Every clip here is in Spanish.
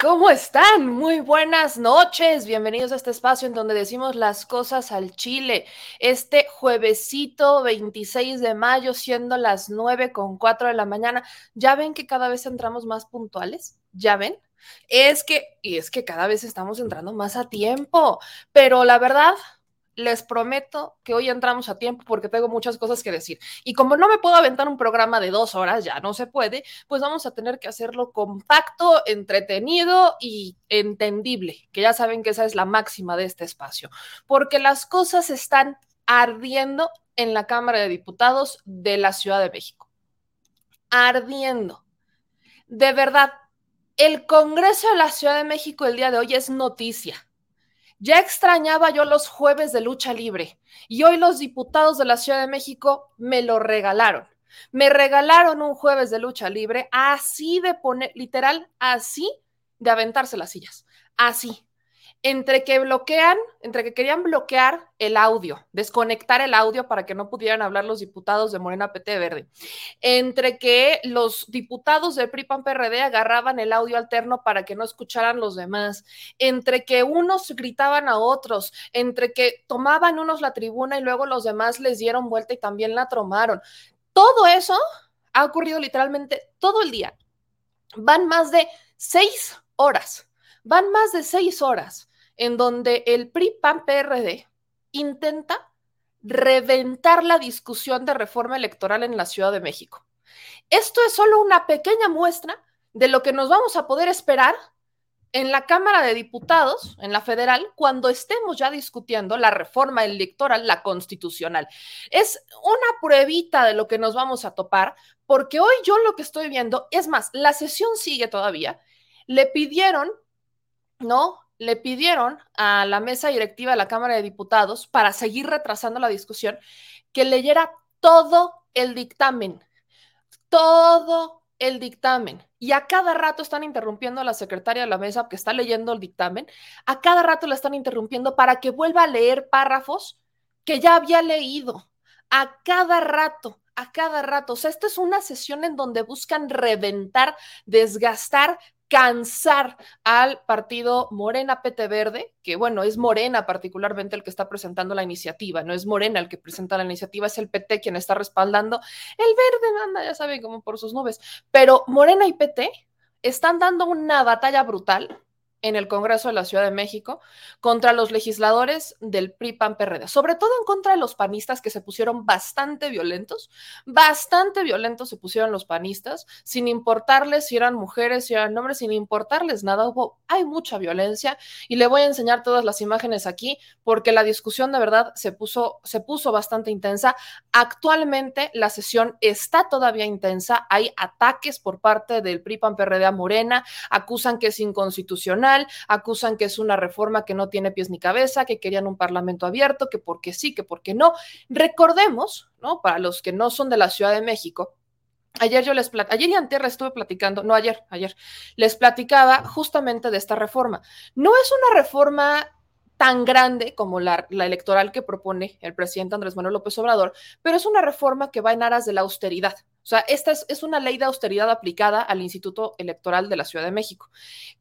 ¿cómo están? Muy buenas noches. Bienvenidos a este espacio en donde decimos las cosas al Chile. Este juevesito 26 de mayo, siendo las 9 con 4 de la mañana. ¿Ya ven que cada vez entramos más puntuales? ¿Ya ven? Es que, y es que cada vez estamos entrando más a tiempo, pero la verdad, les prometo que hoy entramos a tiempo porque tengo muchas cosas que decir. Y como no me puedo aventar un programa de dos horas, ya no se puede, pues vamos a tener que hacerlo compacto, entretenido y entendible, que ya saben que esa es la máxima de este espacio, porque las cosas están ardiendo en la Cámara de Diputados de la Ciudad de México. Ardiendo. De verdad, el Congreso de la Ciudad de México el día de hoy es noticia ya extrañaba yo los jueves de lucha libre y hoy los diputados de la Ciudad de México me lo regalaron. Me regalaron un jueves de lucha libre así de poner, literal, así de aventarse las sillas. Así entre que bloquean, entre que querían bloquear el audio, desconectar el audio para que no pudieran hablar los diputados de Morena PT Verde, entre que los diputados de PRI PAN PRD agarraban el audio alterno para que no escucharan los demás, entre que unos gritaban a otros, entre que tomaban unos la tribuna y luego los demás les dieron vuelta y también la tromaron. Todo eso ha ocurrido literalmente todo el día. Van más de seis horas, van más de seis horas en donde el PRI-PAN-PRD intenta reventar la discusión de reforma electoral en la Ciudad de México. Esto es solo una pequeña muestra de lo que nos vamos a poder esperar en la Cámara de Diputados, en la federal, cuando estemos ya discutiendo la reforma electoral, la constitucional. Es una pruebita de lo que nos vamos a topar, porque hoy yo lo que estoy viendo, es más, la sesión sigue todavía, le pidieron, ¿no? Le pidieron a la mesa directiva de la Cámara de Diputados, para seguir retrasando la discusión, que leyera todo el dictamen, todo el dictamen. Y a cada rato están interrumpiendo a la secretaria de la mesa que está leyendo el dictamen, a cada rato la están interrumpiendo para que vuelva a leer párrafos que ya había leído. a cada rato, a cada rato. O sea, esta es una sesión en donde buscan reventar, desgastar, cansar al partido Morena PT Verde, que bueno, es Morena particularmente el que está presentando la iniciativa, no es Morena el que presenta la iniciativa, es el PT quien está respaldando. El verde anda, ya saben, como por sus nubes, pero Morena y PT están dando una batalla brutal en el Congreso de la Ciudad de México contra los legisladores del PRI-PAN-PRD, sobre todo en contra de los panistas que se pusieron bastante violentos, bastante violentos se pusieron los panistas, sin importarles si eran mujeres, si eran hombres, sin importarles nada, hubo, hay mucha violencia y le voy a enseñar todas las imágenes aquí porque la discusión de verdad se puso, se puso bastante intensa. Actualmente la sesión está todavía intensa, hay ataques por parte del PRI-PAN-PRD a Morena, acusan que es inconstitucional, acusan que es una reforma que no tiene pies ni cabeza, que querían un parlamento abierto, que porque sí, que porque no. Recordemos, ¿no? Para los que no son de la Ciudad de México, Ayer yo les ayer y antes estuve platicando, no ayer, ayer, les platicaba justamente de esta reforma. No es una reforma tan grande como la, la, electoral que propone el presidente Andrés Manuel López Obrador, pero es una reforma que va en aras de la austeridad. O sea, esta es, una ley de austeridad aplicada al Instituto Electoral de la Ciudad de México.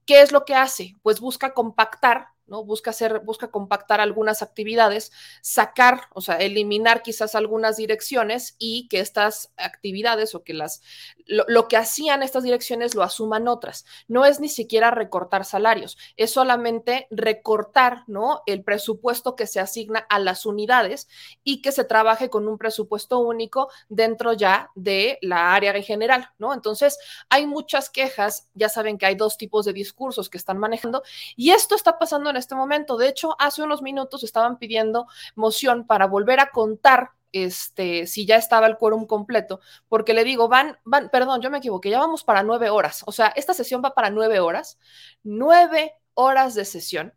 ¿Qué es lo que hace? Pues busca compactar ¿no? Busca hacer, busca compactar algunas actividades, sacar, o sea, eliminar quizás algunas direcciones y que estas actividades o que las, lo, que hacían estas direcciones lo asuman otras. No es ni siquiera recortar salarios, es solamente recortar, ¿no? El presupuesto que se asigna a las unidades y que se trabaje con un presupuesto único dentro ya de la área en general, ¿no? Entonces, hay muchas quejas, ya saben que hay dos tipos de discursos que están manejando y esto está pasando en este momento. De hecho, hace unos minutos estaban pidiendo moción para volver a contar este, si ya estaba el quórum completo, porque le digo, van, van, perdón, yo me equivoqué, ya vamos para nueve horas. O sea, esta sesión va para nueve horas, nueve horas de sesión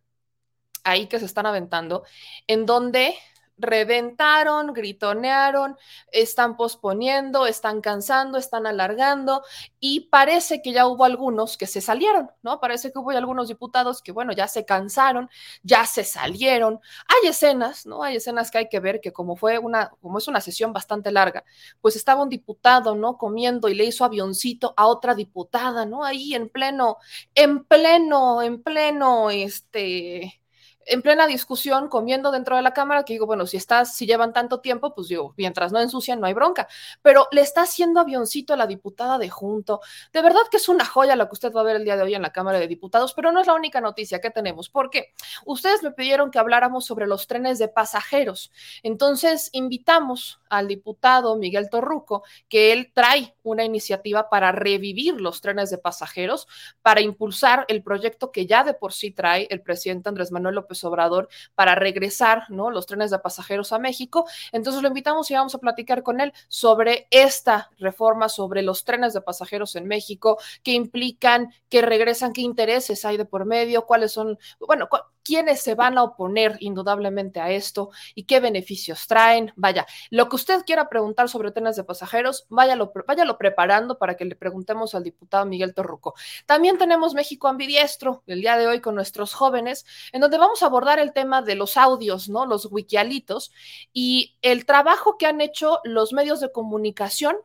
ahí que se están aventando, en donde reventaron, gritonearon, están posponiendo, están cansando, están alargando y parece que ya hubo algunos que se salieron, ¿no? Parece que hubo algunos diputados que, bueno, ya se cansaron, ya se salieron. Hay escenas, ¿no? Hay escenas que hay que ver que como fue una, como es una sesión bastante larga, pues estaba un diputado, ¿no? Comiendo y le hizo avioncito a otra diputada, ¿no? Ahí en pleno, en pleno, en pleno, este en plena discusión, comiendo dentro de la cámara, que digo, bueno, si estás, si llevan tanto tiempo, pues digo, mientras no ensucian, no hay bronca. Pero le está haciendo avioncito a la diputada de junto. De verdad que es una joya lo que usted va a ver el día de hoy en la Cámara de Diputados, pero no es la única noticia que tenemos, porque ustedes me pidieron que habláramos sobre los trenes de pasajeros. Entonces, invitamos al diputado Miguel Torruco, que él trae una iniciativa para revivir los trenes de pasajeros, para impulsar el proyecto que ya de por sí trae el presidente Andrés Manuel López Obrador para regresar, ¿no? Los trenes de pasajeros a México. Entonces lo invitamos y vamos a platicar con él sobre esta reforma, sobre los trenes de pasajeros en México, qué implican, qué regresan, qué intereses hay de por medio, cuáles son, bueno, quiénes se van a oponer indudablemente a esto y qué beneficios traen. Vaya, lo que usted quiera preguntar sobre trenes de pasajeros, váyalo, váyalo preparando para que le preguntemos al diputado Miguel Torruco. También tenemos México Ambidiestro el día de hoy con nuestros jóvenes, en donde vamos a abordar el tema de los audios, ¿no? Los wikialitos y el trabajo que han hecho los medios de comunicación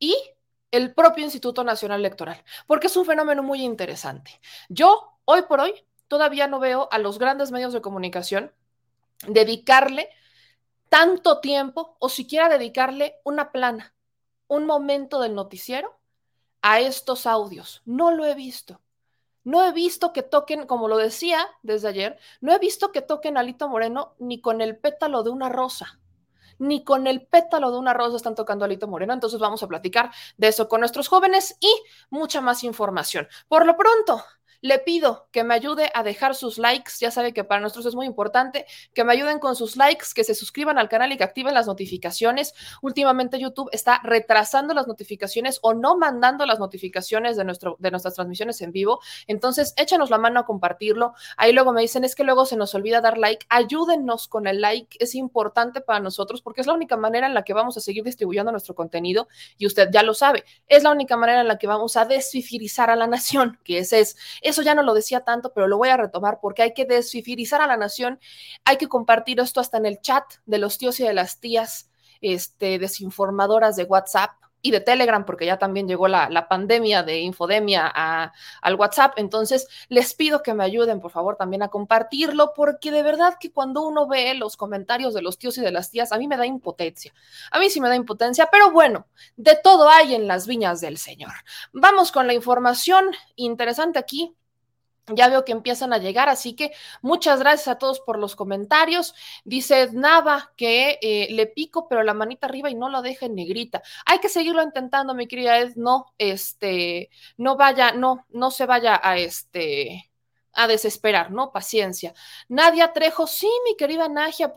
y el propio Instituto Nacional Electoral, porque es un fenómeno muy interesante. Yo, hoy por hoy, todavía no veo a los grandes medios de comunicación dedicarle tanto tiempo o siquiera dedicarle una plana, un momento del noticiero a estos audios. No lo he visto. No he visto que toquen, como lo decía desde ayer, no he visto que toquen a Alito Moreno ni con el pétalo de una rosa. Ni con el pétalo de una rosa están tocando a Alito Moreno. Entonces vamos a platicar de eso con nuestros jóvenes y mucha más información. Por lo pronto, le pido que me ayude a dejar sus likes, ya sabe que para nosotros es muy importante, que me ayuden con sus likes, que se suscriban al canal y que activen las notificaciones. Últimamente YouTube está retrasando las notificaciones o no mandando las notificaciones de, nuestro, de nuestras transmisiones en vivo. Entonces, échanos la mano a compartirlo. Ahí luego me dicen, es que luego se nos olvida dar like. Ayúdennos con el like, es importante para nosotros porque es la única manera en la que vamos a seguir distribuyendo nuestro contenido y usted ya lo sabe, es la única manera en la que vamos a desfifirizar a la nación, que ese es eso ya no lo decía tanto, pero lo voy a retomar porque hay que desfifirizar a la nación, hay que compartir esto hasta en el chat de los tíos y de las tías este, desinformadoras de WhatsApp y de Telegram, porque ya también llegó la, pandemia de infodemia al WhatsApp. Entonces, les pido que me ayuden, por favor, también a compartirlo, porque de verdad que cuando uno ve los comentarios de los tíos y de las tías, a mí me da impotencia. A mí sí me da impotencia, pero bueno, de todo hay en las viñas del Señor. Vamos con la información interesante aquí ya veo que empiezan a llegar, así que muchas gracias a todos por los comentarios. Dice Nava que eh, le pico, pero la manita arriba y no lo deje en negrita. Hay que seguirlo intentando, mi querida Ed. No, este, no vaya, no, no se vaya a este a desesperar, ¿no? Paciencia. Nadia Trejo, sí, mi querida Nadia,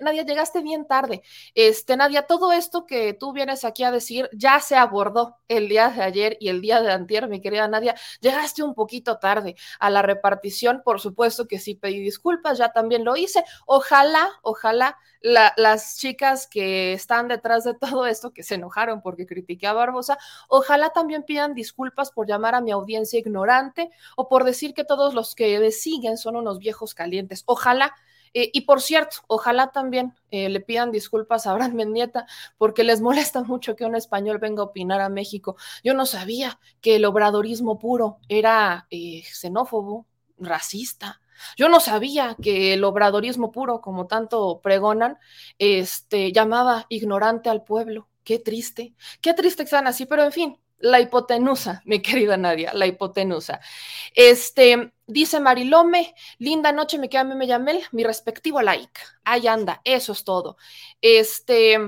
Nadia, llegaste bien tarde. Este, Nadia, todo esto que tú vienes aquí a decir ya se abordó el día de ayer y el día de antier, mi querida Nadia. Llegaste un poquito tarde a la repartición, por supuesto que sí pedí disculpas, ya también lo hice. Ojalá, ojalá las chicas que están detrás de todo esto, que se enojaron porque critiqué a Barbosa, ojalá también pidan disculpas por llamar a mi audiencia ignorante o por decir que todos los que me siguen son unos viejos calientes. Ojalá. Eh, y por cierto, ojalá también eh, le pidan disculpas a Abraham Mendieta porque les molesta mucho que un español venga a opinar a México. Yo no sabía que el obradorismo puro era eh, xenófobo, racista. Yo no sabía que el obradorismo puro, como tanto pregonan, este, llamaba ignorante al pueblo. Qué triste, qué triste que sean así, pero en fin, la hipotenusa, mi querida Nadia, la hipotenusa. Este, dice Marilome, linda noche, me queda me llamé, mi respectivo like. Ahí anda, eso es todo. Este,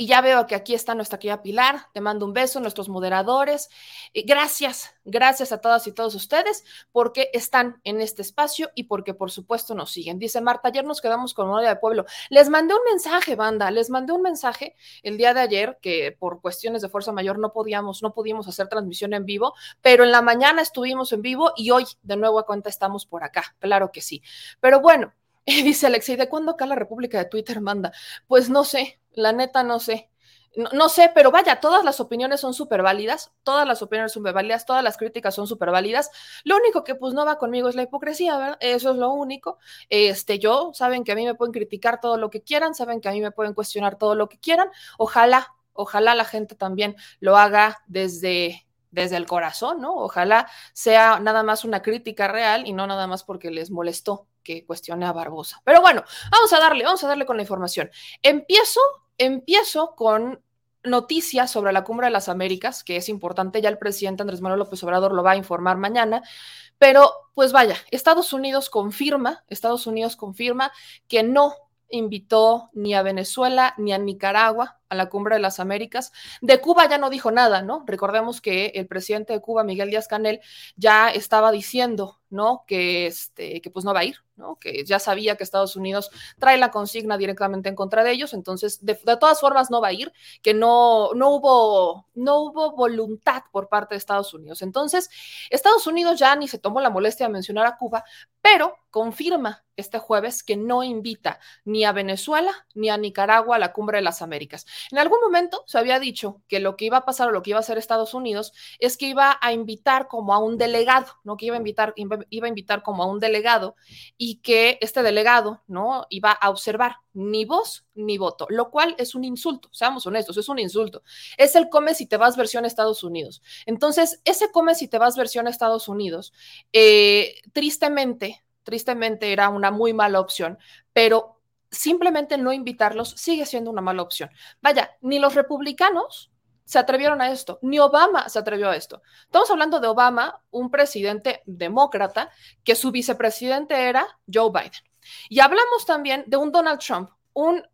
y ya veo que aquí está nuestra querida Pilar. Te mando un beso, nuestros moderadores. Gracias, gracias a todas y todos ustedes porque están en este espacio y porque por supuesto nos siguen. Dice Marta, ayer nos quedamos con Memoria de Pueblo. Les mandé un mensaje, banda, les mandé un mensaje el día de ayer que por cuestiones de fuerza mayor no podíamos, no pudimos hacer transmisión en vivo, pero en la mañana estuvimos en vivo y hoy de nuevo a cuenta estamos por acá. Claro que sí. Pero bueno, dice Alexei, ¿de cuándo acá la República de Twitter manda? Pues no sé, la neta no sé. No, sé, pero vaya, todas las opiniones son súper válidas, todas las opiniones son válidas, todas las críticas son súper válidas. Lo único que pues no va conmigo es la hipocresía, ¿verdad? Eso es lo único. Este, yo, saben que a mí me pueden criticar todo lo que quieran, saben que a mí me pueden cuestionar todo lo que quieran. Ojalá, ojalá la gente también lo haga desde, desde el corazón, ¿no? Ojalá sea nada más una crítica real y no nada más porque les molestó que cuestione a Barbosa. Pero bueno, vamos a darle, vamos a darle con la información. Empiezo, empiezo con noticias sobre la Cumbre de las Américas, que es importante, ya el presidente Andrés Manuel López Obrador lo va a informar mañana, pero pues vaya, Estados Unidos confirma, Estados Unidos confirma que no invitó ni a Venezuela ni a Nicaragua a la Cumbre de las Américas. De Cuba ya no dijo nada, ¿no? Recordemos que el presidente de Cuba, Miguel Díaz Canel, ya estaba diciendo, ¿no? Que, este, que pues no va a ir, ¿no? Que ya sabía que Estados Unidos trae la consigna directamente en contra de ellos, entonces de, todas formas no va a ir, que no, no, hubo, no hubo voluntad por parte de Estados Unidos. Entonces, Estados Unidos ya ni se tomó la molestia de mencionar a Cuba, pero confirma este jueves que no invita ni a Venezuela ni a Nicaragua a la Cumbre de las Américas. En algún momento se había dicho que lo que iba a pasar o lo que iba a hacer Estados Unidos es que iba a invitar como a un delegado, ¿no? Que iba a invitar, iba a invitar como a un delegado y que este delegado, ¿no? Iba a observar ni voz ni voto, lo cual es un insulto, seamos honestos, es un insulto. Es el come si te vas versión Estados Unidos. Entonces, ese come si te vas versión Estados Unidos, eh, tristemente, tristemente era una muy mala opción, pero simplemente no invitarlos sigue siendo una mala opción. Vaya, ni los republicanos se atrevieron a esto, ni Obama se atrevió a esto. Estamos hablando de Obama, un presidente demócrata, que su vicepresidente era Joe Biden. Y hablamos también de un Donald Trump, un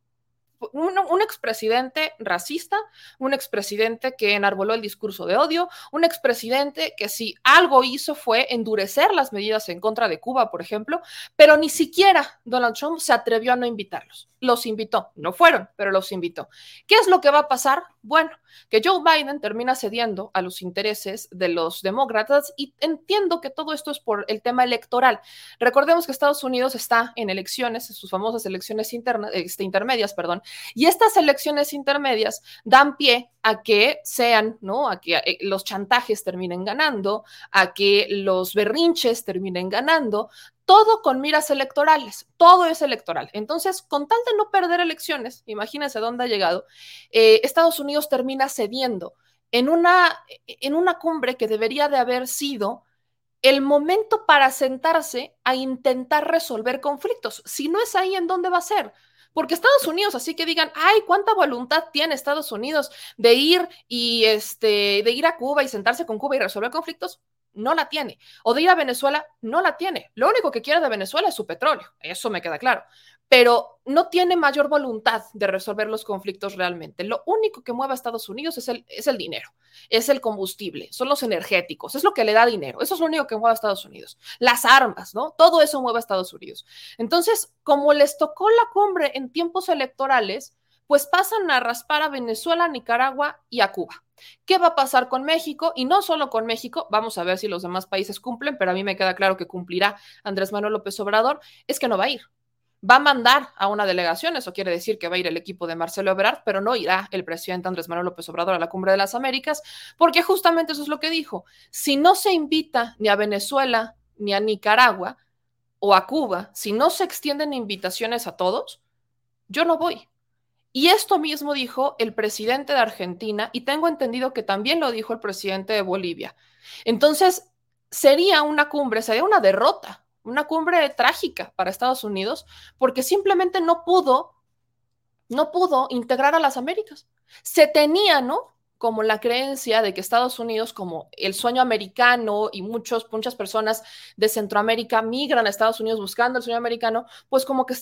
un, expresidente racista, un expresidente que enarboló el discurso de odio, un expresidente que si algo hizo fue endurecer las medidas en contra de Cuba, por ejemplo, pero ni siquiera Donald Trump se atrevió a no invitarlos. Los invitó, no fueron, pero los invitó. ¿Qué es lo que va a pasar? Bueno, que Joe Biden termina cediendo a los intereses de los demócratas y entiendo que todo esto es por el tema electoral. Recordemos que Estados Unidos está en elecciones, sus famosas elecciones internas, este, intermedias, perdón, Y estas elecciones intermedias dan pie a que sean, ¿no? A que eh, los chantajes terminen ganando, a que los berrinches terminen ganando, todo con miras electorales, todo es electoral. Entonces, con tal de no perder elecciones, imagínense dónde ha llegado, eh, Estados Unidos termina cediendo en una, en una cumbre que debería de haber sido el momento para sentarse a intentar resolver conflictos. Si no es ahí, ¿en dónde va a ser? Porque Estados Unidos, así que digan, ay, cuánta voluntad tiene Estados Unidos de ir y este, de ir a Cuba y sentarse con Cuba y resolver conflictos, no la tiene. O de ir a Venezuela, no la tiene. Lo único que quiere de Venezuela es su petróleo, eso me queda claro. Pero no tiene mayor voluntad de resolver los conflictos realmente. Lo único que mueve a Estados Unidos es el, es el dinero, es el combustible, son los energéticos, es lo que le da dinero. Eso es lo único que mueve a Estados Unidos. Las armas, ¿no? Todo eso mueve a Estados Unidos. Entonces, como les tocó la cumbre en tiempos electorales, pues pasan a raspar a Venezuela, Nicaragua y a Cuba. ¿Qué va a pasar con México? Y no solo con México, vamos a ver si los demás países cumplen, pero a mí me queda claro que cumplirá Andrés Manuel López Obrador, es que no va a ir. Va a mandar a una delegación, eso quiere decir que va a ir el equipo de Marcelo Ebrard, pero no irá el presidente Andrés Manuel López Obrador a la Cumbre de las Américas, porque justamente eso es lo que dijo. Si no se invita ni a Venezuela ni a Nicaragua o a Cuba, si no se extienden invitaciones a todos, yo no voy. Y esto mismo dijo el presidente de Argentina y tengo entendido que también lo dijo el presidente de Bolivia. Entonces, sería una cumbre, sería una derrota, una cumbre trágica para Estados Unidos porque simplemente no pudo, no pudo integrar a las Américas. Se tenía, ¿no? como la creencia de que Estados Unidos, como el sueño americano y muchos, muchas personas de Centroamérica migran a Estados Unidos buscando el sueño americano, pues como que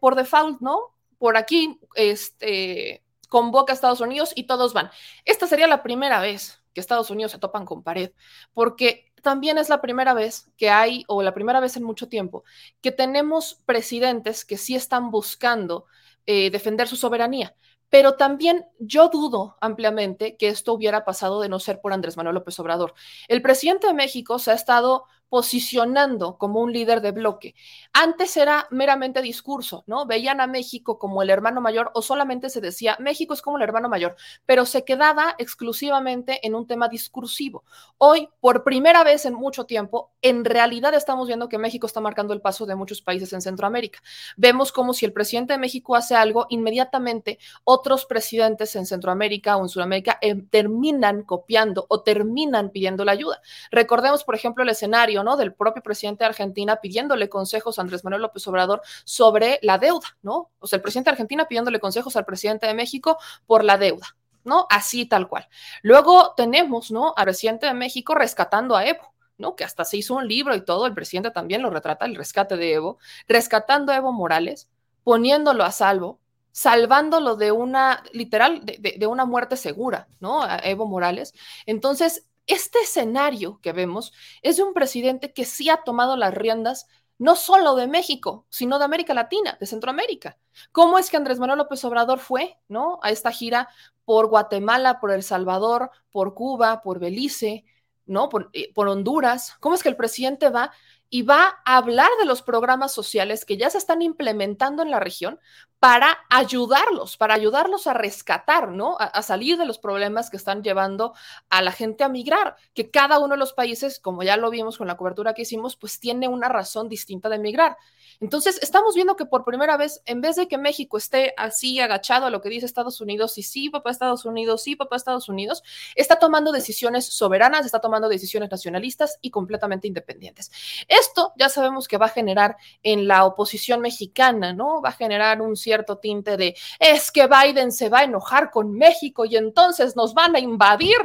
por default, ¿no? Por aquí este, convoca a Estados Unidos y todos van. Esta sería la primera vez que Estados Unidos se topan con pared, porque también es la primera vez que hay, o la primera vez en mucho tiempo, que tenemos presidentes que sí están buscando eh, defender su soberanía. Pero también yo dudo ampliamente que esto hubiera pasado de no ser por Andrés Manuel López Obrador. El presidente de México se ha estado posicionando como un líder de bloque. Antes era meramente discurso, ¿no? Veían a México como el hermano mayor o solamente se decía México es como el hermano mayor, pero se quedaba exclusivamente en un tema discursivo. Hoy, por primera vez en mucho tiempo, en realidad estamos viendo que México está marcando el paso de muchos países en Centroamérica. Vemos como si el presidente de México hace algo, inmediatamente otros presidentes en Centroamérica o en Sudamérica eh, terminan copiando o terminan pidiendo la ayuda. Recordemos, por ejemplo, el escenario del propio presidente de Argentina pidiéndole consejos a Andrés Manuel López Obrador sobre la deuda, ¿no? O sea, el presidente de Argentina pidiéndole consejos al presidente de México por la deuda, ¿no? Así tal cual. Luego tenemos, ¿no? Al presidente de México rescatando a Evo. ¿no? Que hasta se hizo un libro y todo, el presidente también lo retrata, el rescate de Evo, rescatando a Evo Morales, poniéndolo a salvo, salvándolo de una, literal, de, de, una muerte segura, ¿no? A Evo Morales. Entonces, este escenario que vemos es de un presidente que sí ha tomado las riendas no solo de México, sino de América Latina, de Centroamérica. ¿Cómo es que Andrés Manuel López Obrador fue, ¿no? A esta gira por Guatemala, por El Salvador, por Cuba, por Belice, ¿no? Por, eh, por Honduras. ¿Cómo es que el presidente va y va a hablar de los programas sociales que ya se están implementando en la región para ayudarlos, para ayudarlos a rescatar, ¿no? A, salir de los problemas que están llevando a la gente a migrar, que cada uno de los países, como ya lo vimos con la cobertura que hicimos, pues tiene una razón distinta de migrar. Entonces, estamos viendo que por primera vez, en vez de que México esté así agachado a lo que dice Estados Unidos, y sí, papá Estados Unidos, sí, papá Estados Unidos, está tomando decisiones soberanas, está tomando decisiones nacionalistas y completamente independientes. Esto ya sabemos que va a generar en la oposición mexicana, ¿no? Va a generar un cierto cierto tinte de es que Biden se va a enojar con México y entonces nos van a invadir.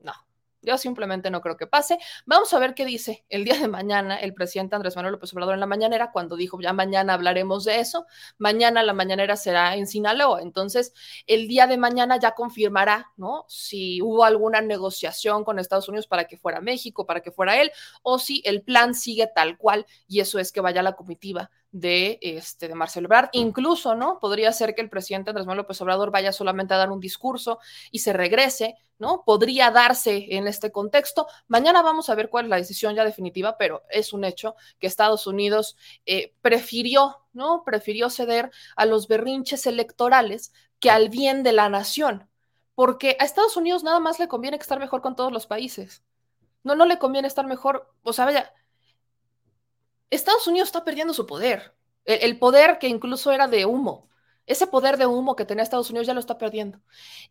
No, yo simplemente no creo que pase. Vamos a ver qué dice el día de mañana el presidente Andrés Manuel López Obrador en la mañanera, cuando dijo ya mañana hablaremos de eso. Mañana la mañanera será en Sinaloa. Entonces, el día de mañana ya confirmará, ¿no? Si hubo alguna negociación con Estados Unidos para que fuera México, para que fuera él, o si el plan sigue tal cual y eso es que vaya la comitiva de, este, de Marcelo Ebrard. Incluso, ¿no? Podría ser que el presidente Andrés Manuel López Obrador vaya solamente a dar un discurso y se regrese, ¿no? Podría darse en este contexto. Mañana vamos a ver cuál es la decisión ya definitiva, pero es un hecho que Estados Unidos eh, prefirió, ¿no? Prefirió ceder a los berrinches electorales que al bien de la nación, porque a Estados Unidos nada más le conviene estar mejor con todos los países. No, no le conviene estar mejor, o sea, vaya, Estados Unidos está perdiendo su poder, el poder que incluso era de humo. Ese poder de humo que tenía Estados Unidos ya lo está perdiendo.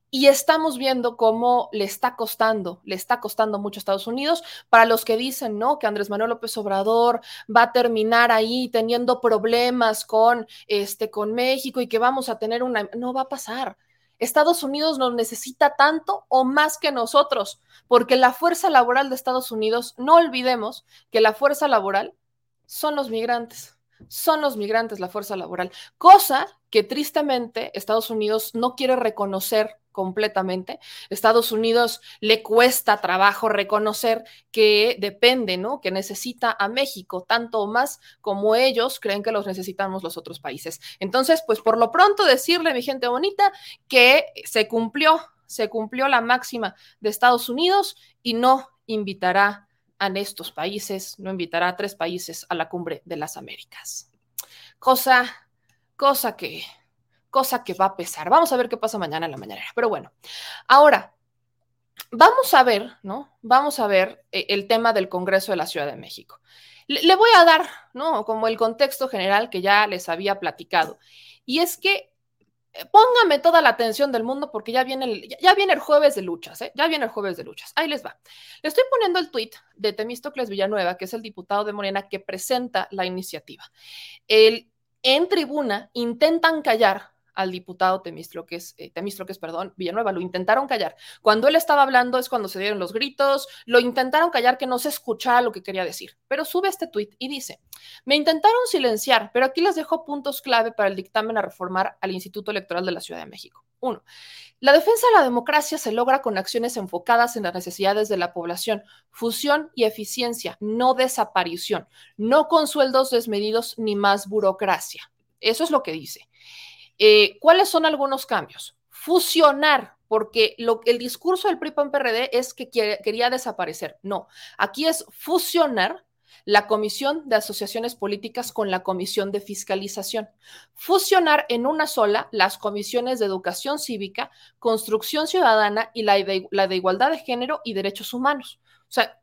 Y estamos viendo cómo le está costando, le está costando mucho a Estados Unidos. Para los que dicen, ¿no? Que Andrés Manuel López Obrador va a terminar ahí teniendo problemas con, este, con México y que vamos a tener una... No va a pasar. Estados Unidos nos necesita tanto o más que nosotros, porque la fuerza laboral de Estados Unidos, no olvidemos que la fuerza laboral son los migrantes son los migrantes la fuerza laboral, cosa que tristemente Estados Unidos no quiere reconocer completamente. Estados Unidos le cuesta trabajo reconocer que depende, ¿no? Que necesita a México tanto o más como ellos creen que los necesitamos los otros países. Entonces, pues por lo pronto decirle, mi gente bonita, que se cumplió, se cumplió la máxima de Estados Unidos y no invitará a estos países, no invitará a tres países a la cumbre de las Américas. Cosa, cosa que, cosa que va a pesar. Vamos a ver qué pasa mañana en la mañana. Pero bueno, ahora vamos a ver, ¿no? Vamos a ver eh, el tema del Congreso de la Ciudad de México. Le, le voy a dar, ¿no? Como el contexto general que ya les había platicado. Y es que póngame toda la atención del mundo porque ya viene el, ya viene el jueves de luchas, ¿eh? Ya viene el jueves de luchas. Ahí les va. Le estoy poniendo el tuit de Temístocles Villanueva, que es el diputado de Morena que presenta la iniciativa. En tribuna intentan callar al diputado Temístocles, eh, perdón, Villanueva, lo intentaron callar. Cuando él estaba hablando es cuando se dieron los gritos, lo intentaron callar que no se escuchara lo que quería decir. Pero sube este tuit y dice, me intentaron silenciar, pero aquí les dejo puntos clave para el dictamen a reformar al Instituto Electoral de la Ciudad de México. Uno, la defensa de la democracia se logra con acciones enfocadas en las necesidades de la población, fusión y eficiencia, no desaparición, no con sueldos desmedidos ni más burocracia. Eso es lo que dice. Eh, ¿Cuáles son algunos cambios? Fusionar, porque el discurso del PRI-PAN-PRD es que quería desaparecer. No, aquí es fusionar la Comisión de Asociaciones Políticas con la Comisión de Fiscalización. Fusionar en una sola las comisiones de Educación Cívica, Construcción Ciudadana y la la de Igualdad de Género y Derechos Humanos. O sea,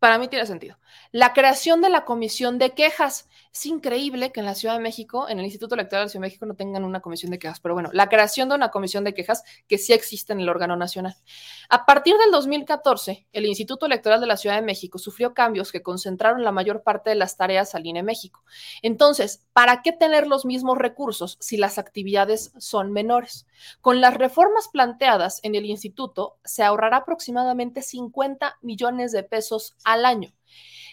para mí tiene sentido. La creación de la comisión de quejas. Es increíble que en la Ciudad de México, en el Instituto Electoral de la Ciudad de México, no tengan una comisión de quejas, pero bueno, la creación de una comisión de quejas que sí existe en el órgano nacional. A partir del 2014, el Instituto Electoral de la Ciudad de México sufrió cambios que concentraron la mayor parte de las tareas al INE México. Entonces, ¿para qué tener los mismos recursos si las actividades son menores? Con las reformas planteadas en el instituto, se ahorrará aproximadamente 50 millones de pesos al año.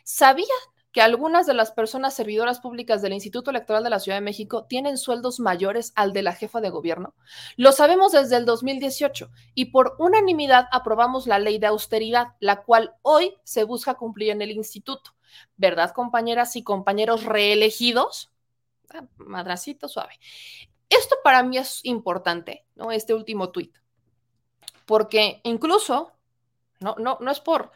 ¿Sabían que algunas de las personas servidoras públicas del Instituto Electoral de la Ciudad de México tienen sueldos mayores al de la jefa de gobierno? Lo sabemos desde el 2018 y por unanimidad aprobamos la ley de austeridad, la cual hoy se busca cumplir en el instituto. ¿Verdad, compañeras y compañeros reelegidos? Ah, madracito suave. Esto para mí es importante, ¿no? Este último tuit, porque incluso, no, no, no es por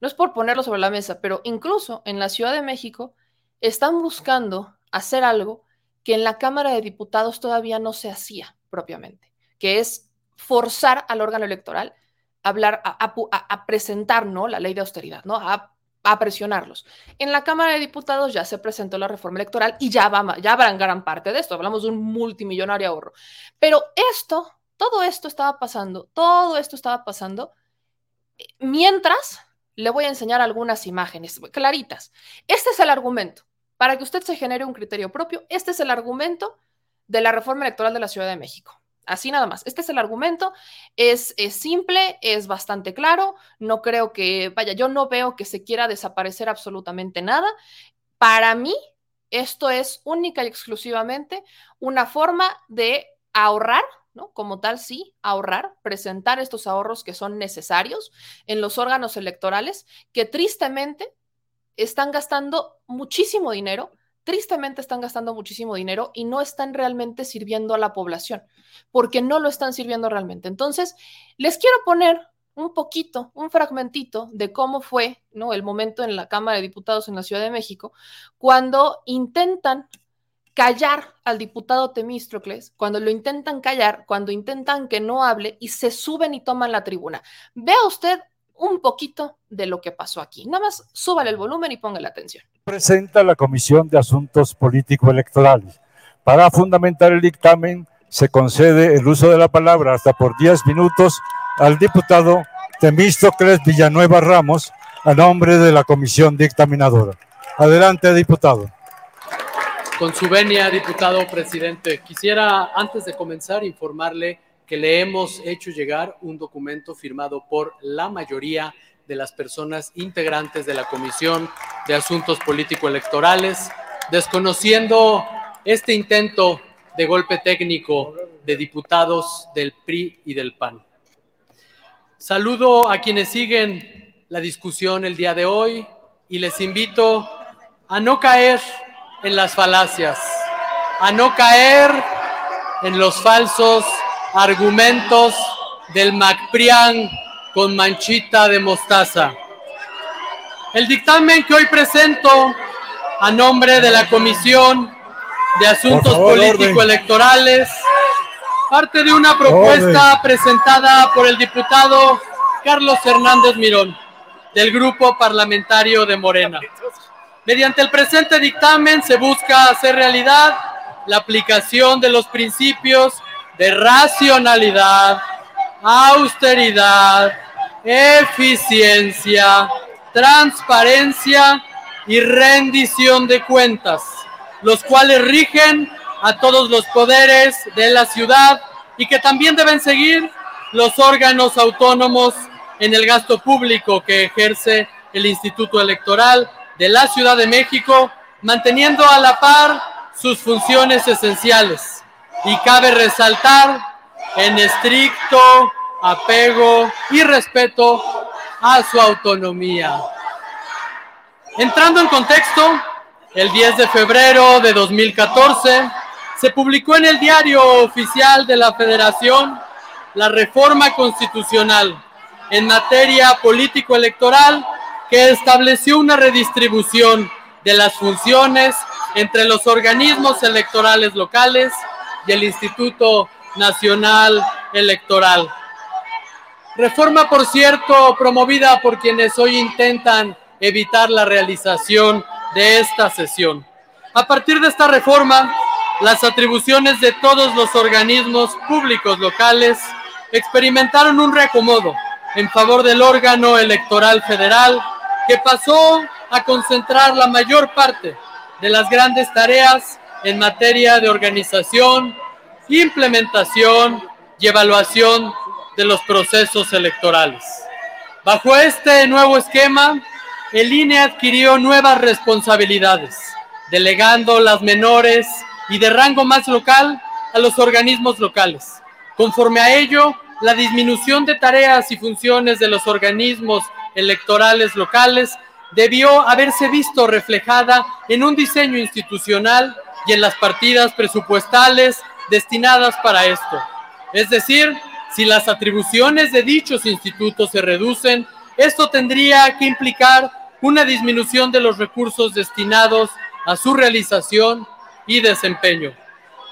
no es por ponerlo sobre la mesa, pero incluso en la Ciudad de México están buscando hacer algo que en la Cámara de Diputados todavía no se hacía propiamente, que es forzar al órgano electoral a hablar, a, presentar ¿no? la ley de austeridad, ¿no? A, presionarlos. En la Cámara de Diputados ya se presentó la reforma electoral y ya, va, ya habrán gran parte de esto. Hablamos de un multimillonario ahorro. Pero esto, todo esto estaba pasando, todo esto estaba pasando eh, mientras le voy a enseñar algunas imágenes claritas. Este es el argumento. Para que usted se genere un criterio propio, este es el argumento de la reforma electoral de la Ciudad de México. Así nada más. Este es el argumento. Es, es, simple, es bastante claro. No creo que, vaya, yo no veo que se quiera desaparecer absolutamente nada. Para mí, esto es única y exclusivamente una forma de ahorrar Como tal, sí, ahorrar, presentar estos ahorros que son necesarios en los órganos electorales, que tristemente están gastando muchísimo dinero, tristemente están gastando muchísimo dinero y no están realmente sirviendo a la población, porque no lo están sirviendo realmente. Entonces, les quiero poner un poquito, un fragmentito de cómo fue ¿no? el momento en la Cámara de Diputados en la Ciudad de México, cuando intentan callar al diputado Temístocles, cuando lo intentan callar, cuando intentan que no hable y se suben y toman la tribuna. Vea usted un poquito de lo que pasó aquí. Nada más súbale el volumen y ponga la atención. Presenta la Comisión de Asuntos Político-Electorales. Para fundamentar el dictamen, se concede el uso de la palabra hasta por 10 minutos al diputado Temístocles Villanueva Ramos a nombre de la Comisión Dictaminadora. Adelante, diputado. Con su venia, diputado presidente, quisiera antes de comenzar informarle que le hemos hecho llegar un documento firmado por la mayoría de las personas integrantes de la Comisión de Asuntos Político-Electorales, desconociendo este intento de golpe técnico de diputados del PRI y del PAN. Saludo a quienes siguen la discusión el día de hoy y les invito a no caer en las falacias, a no caer en los falsos argumentos del MacPrian con manchita de mostaza. El dictamen que hoy presento a nombre de la Comisión de Asuntos Político-Electorales parte de una propuesta presentada por el diputado Carlos Hernández Mirón del Grupo Parlamentario de Morena. Mediante el presente dictamen se busca hacer realidad la aplicación de los principios de racionalidad, austeridad, eficiencia, transparencia y rendición de cuentas, los cuales rigen a todos los poderes de la ciudad y que también deben seguir los órganos autónomos en el gasto público que ejerce el Instituto Electoral de la Ciudad de México, manteniendo a la par sus funciones esenciales. Y cabe resaltar en estricto apego y respeto a su autonomía. Entrando en contexto, el 10 de febrero de 2014 se publicó en el diario oficial de la Federación la reforma constitucional en materia político-electoral que estableció una redistribución de las funciones entre los organismos electorales locales y el Instituto Nacional Electoral. Reforma, por cierto, promovida por quienes hoy intentan evitar la realización de esta sesión. A partir de esta reforma, las atribuciones de todos los organismos públicos locales experimentaron un reacomodo en favor del órgano electoral federal que pasó a concentrar la mayor parte de las grandes tareas en materia de organización, implementación y evaluación de los procesos electorales. Bajo este nuevo esquema, el INE adquirió nuevas responsabilidades, delegando las menores y de rango más local a los organismos locales. Conforme a ello, la disminución de tareas y funciones de los organismos electorales locales debió haberse visto reflejada en un diseño institucional y en las partidas presupuestales destinadas para esto. Es decir, si las atribuciones de dichos institutos se reducen, esto tendría que implicar una disminución de los recursos destinados a su realización y desempeño.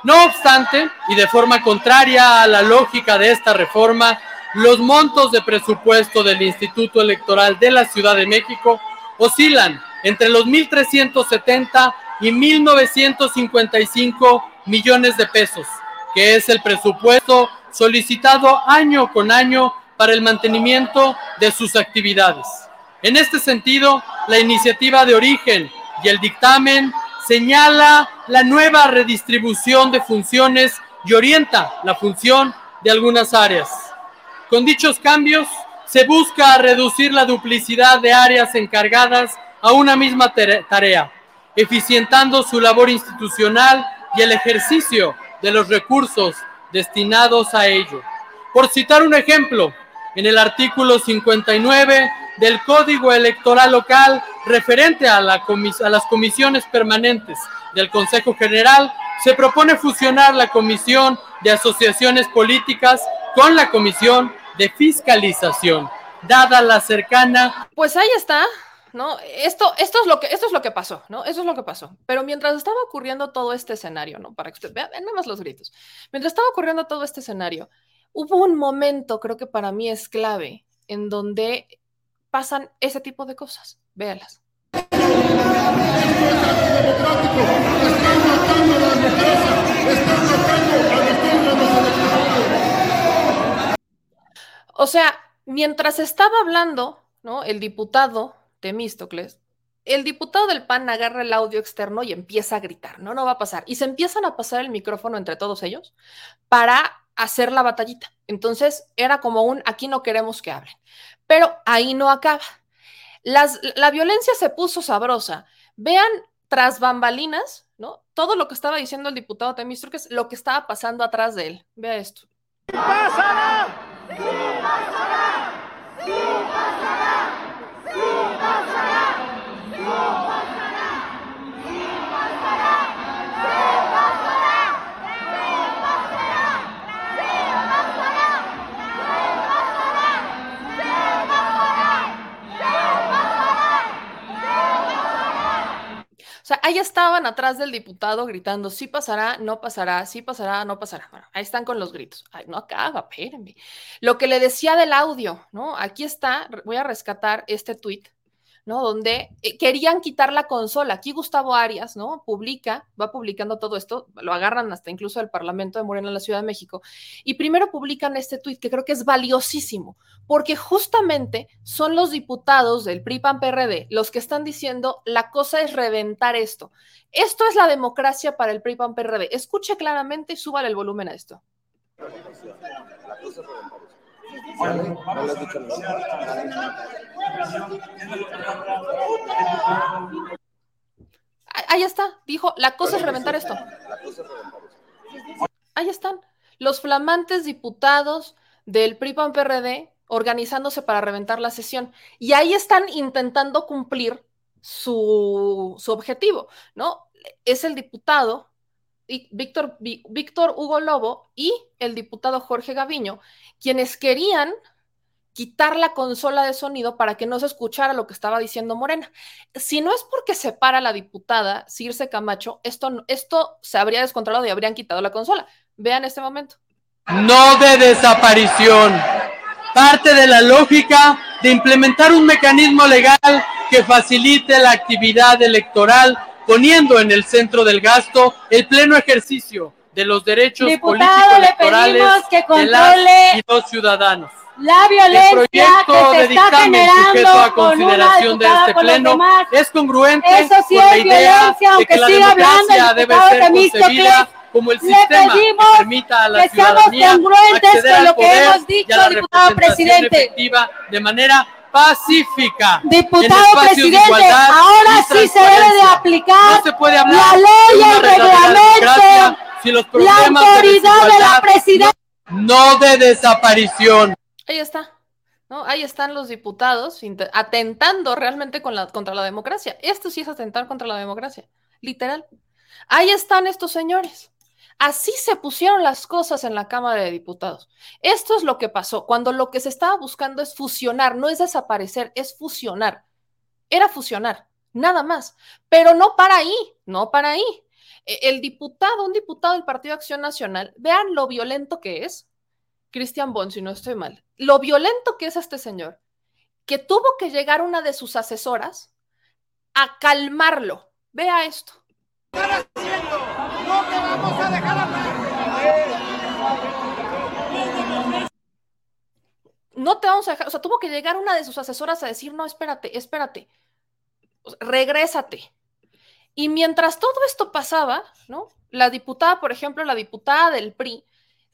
No obstante, y de forma contraria a la lógica de esta reforma, los montos de presupuesto del Instituto Electoral de la Ciudad de México oscilan entre los 1.370 y 1.955 millones de pesos, que es el presupuesto solicitado año con año para el mantenimiento de sus actividades. En este sentido, la iniciativa de origen y el dictamen señala la nueva redistribución de funciones y orienta la función de algunas áreas. Con dichos cambios, se busca reducir la duplicidad de áreas encargadas a una misma tarea, eficientando su labor institucional y el ejercicio de los recursos destinados a ello. Por citar un ejemplo, en el artículo 59 del Código Electoral Local referente a, la a las comisiones permanentes del Consejo General, se propone fusionar la Comisión de Asociaciones Políticas con la Comisión de fiscalización, dada la cercana. Pues ahí está, ¿no? Esto, esto, es lo que, esto es lo que pasó, ¿no? Eso es lo que pasó. Pero mientras estaba ocurriendo todo este escenario, ¿no? Para que usted vea, nada más los gritos. Mientras estaba ocurriendo todo este escenario, hubo un momento, creo que para mí es clave, en donde pasan ese tipo de cosas. Véalas. O sea, mientras estaba hablando, ¿no? El diputado Temístocles, el diputado del PAN agarra el audio externo y empieza a gritar, no, no va a pasar. Y se empiezan a pasar el micrófono entre todos ellos para hacer la batallita. Entonces era como un, aquí no queremos que hablen. Pero ahí no acaba. la violencia se puso sabrosa. Vean tras bambalinas, ¿no? Todo lo que estaba diciendo el diputado Temístocles, lo que estaba pasando atrás de él. Vea esto. pasará! ¡Sí sea, ahí estaban atrás del diputado gritando, sí pasará, no pasará, sí pasará, no pasará. Bueno, ahí están con los gritos. Ay, no acaba, espérenme. Lo que le decía del audio, ¿no? Aquí está, voy a rescatar este tuit Donde eh, querían quitar la consola. Aquí Gustavo Arias, ¿no? Publica, va publicando todo esto, lo agarran hasta incluso del Parlamento de Morena en la Ciudad de México, y primero publican este tuit que creo que es valiosísimo, porque justamente son los diputados del PRI PAN PRD los que están diciendo la cosa es reventar esto. Esto es la democracia para el PRI PAN PRD. Escuche claramente y súbale el volumen a esto. Ahí está, dijo, la cosa es reventar esto. Ahí están, los flamantes diputados del PRI-PAN-PRD organizándose para reventar la sesión. Y ahí están intentando cumplir su, su objetivo, ¿no? Es el diputado Víctor, Hugo Lobo y el diputado Jorge Gaviño, quienes querían quitar la consola de sonido para que no se escuchara lo que estaba diciendo Morena. Si no es porque se para la diputada Circe Camacho, esto, esto se habría descontrolado y habrían quitado la consola. Vean este momento. No de desaparición. Parte de la lógica de implementar un mecanismo legal que facilite la actividad electoral poniendo en el centro del gasto el pleno ejercicio de los derechos políticos electorales que controle de los ciudadanos. La violencia que se está generando a consideración de este pleno es congruente Eso sí con la idea de que la democracia debe ser concebida como el sistema que permita a la ciudadanía acceder al poder y a la representación efectiva de manera pacífica. Diputado presidente, ahora sí se debe de aplicar la ley, el reglamento, si los la autoridad de, la presidencia. No de desaparición. Ahí está. ¿no? Ahí están los diputados atentando realmente con la, contra la democracia. Esto sí es atentar contra la democracia, literal. Ahí están estos señores. Así se pusieron las cosas en la Cámara de Diputados. Esto es lo que pasó, cuando lo que se estaba buscando es fusionar, no es desaparecer, es fusionar. Era fusionar, nada más. Pero no para ahí, no para ahí. E, el diputado, un diputado del Partido Acción Nacional, vean lo violento que es, Cristian Bon, si no estoy mal, lo violento que es este señor, que tuvo que llegar una de sus asesoras a calmarlo. Vea esto no te vamos a dejar No te vamos a dejar, o sea, tuvo que llegar una de sus asesoras a decir, no, espérate, espérate, regrésate. Y mientras todo esto pasaba, ¿no? La diputada, por ejemplo, la diputada del PRI,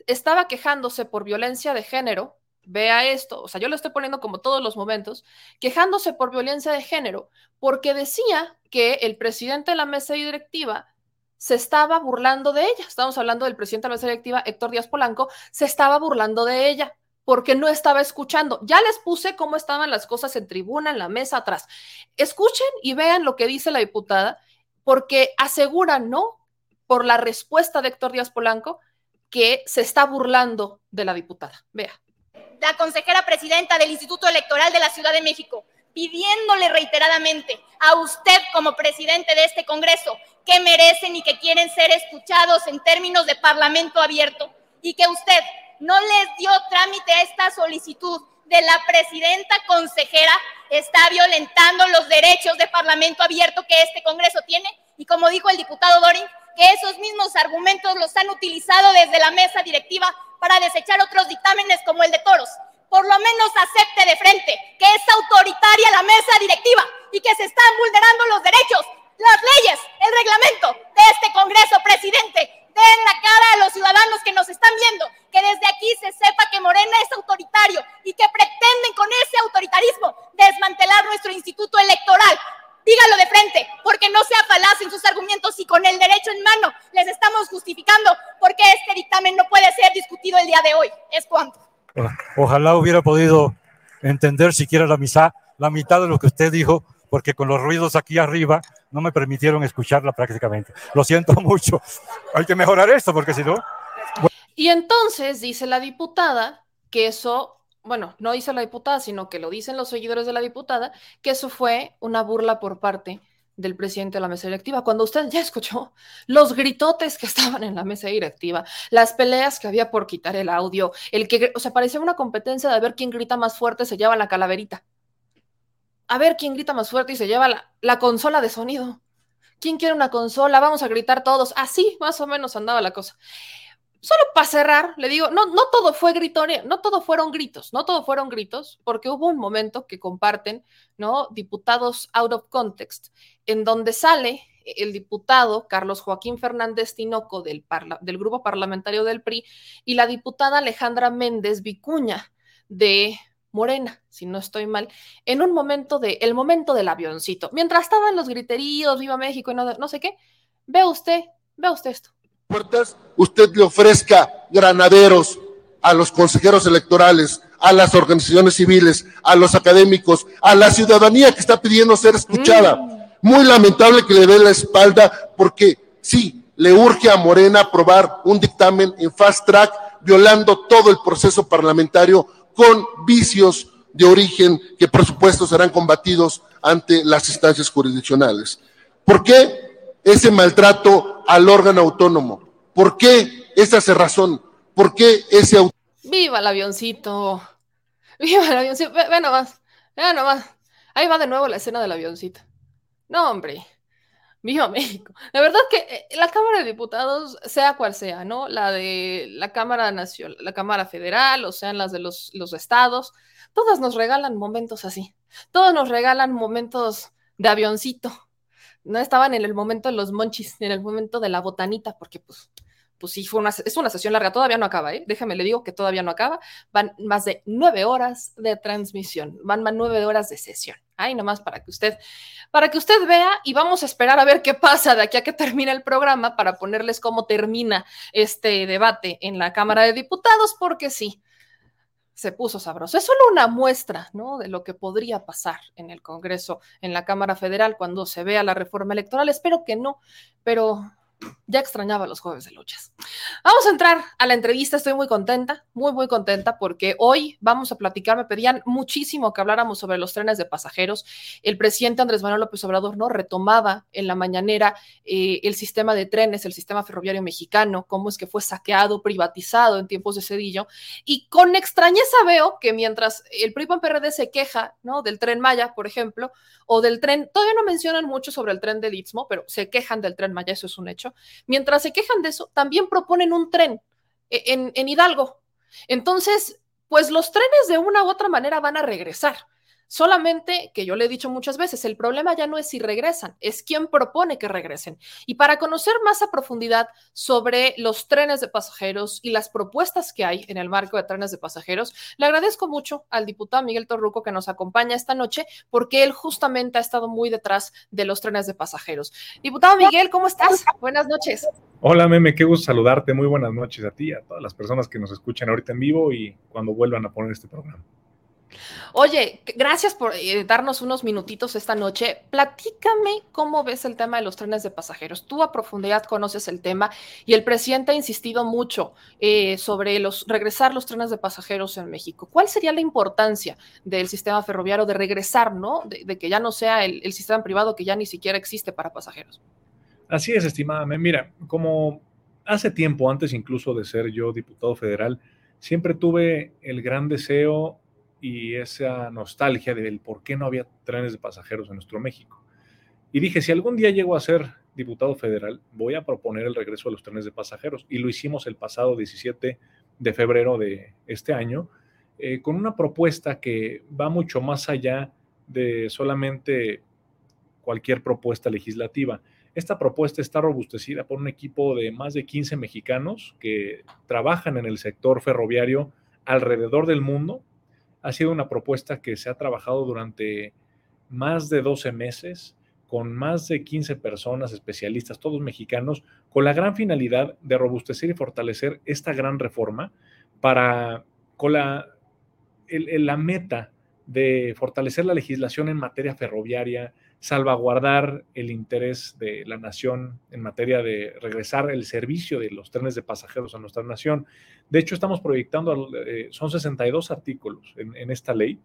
estaba quejándose por violencia de género, vea esto, o sea, yo lo estoy poniendo como todos los momentos, quejándose por violencia de género, porque decía que el presidente de la mesa directiva se estaba burlando de ella. Estamos hablando del presidente de la mesa directiva, Héctor Díaz Polanco, se estaba burlando de ella porque no estaba escuchando. Ya les puse cómo estaban las cosas en tribuna, en la mesa atrás. Escuchen y vean lo que dice la diputada, porque aseguran, ¿no? Por la respuesta de Héctor Díaz Polanco, que se está burlando de la diputada. Vea. la consejera presidenta del Instituto Electoral de la Ciudad de México, pidiéndole reiteradamente a usted como presidente de este Congreso que merecen y que quieren ser escuchados en términos de parlamento abierto y que usted no les dio trámite a esta solicitud de la presidenta consejera, está violentando los derechos de parlamento abierto que este Congreso tiene y como dijo el diputado Dorin, que esos mismos argumentos los han utilizado desde la mesa directiva para desechar otros dictámenes como el de toros por lo menos acepte de frente que es autoritaria la mesa directiva y que se están vulnerando los derechos, las leyes, el reglamento de este Congreso, presidente. Den la cara a los ciudadanos que nos están viendo, que desde aquí se sepa que Morena es autoritario y que pretenden con ese autoritarismo desmantelar nuestro instituto electoral. Dígalo de frente, porque no sea falaz en sus argumentos y con el derecho en mano les estamos justificando porque este dictamen no puede ser discutido el día de hoy. Es cuanto. Ojalá hubiera podido entender siquiera la, misa, la mitad de lo que usted dijo, porque con los ruidos aquí arriba no me permitieron escucharla prácticamente. Lo siento mucho. Hay que mejorar esto, porque si no... Y entonces dice la diputada que eso, bueno, no dice la diputada, sino que lo dicen los seguidores de la diputada, que eso fue una burla por parte del presidente de la mesa directiva, cuando usted ya escuchó los gritotes que estaban en la mesa directiva, las peleas que había por quitar el audio, el que, o sea, parecía una competencia de ver quién grita más fuerte se lleva la calaverita. A ver quién grita más fuerte y se lleva la, la consola de sonido. ¿Quién quiere una consola? Vamos a gritar todos. Así más o menos andaba la cosa solo para cerrar, le digo, no, no todo fue gritones, no todo fueron gritos, no todo fueron gritos, porque hubo un momento que comparten, ¿no? Diputados out of context, en donde sale el diputado Carlos Joaquín Fernández Tinoco del, del grupo parlamentario del PRI y la diputada Alejandra Méndez Vicuña de Morena, si no estoy mal, en un momento de, el momento del avioncito, mientras estaban los griteríos, viva México y no, no sé qué, ve usted, ve usted esto puertas, usted le ofrezca granaderos a los consejeros electorales, a las organizaciones civiles, a los académicos, a la ciudadanía que está pidiendo ser escuchada. Mm. Muy lamentable que le dé la espalda porque sí, le urge a Morena aprobar un dictamen en fast track, violando todo el proceso parlamentario con vicios de origen que por supuesto serán combatidos ante las instancias jurisdiccionales. ¿Por qué? ese maltrato al órgano autónomo? ¿Por qué esa cerrazón? ¿Por qué ese ¡Viva el avioncito! ¡Viva el avioncito! Ve, nomás, ve nomás. Ahí va de nuevo la escena del avioncito. No, hombre. Viva México. La verdad que eh, la Cámara de Diputados, sea cual sea, ¿no? La de la Cámara Nacional, la Cámara Federal, o sean las de los, los estados, todas nos regalan momentos así. Todos nos regalan momentos de avioncito no estaban en el momento de los monchis, en el momento de la botanita, porque pues, pues sí, fue una, es una sesión larga, todavía no acaba, ¿eh? Déjame le digo que todavía no acaba. Van más de nueve horas de transmisión, van más nueve horas de sesión. Ahí nomás para que usted, para que usted vea y vamos a esperar a ver qué pasa de aquí a que termine el programa para ponerles cómo termina este debate en la Cámara de Diputados, porque sí, se puso sabroso. Es solo una muestra, ¿no? De lo que podría pasar en el Congreso, en la Cámara Federal, cuando se vea la reforma electoral. Espero que no, pero ya extrañaba los jueves de luchas. Vamos a entrar a la entrevista, estoy muy contenta, muy, muy contenta porque hoy vamos a platicar, me pedían muchísimo que habláramos sobre los trenes de pasajeros. El presidente Andrés Manuel López Obrador no retomaba en la mañanera eh, el sistema de trenes, el sistema ferroviario mexicano, cómo es que fue saqueado, privatizado en tiempos de Cedillo. Y con extrañeza veo que mientras el PRI PRD se queja, ¿no? Del tren Maya, por ejemplo, o del tren, todavía no mencionan mucho sobre el tren del Istmo, pero se quejan del tren Maya, eso es un hecho. Mientras se quejan de eso, también proponen un tren e, en, en Hidalgo. Entonces, pues los trenes de una u otra manera van a regresar. Solamente que yo le he dicho muchas veces, el problema ya no es si regresan, es quién propone que regresen. Y para conocer más a profundidad sobre los trenes de pasajeros y las propuestas que hay en el marco de trenes de pasajeros, le agradezco mucho al diputado Miguel Torruco que nos acompaña esta noche, porque él justamente ha estado muy detrás de los trenes de pasajeros. Diputado Miguel, ¿cómo estás? Buenas noches. Hola, Meme, qué gusto saludarte. Muy buenas noches a ti, a todas las personas que nos escuchan ahorita en vivo y cuando vuelvan a poner este programa. Oye, gracias por eh, darnos unos minutitos esta noche. Platícame cómo ves el tema de los trenes de pasajeros. Tú a profundidad conoces el tema y el presidente ha insistido mucho eh, sobre los regresar los trenes de pasajeros en México. ¿Cuál sería la importancia del sistema ferroviario de regresar, no? De, que ya no sea el, el, sistema privado que ya ni siquiera existe para pasajeros. Así es, estimada. Mira, como hace tiempo, antes incluso de ser yo diputado federal, siempre tuve el gran deseo y esa nostalgia del por qué no había trenes de pasajeros en nuestro México. Y dije, si algún día llego a ser diputado federal, voy a proponer el regreso de los trenes de pasajeros. Y lo hicimos el pasado 17 de febrero de este año, eh, con una propuesta que va mucho más allá de solamente cualquier propuesta legislativa. Esta propuesta está robustecida por un equipo de más de 15 mexicanos que trabajan en el sector ferroviario alrededor del mundo ha sido una propuesta que se ha trabajado durante más de 12 meses con más de 15 personas especialistas, todos mexicanos, con la gran finalidad de robustecer y fortalecer esta gran reforma para, con la, la meta de fortalecer la legislación en materia ferroviaria, salvaguardar el interés de la nación en materia de regresar el servicio de los trenes de pasajeros a nuestra nación. De hecho, estamos proyectando, eh, son 62 artículos en, esta ley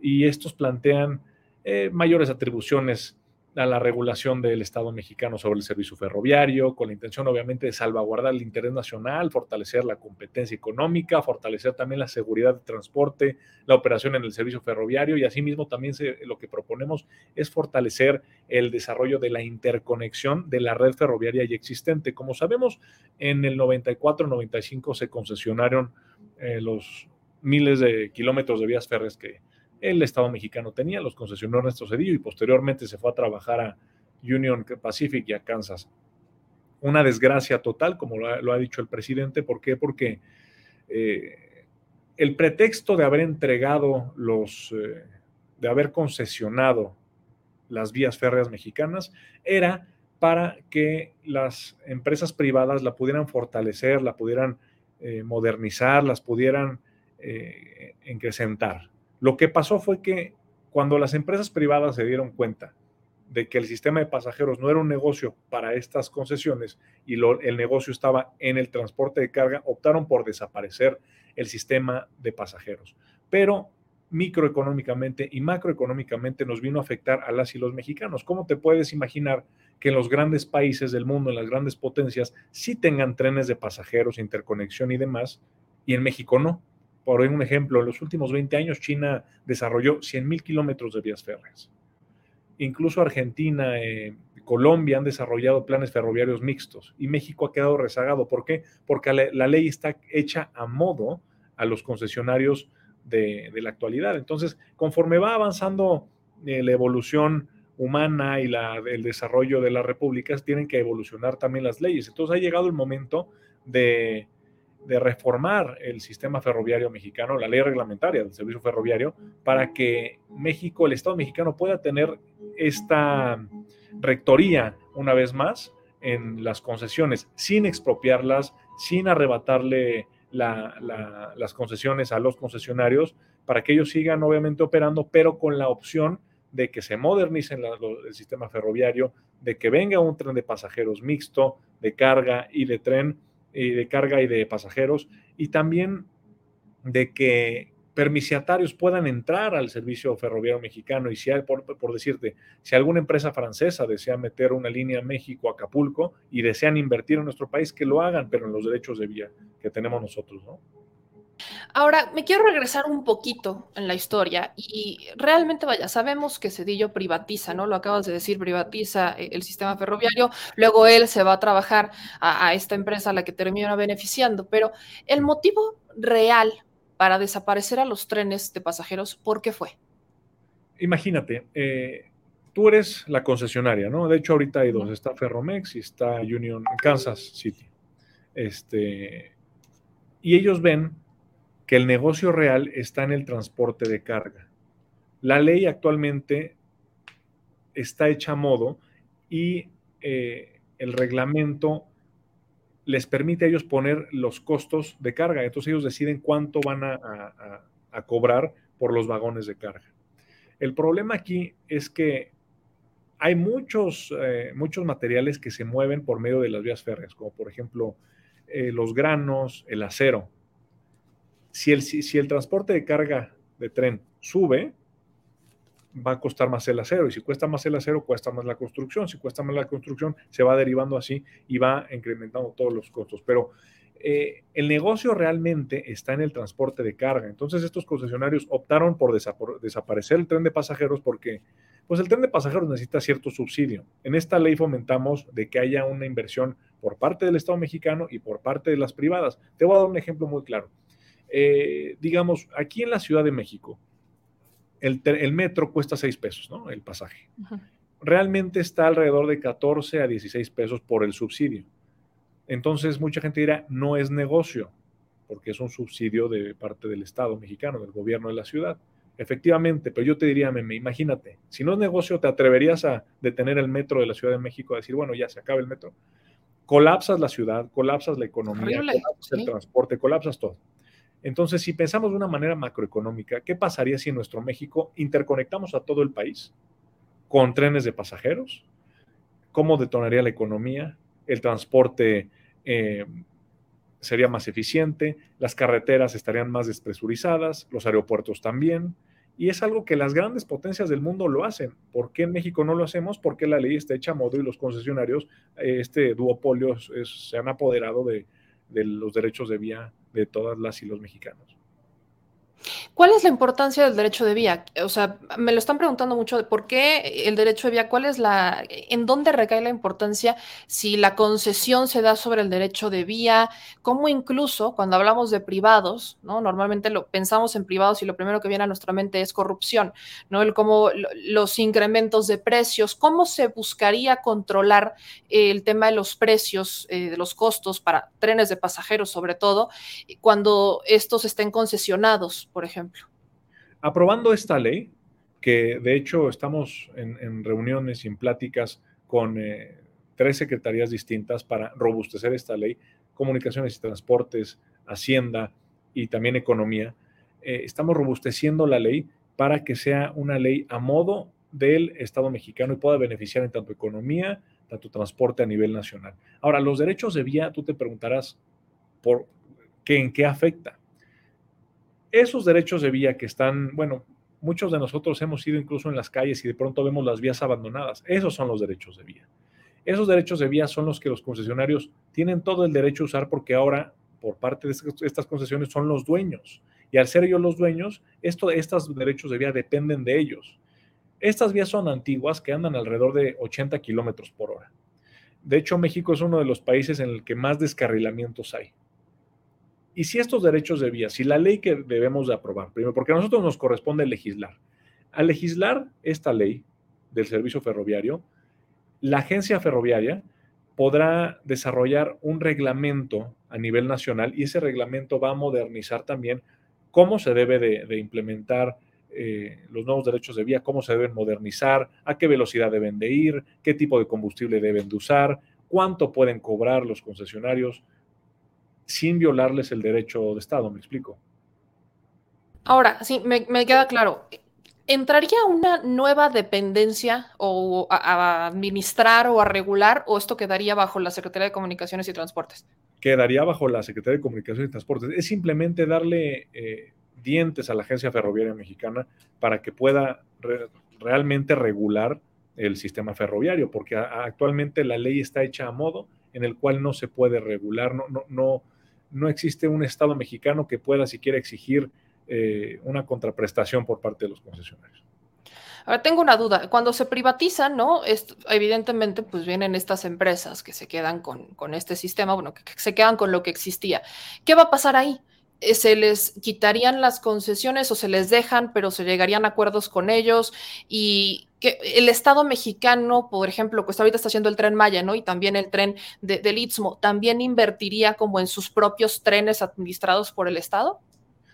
y estos plantean eh, mayores atribuciones a la regulación del Estado mexicano sobre el servicio ferroviario, con la intención obviamente de salvaguardar el interés nacional, fortalecer la competencia económica, fortalecer también la seguridad de transporte, la operación en el servicio ferroviario y asimismo también lo que proponemos es fortalecer el desarrollo de la interconexión de la red ferroviaria ya existente. Como sabemos, en el 94-95 se concesionaron eh, los miles de kilómetros de vías férreas que el Estado mexicano tenía, los concesionó Ernesto Cedillo y posteriormente se fue a trabajar a Union Pacific y a Kansas. Una desgracia total, como lo ha, dicho el presidente. ¿Por qué? Porque eh, el pretexto de haber entregado los, eh, de haber concesionado las vías férreas mexicanas era para que las empresas privadas la pudieran fortalecer, la pudieran eh, modernizar, las pudieran eh, incrementar. Lo que pasó fue que cuando las empresas privadas se dieron cuenta de que el sistema de pasajeros no era un negocio para estas concesiones y el negocio estaba en el transporte de carga, optaron por desaparecer el sistema de pasajeros. Pero microeconómicamente y macroeconómicamente nos vino a afectar a las y los mexicanos. ¿Cómo te puedes imaginar que en los grandes países del mundo, en las grandes potencias, sí tengan trenes de pasajeros, interconexión y demás, y en México no? Por un ejemplo, en los últimos 20 años China desarrolló 100.000 kilómetros de vías férreas. Incluso Argentina, eh, Colombia han desarrollado planes ferroviarios mixtos y México ha quedado rezagado. ¿Por qué? Porque la, ley está hecha a modo a los concesionarios de, la actualidad. Entonces, conforme va avanzando eh, la evolución humana y el desarrollo de las repúblicas, tienen que evolucionar también las leyes. Entonces ha llegado el momento de de reformar el sistema ferroviario mexicano, la ley reglamentaria del servicio ferroviario, para que México, el Estado mexicano, pueda tener esta rectoría una vez más en las concesiones, sin expropiarlas, sin arrebatarle las concesiones a los concesionarios, para que ellos sigan obviamente operando, pero con la opción de que se modernice el sistema ferroviario, de que venga un tren de pasajeros mixto, de carga y de tren, de carga y de pasajeros, y también de que permisiatarios puedan entrar al servicio ferroviario mexicano y si hay, por, decirte, si alguna empresa francesa desea meter una línea México-Acapulco y desean invertir en nuestro país, que lo hagan, pero en los derechos de vía que tenemos nosotros, ¿no? Ahora, me quiero regresar un poquito en la historia y realmente, vaya, sabemos que Cedillo privatiza, ¿no? Lo acabas de decir, privatiza eh, el sistema ferroviario, luego él se va a trabajar a, esta empresa a la que termina beneficiando, pero el motivo real para desaparecer a los trenes de pasajeros, ¿por qué fue? Imagínate, eh, tú eres la concesionaria, ¿no? De hecho, ahorita hay dos, está Ferromex y está Union Kansas City. Este, y ellos ven que el negocio real está en el transporte de carga. La ley actualmente está hecha a modo y eh, el reglamento les permite a ellos poner los costos de carga. Entonces ellos deciden cuánto van a, cobrar por los vagones de carga. El problema aquí es que hay muchos, eh, muchos materiales que se mueven por medio de las vías férreas, como por ejemplo eh, los granos, el acero. Si el, transporte de carga de tren sube, va a costar más el acero. Y si cuesta más el acero, cuesta más la construcción. Si cuesta más la construcción, se va derivando así y va incrementando todos los costos. Pero eh, el negocio realmente está en el transporte de carga. Entonces estos concesionarios optaron por desaparecer el tren de pasajeros porque pues el tren de pasajeros necesita cierto subsidio. En esta ley fomentamos de que haya una inversión por parte del Estado mexicano y por parte de las privadas. Te voy a dar un ejemplo muy claro. Eh, digamos, aquí en la Ciudad de México, el, metro cuesta 6 pesos, ¿no? El pasaje. Realmente está alrededor de 14 a 16 pesos por el subsidio. Entonces, mucha gente dirá, no es negocio, porque es un subsidio de parte del Estado mexicano, del gobierno de la ciudad. Efectivamente, pero yo te diría, meme, imagínate, si no es negocio, ¿te atreverías a detener el metro de la Ciudad de México a decir, bueno, ya se acaba el metro? Colapsas la ciudad, colapsas la economía, colapsas el transporte, colapsas todo. Entonces, si pensamos de una manera macroeconómica, ¿qué pasaría si en nuestro México interconectamos a todo el país con trenes de pasajeros? ¿Cómo detonaría la economía? El transporte eh, sería más eficiente, las carreteras estarían más despresurizadas, los aeropuertos también. Y es algo que las grandes potencias del mundo lo hacen. ¿Por qué en México no lo hacemos? Porque la ley está hecha a modo y los concesionarios, eh, este duopolio, se han apoderado de, de los derechos de vía de todas las y los mexicanos. ¿Cuál es la importancia del derecho de vía? O sea, me lo están preguntando mucho de por qué el derecho de vía, cuál es la, en dónde recae la importancia si la concesión se da sobre el derecho de vía, cómo incluso cuando hablamos de privados, ¿no? Normalmente lo pensamos en privados y lo primero que viene a nuestra mente es corrupción, ¿no? El cómo los incrementos de precios, cómo se buscaría controlar el tema de los precios, eh, de los costos para trenes de pasajeros sobre todo, cuando estos estén concesionados por ejemplo. Aprobando esta ley, que de hecho estamos en, reuniones y en pláticas con eh, tres secretarías distintas para robustecer esta ley, comunicaciones y transportes, hacienda y también economía, eh, estamos robusteciendo la ley para que sea una ley a modo del Estado mexicano y pueda beneficiar en tanto economía, tanto transporte a nivel nacional. Ahora, los derechos de vía, tú te preguntarás por qué, en qué afecta esos derechos de vía que están, bueno, muchos de nosotros hemos ido incluso en las calles y de pronto vemos las vías abandonadas. Esos son los derechos de vía. Esos derechos de vía son los que los concesionarios tienen todo el derecho a usar porque ahora, por parte de estas concesiones, son los dueños. Y al ser ellos los dueños, esto, estos derechos de vía dependen de ellos. Estas vías son antiguas que andan alrededor de 80 kilómetros por hora. De hecho, México es uno de los países en el que más descarrilamientos hay. Y si estos derechos de vía, si la ley que debemos de aprobar, primero, porque a nosotros nos corresponde legislar, al legislar esta ley del servicio ferroviario, la agencia ferroviaria podrá desarrollar un reglamento a nivel nacional y ese reglamento va a modernizar también cómo se debe de, implementar eh, los nuevos derechos de vía, cómo se deben modernizar, a qué velocidad deben de ir, qué tipo de combustible deben de usar, cuánto pueden cobrar los concesionarios, sin violarles el derecho de Estado, ¿me explico? Ahora, sí, me, queda claro. ¿Entraría una nueva dependencia o a, administrar o a regular o esto quedaría bajo la Secretaría de Comunicaciones y Transportes? Quedaría bajo la Secretaría de Comunicaciones y Transportes. Es simplemente darle eh, dientes a la Agencia Ferroviaria Mexicana para que pueda realmente regular el sistema ferroviario, porque actualmente la ley está hecha a modo en el cual no se puede regular, no, no, no, no existe un Estado mexicano que pueda siquiera exigir eh, una contraprestación por parte de los concesionarios. Ahora tengo una duda. Cuando se privatiza, ¿no? evidentemente, pues vienen estas empresas que se quedan con, con este sistema, bueno, que, se quedan con lo que existía. ¿Qué va a pasar ahí? Eh, se les quitarían las concesiones o se les dejan, pero se llegarían a acuerdos con ellos y que el Estado mexicano, por ejemplo, pues ahorita está haciendo el tren Maya, ¿no? Y también el tren de, del Istmo, ¿también invertiría como en sus propios trenes administrados por el Estado?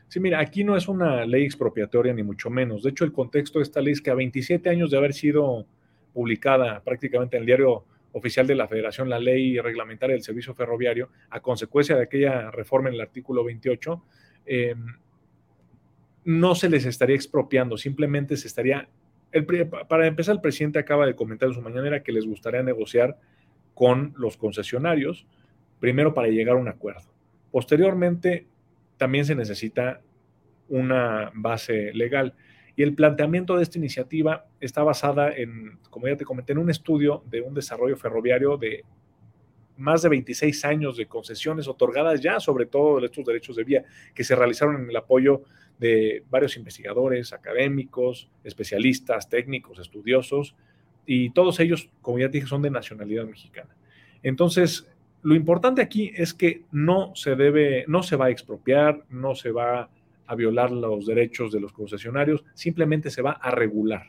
Sí, mira, aquí no es una ley expropiatoria ni mucho menos. De hecho, el contexto de esta ley es que a 27 años de haber sido publicada prácticamente en el diario oficial de la Federación, la ley reglamentaria del servicio ferroviario, a consecuencia de aquella reforma en el artículo 28, no se les estaría expropiando, simplemente se estaría... Para empezar, el presidente acaba de comentar en su mañanera que les gustaría negociar con los concesionarios, primero para llegar a un acuerdo. Posteriormente, también se necesita una base legal. Y el planteamiento de esta iniciativa está basada en, como ya te comenté, en un estudio de un desarrollo ferroviario de más de 26 años de concesiones otorgadas ya sobre todo estos derechos de vía que se realizaron en el apoyo de varios investigadores, académicos, especialistas, técnicos, estudiosos, y todos ellos, como ya dije, son de nacionalidad mexicana. Entonces, lo importante aquí es que no se debe, no se va a expropiar, no se va a violar los derechos de los concesionarios, simplemente se va a regular.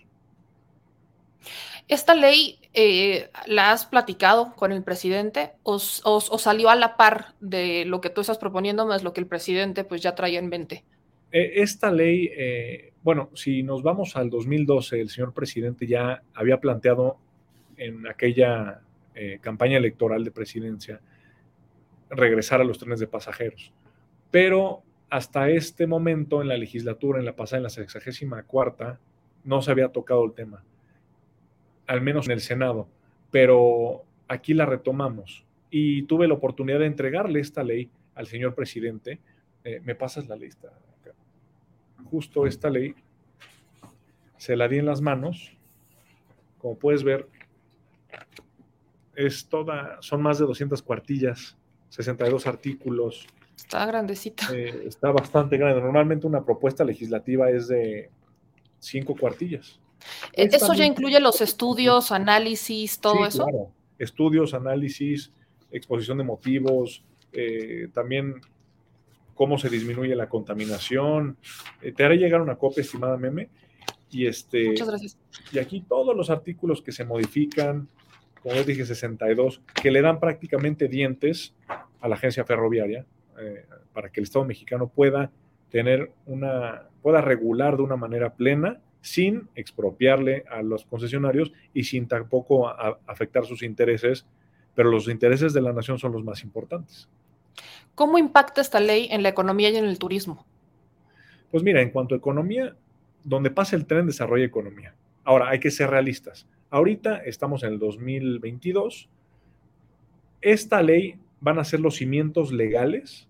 ¿Esta ley eh, la has platicado con el presidente o, salió a la par de lo que tú estás proponiendo más lo que el presidente pues ya traía en mente? Eh, esta ley, eh, bueno, si nos vamos al 2012, el señor presidente ya había planteado en aquella campaña electoral de presidencia regresar a los trenes de pasajeros. Pero hasta este momento en la legislatura, en la pasada, en la sexagésima cuarta, no se había tocado el tema al menos en el Senado, pero aquí la retomamos y tuve la oportunidad de entregarle esta ley al señor presidente. Eh, me pasas la lista. Justo esta ley se la di en las manos. Como puedes ver, es toda, son más de 200 cuartillas, 62 artículos. Está grandecita. Eh, está bastante grande. Normalmente una propuesta legislativa es de cinco cuartillas. E, ¿Eso ya incluye los estudios, análisis, todo eso? Claro, estudios, análisis, exposición de motivos, eh, también cómo se disminuye la contaminación. Eh, te haré llegar una copia, estimada Meme. Y este, Muchas gracias. Y aquí todos los artículos que se modifican, como les dije, 62, que le dan prácticamente dientes a la agencia ferroviaria eh, para que el Estado mexicano pueda tener una, pueda regular de una manera plena sin expropiarle a los concesionarios y sin tampoco afectar sus intereses, pero los intereses de la nación son los más importantes. ¿Cómo impacta esta ley en la economía y en el turismo? Pues mira, en cuanto a economía, donde pasa el tren desarrolla economía. Ahora, hay que ser realistas. Ahorita estamos en el 2022. Esta ley van a ser los cimientos legales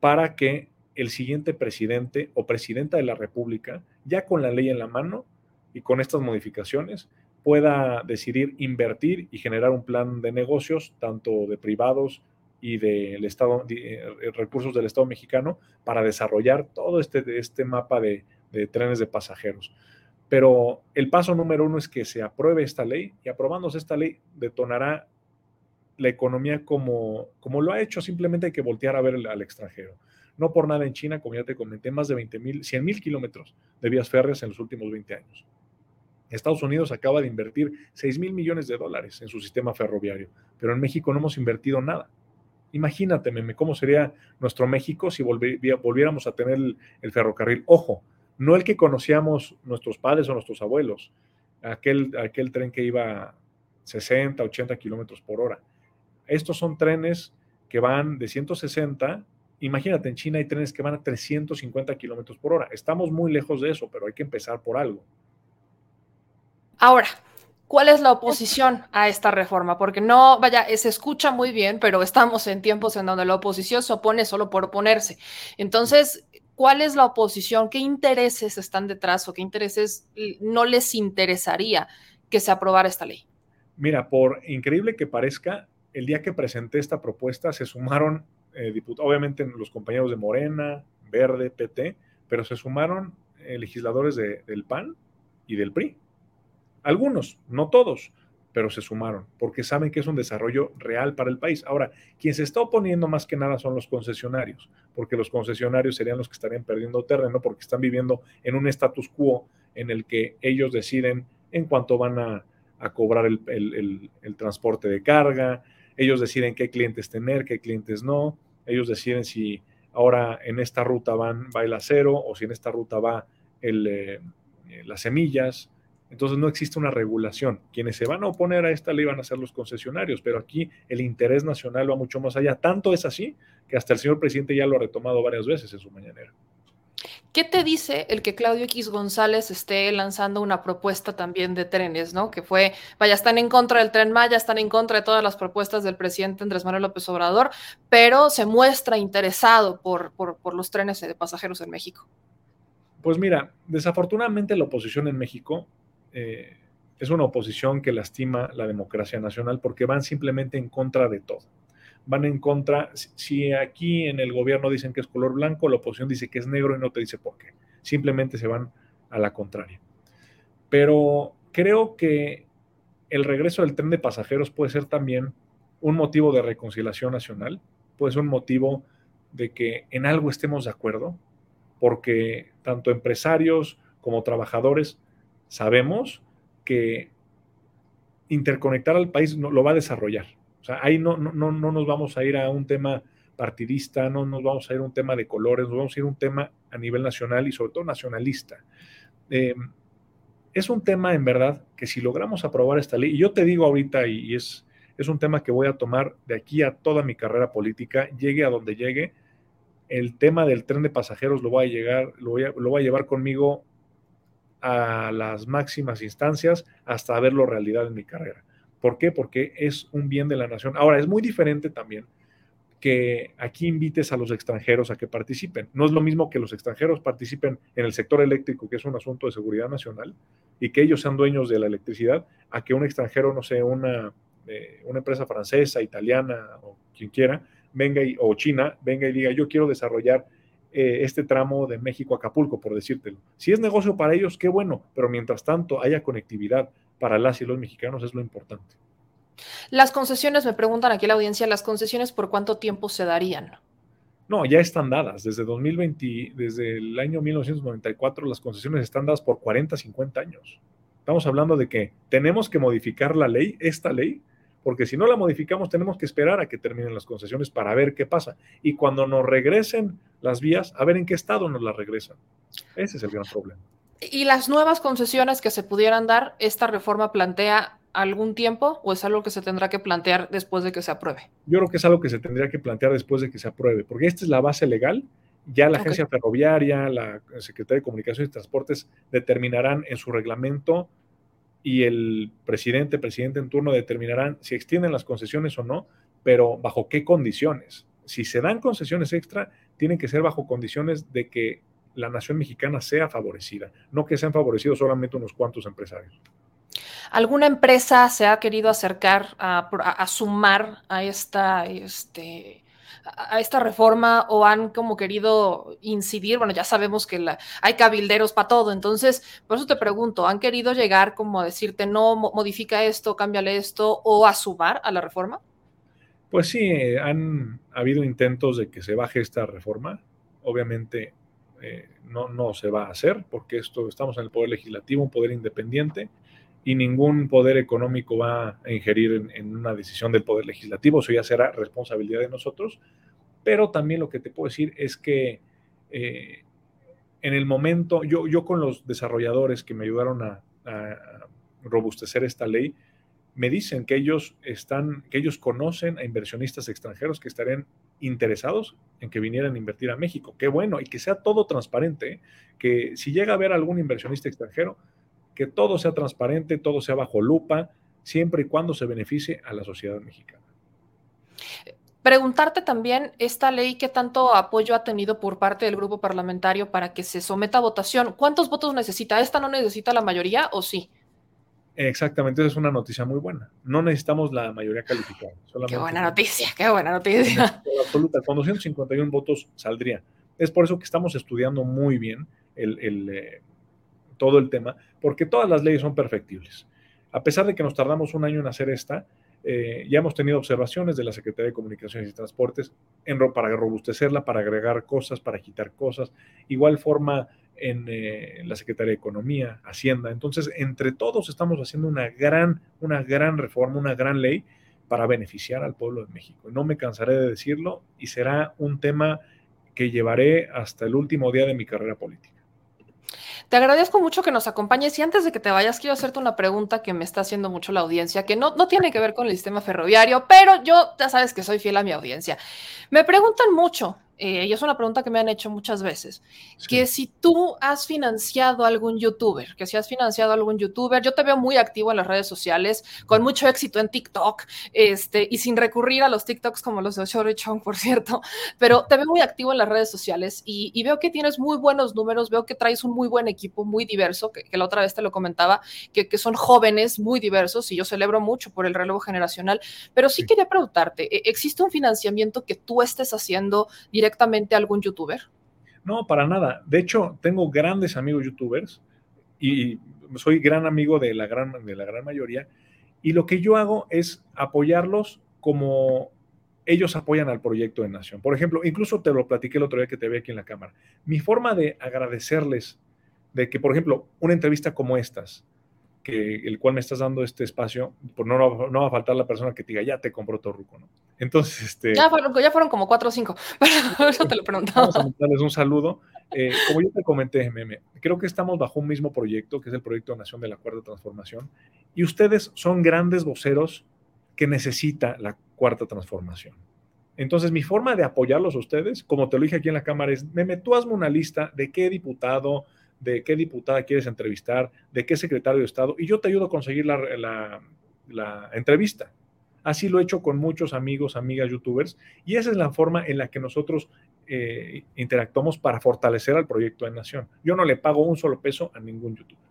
para que el siguiente presidente o presidenta de la República, ya con la ley en la mano y con estas modificaciones, pueda decidir invertir y generar un plan de negocios, tanto de privados y del Estado, de, eh, recursos del Estado mexicano, para desarrollar todo este, este mapa de, de trenes de pasajeros. Pero el paso número uno es que se apruebe esta ley y aprobándose esta ley detonará la economía como, como lo ha hecho, simplemente hay que voltear a ver al extranjero. No por nada en China, como ya te comenté, más de 20 mil, 100 mil kilómetros de vías férreas en los últimos 20 años. Estados Unidos acaba de invertir 6 mil millones de dólares en su sistema ferroviario, pero en México no hemos invertido nada. Imagínate, meme, cómo sería nuestro México si volviéramos a tener el, ferrocarril. Ojo, no el que conocíamos nuestros padres o nuestros abuelos, aquel, aquel tren que iba 60, 80 kilómetros por hora. Estos son trenes que van de 160 Imagínate, en China hay trenes que van a 350 kilómetros por hora. Estamos muy lejos de eso, pero hay que empezar por algo. Ahora, ¿cuál es la oposición a esta reforma? Porque no, vaya, se escucha muy bien, pero estamos en tiempos en donde la oposición se opone solo por oponerse. Entonces, ¿cuál es la oposición? ¿Qué intereses están detrás o qué intereses no les interesaría que se aprobara esta ley? Mira, por increíble que parezca, el día que presenté esta propuesta se sumaron eh, obviamente los compañeros de Morena, Verde, PT, pero se sumaron eh, legisladores del PAN y del PRI. Algunos, no todos, pero se sumaron, porque saben que es un desarrollo real para el país. Ahora, quien se está oponiendo más que nada son los concesionarios, porque los concesionarios serían los que estarían perdiendo terreno, porque están viviendo en un status quo en el que ellos deciden en cuánto van a, cobrar el, el, transporte de carga, ellos deciden qué clientes tener, qué clientes no, ellos deciden si ahora en esta ruta van, va el acero o si en esta ruta va el, eh, eh, las semillas. Entonces no existe una regulación. Quienes se van a oponer a esta ley van a ser los concesionarios, pero aquí el interés nacional va mucho más allá. Tanto es así que hasta el señor presidente ya lo ha retomado varias veces en su mañanera. ¿Qué te dice el que Claudio X González esté lanzando una propuesta también de trenes, ¿no? Que fue, vaya, están en contra del tren Maya, están en contra de todas las propuestas del presidente Andrés Manuel López Obrador, pero se muestra interesado por, por, los trenes de pasajeros en México. Pues mira, desafortunadamente la oposición en México eh, es una oposición que lastima la democracia nacional porque van simplemente en contra de todo van en contra. Si aquí en el gobierno dicen que es color blanco, la oposición dice que es negro y no te dice por qué. Simplemente se van a la contraria. Pero creo que el regreso del tren de pasajeros puede ser también un motivo de reconciliación nacional, puede ser un motivo de que en algo estemos de acuerdo, porque tanto empresarios como trabajadores sabemos que interconectar al país lo va a desarrollar. O sea, ahí no, no, no nos vamos a ir a un tema partidista, no nos vamos a ir a un tema de colores, nos vamos a ir a un tema a nivel nacional y sobre todo nacionalista. Em, es un tema en verdad que si logramos aprobar esta ley, y yo te digo ahorita, y, es, es un tema que voy a tomar de aquí a toda mi carrera política, llegue a donde llegue, el tema del tren de pasajeros lo voy a, llegar, lo voy a, lo voy a llevar conmigo a las máximas instancias hasta verlo realidad en mi carrera. ¿Por qué? Porque es un bien de la nación. Ahora, es muy diferente también que aquí invites a los extranjeros a que participen. No es lo mismo que los extranjeros participen en el sector eléctrico, que es un asunto de seguridad nacional, y que ellos sean dueños de la electricidad, a que un extranjero, no sé, una, eh, una empresa francesa, italiana o quien quiera, venga y, o China, venga y diga, yo quiero desarrollar eh, este tramo de México a Acapulco, por decírtelo. Si es negocio para ellos, qué bueno, pero mientras tanto haya conectividad, para las y los mexicanos es lo importante. Las concesiones, me preguntan aquí la audiencia, ¿las concesiones por cuánto tiempo se darían? No, ya están dadas. Desde 2020, desde el año 1994, las concesiones están dadas por 40, 50 años. Estamos hablando de que tenemos que modificar la ley, esta ley, porque si no la modificamos tenemos que esperar a que terminen las concesiones para ver qué pasa. Y cuando nos regresen las vías, a ver en qué estado nos las regresan. Ese es el gran problema. ¿Y las nuevas concesiones que se pudieran dar, esta reforma plantea algún tiempo o es algo que se tendrá que plantear después de que se apruebe? Yo creo que es algo que se tendría que plantear después de que se apruebe, porque esta es la base legal. Ya la agencia ferroviaria, la Secretaría de Comunicaciones y Transportes determinarán en su reglamento y el presidente, presidente en turno determinarán si extienden las concesiones o no, pero bajo qué condiciones. Si se dan concesiones extra, tienen que ser bajo condiciones de que la nación mexicana sea favorecida, no que sean favorecidos solamente unos cuantos empresarios. ¿Alguna empresa se ha querido acercar a, sumar a esta, este, a esta reforma o han como querido incidir? Bueno, ya sabemos que la, hay cabilderos para todo, entonces, por eso te pregunto, ¿han querido llegar como a decirte, no, modifica esto, cámbiale esto o a sumar a la reforma? Pues sí, han habido intentos de que se baje esta reforma. Obviamente eh, no, no se va a hacer porque esto estamos en el poder legislativo, un poder independiente y ningún poder económico va a ingerir en, una decisión del poder legislativo, eso ya será responsabilidad de nosotros, pero también lo que te puedo decir es que eh, en el momento, yo, yo con los desarrolladores que me ayudaron a, robustecer esta ley, me dicen que ellos están, que ellos conocen a inversionistas extranjeros que estarían interesados en que vinieran a invertir a México. Qué bueno, y que sea todo transparente, ¿eh? que si llega a haber algún inversionista extranjero, que todo sea transparente, todo sea bajo lupa, siempre y cuando se beneficie a la sociedad mexicana. Preguntarte también esta ley, ¿qué tanto apoyo ha tenido por parte del grupo parlamentario para que se someta a votación? ¿Cuántos votos necesita? ¿Esta no necesita la mayoría o sí? Exactamente, esa es una noticia muy buena. No necesitamos la mayoría calificada. Qué buena noticia, qué buena noticia. Absoluta, con 251 votos saldría. Es por eso que estamos estudiando muy bien el, eh, todo el tema, porque todas las leyes son perfectibles. A pesar de que nos tardamos un año en hacer esta, eh, ya hemos tenido observaciones de la Secretaría de Comunicaciones y Transportes en, para robustecerla, para agregar cosas, para quitar cosas. Igual forma eh, en la Secretaría de Economía, Hacienda. Entonces, entre todos estamos haciendo una gran, una gran reforma, una gran ley para beneficiar al pueblo de México. No me cansaré de decirlo y será un tema que llevaré hasta el último día de mi carrera política. Te agradezco mucho que nos acompañes y antes de que te vayas quiero hacerte una pregunta que me está haciendo mucho la audiencia, que no, no tiene que ver con el sistema ferroviario, pero yo ya sabes que soy fiel a mi audiencia. Me preguntan mucho eh, y es una pregunta que me han hecho muchas veces, que si tú has financiado a algún youtuber, que si has financiado a algún youtuber, yo te veo muy activo en las redes sociales, con mucho éxito en TikTok, este, y sin recurrir a los TikToks como los de Shori Chong, por cierto, pero te veo muy activo en las redes sociales y, veo que tienes muy buenos números, veo que traes un muy buen equipo, muy diverso, que, la otra vez te lo comentaba, que, que, son jóvenes muy diversos y yo celebro mucho por el relevo generacional, pero sí, quería preguntarte, ¿e-, ¿existe un financiamiento que tú estés haciendo directamente a algún youtuber? No, para nada. De hecho, tengo grandes amigos youtubers y soy gran amigo de la gran, de la gran mayoría. Y lo que yo hago es apoyarlos como ellos apoyan al proyecto de Nación. Por ejemplo, incluso te lo platiqué el otro día que te vi aquí en la cámara. Mi forma de agradecerles de que, por ejemplo, una entrevista como estas, que el cual me estás dando este espacio, pues no, no, va a faltar la persona que te diga, ya te compró Torruco, ¿no? Entonces, este... Ya fueron, ya fueron como cuatro o cinco, pero eso te lo preguntaba. Vamos a darles un saludo. Eh, como yo te comenté, Meme, creo que estamos bajo un mismo proyecto, que es el proyecto de Nación de la Cuarta Transformación, y ustedes son grandes voceros que necesita la Cuarta Transformación. Entonces, mi forma de apoyarlos a ustedes, como te lo dije aquí en la Cámara, es, Meme, tú hazme una lista de qué diputado, de qué diputada quieres entrevistar, de qué secretario de Estado, y yo te ayudo a conseguir la, entrevista. Así lo he hecho con muchos amigos, amigas, youtubers, y esa es la forma en la que nosotros eh, interactuamos para fortalecer al proyecto de Nación. Yo no le pago un solo peso a ningún youtuber.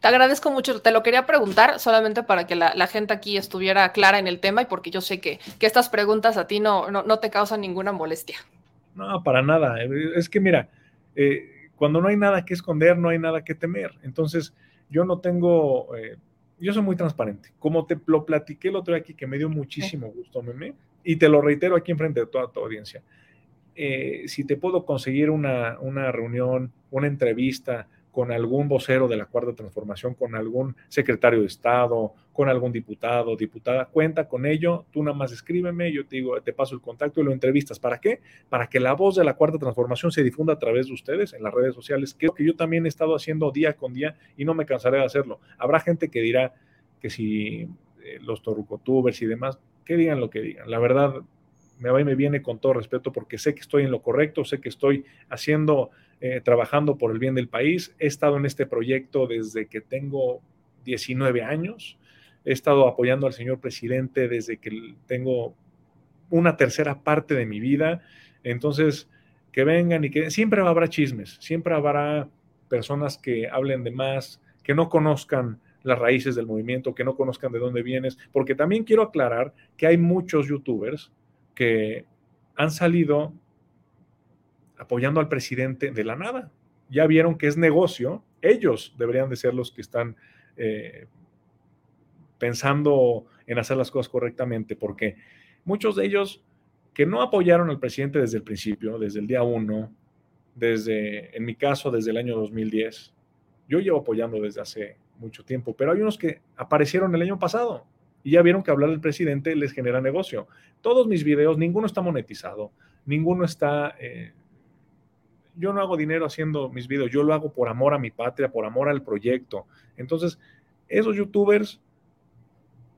Te agradezco mucho. Te lo quería preguntar solamente para que la, gente aquí estuviera clara en el tema y porque yo sé que, estas preguntas a ti no, no, te causan ninguna molestia. No, para nada. Es que mira, eh, cuando no hay nada que esconder, no hay nada que temer. Entonces, yo no tengo, eh, yo soy muy transparente. Como te lo platiqué el otro día aquí, que me dio muchísimo gusto, meme, y te lo reitero aquí enfrente de toda tu audiencia. Eh, si te puedo conseguir una, una reunión, una entrevista, con algún vocero de la Cuarta Transformación, con algún secretario de Estado, con algún diputado, diputada, cuenta con ello, tú nada más escríbeme, yo te digo, te paso el contacto y lo entrevistas. ¿Para qué? Para que la voz de la Cuarta Transformación se difunda a través de ustedes en las redes sociales, que es lo que yo también he estado haciendo día con día y no me cansaré de hacerlo. Habrá gente que dirá que si eh, los torrucotubers y demás, que digan lo que digan. La verdad, me va y me viene con todo respeto porque sé que estoy en lo correcto, sé que estoy haciendo eh, trabajando por el bien del país. He estado en este proyecto desde que tengo 19 años. He estado apoyando al señor presidente desde que tengo una tercera parte de mi vida. Entonces, que vengan y que siempre habrá chismes, siempre habrá personas que hablen de más, que no conozcan las raíces del movimiento, que no conozcan de dónde vienes, porque también quiero aclarar que hay muchos youtubers que han salido apoyando al presidente de la nada. Ya vieron que es negocio, ellos deberían de ser los que están eh, pensando en hacer las cosas correctamente, porque muchos de ellos que no apoyaron al presidente desde el principio, desde el día uno, desde, en mi caso, desde el año 2010, yo llevo apoyando desde hace mucho tiempo, pero hay unos que aparecieron el año pasado y ya vieron que hablar del presidente les genera negocio. Todos mis videos, ninguno está monetizado, ninguno está eh, yo no hago dinero haciendo mis videos, yo lo hago por amor a mi patria, por amor al proyecto. Entonces, esos youtubers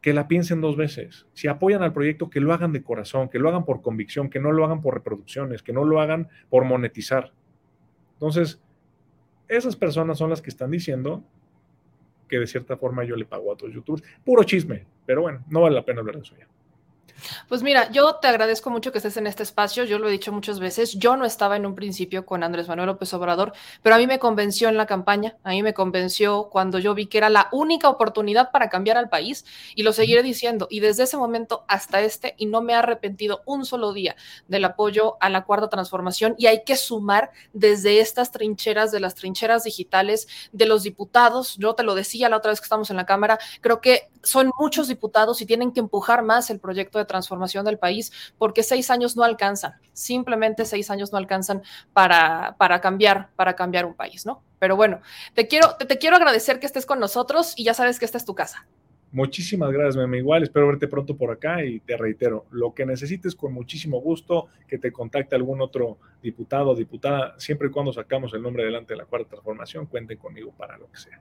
que la piensen dos veces, si apoyan al proyecto, que lo hagan de corazón, que lo hagan por convicción, que no lo hagan por reproducciones, que no lo hagan por monetizar. Entonces, esas personas son las que están diciendo que de cierta forma yo le pago a otros youtubers. Puro chisme, pero bueno, no vale la pena hablar de eso ya. Pues mira, yo te agradezco mucho que estés en este espacio. Yo lo he dicho muchas veces. Yo no estaba en un principio con Andrés Manuel López Obrador, pero a mí me convenció en la campaña. A mí me convenció cuando yo vi que era la única oportunidad para cambiar al país y lo seguiré diciendo. Y desde ese momento hasta este, y no me he arrepentido un solo día del apoyo a la cuarta transformación. Y hay que sumar desde estas trincheras, de las trincheras digitales, de los diputados. Yo te lo decía la otra vez que estamos en la Cámara. Creo que son muchos diputados y tienen que empujar más el proyecto de transformación del país, porque seis años no alcanzan, simplemente seis años no alcanzan para, para cambiar, para cambiar un país, ¿no? Pero bueno, te quiero, te, quiero agradecer que estés con nosotros y ya sabes que esta es tu casa. Muchísimas gracias, Meme. Igual espero verte pronto por acá y te reitero, lo que necesites con muchísimo gusto, que te contacte algún otro diputado o diputada, siempre y cuando sacamos el nombre delante de la cuarta transformación, cuenten conmigo para lo que sea.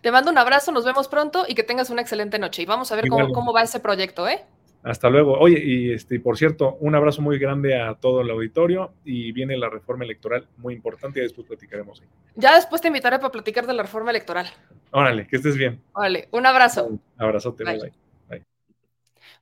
Te mando un abrazo, nos vemos pronto y que tengas una excelente noche. Y vamos a ver cómo, cómo va ese proyecto, ¿eh? Hasta luego. Oye, y este, por cierto, un abrazo muy grande a todo el auditorio y viene la reforma electoral muy importante y después platicaremos. Ya después te invitaré para platicar de la reforma electoral. Órale, que estés bien. Órale, un abrazo. Un abrazote, bye.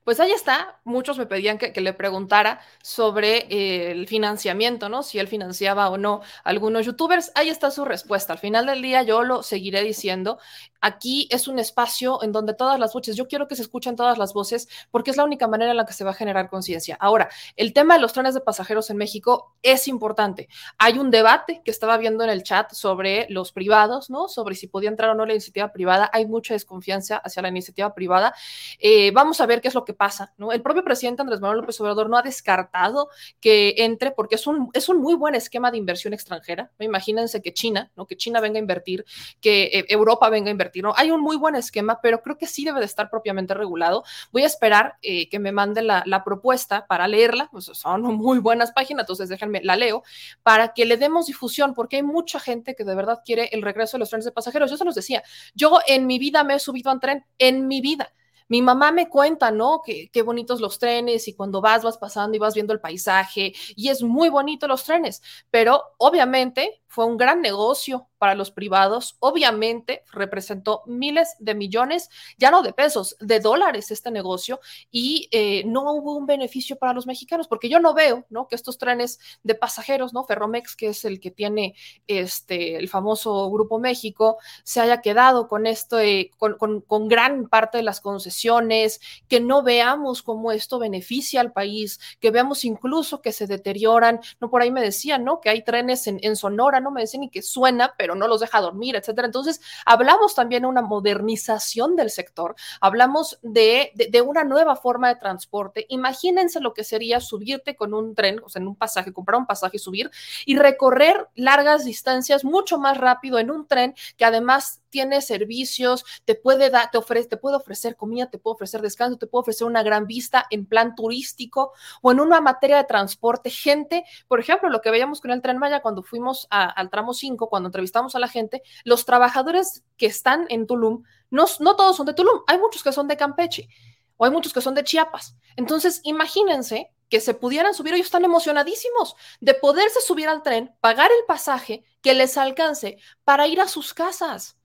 Pues ahí está, muchos me pedían que, le preguntara sobre eh, el financiamiento, ¿no? Si él financiaba o no algunos youtubers. Ahí está su respuesta. Al final del día yo lo seguiré diciendo. Aquí es un espacio en donde todas las voces, yo quiero que se escuchen todas las voces porque es la única manera en la que se va a generar conciencia. Ahora, el tema de los trenes de pasajeros en México es importante. Hay un debate que estaba viendo en el chat sobre los privados, ¿no? Sobre si podía entrar o no la iniciativa privada. Hay mucha desconfianza hacia la iniciativa privada. Eh, vamos a ver qué es lo que pasa, ¿no? El propio presidente Andrés Manuel López Obrador no ha descartado que entre, porque es un, es un muy buen esquema de inversión extranjera. Imagínense que China, ¿no? Que China venga a invertir, que eh, Europa venga a invertir, ¿no? Hay un muy buen esquema, pero creo que sí debe de estar propiamente regulado. Voy a esperar eh, que me mande la, propuesta para leerla, pues son muy buenas páginas, entonces déjenme, la leo, para que le demos difusión, porque hay mucha gente que de verdad quiere el regreso de los trenes de pasajeros. Yo se los decía, yo en mi vida me he subido a un tren, en mi vida mi mamá me cuenta, ¿no? Que qué bonitos los trenes y cuando vas, vas pasando y vas viendo el paisaje y es muy bonito los trenes, pero obviamente fue un gran negocio para los privados. Obviamente representó miles de millones, ya no de pesos, de dólares este negocio y eh, no hubo un beneficio para los mexicanos, porque yo no veo, ¿no? Que estos trenes de pasajeros, ¿no? Ferromex, que es el que tiene este, el famoso Grupo México, se haya quedado con esto, eh, con, con gran parte de las concesiones, que no veamos cómo esto beneficia al país, que veamos incluso que se deterioran, no por ahí me decían, ¿no? Que hay trenes en, en Sonora no me dicen ni que suena, pero no los deja dormir, etcétera. Entonces, hablamos también de una modernización del sector, hablamos de, de, una nueva forma de transporte. Imagínense lo que sería subirte con un tren, o sea, en un pasaje, comprar un pasaje y subir y recorrer largas distancias mucho más rápido en un tren que además tiene servicios, te puede dar, te ofrece, te puede ofrecer comida, te puede ofrecer descanso, te puede ofrecer una gran vista en plan turístico o en una materia de transporte. Gente, por ejemplo, lo que veíamos con el tren Maya cuando fuimos al tramo 5, cuando entrevistamos a la gente, los trabajadores que están en Tulum, no, no todos son de Tulum, hay muchos que son de Campeche o hay muchos que son de Chiapas. Entonces, imagínense que se pudieran subir, ellos están emocionadísimos de poderse subir al tren, pagar el pasaje que les alcance para ir a sus casas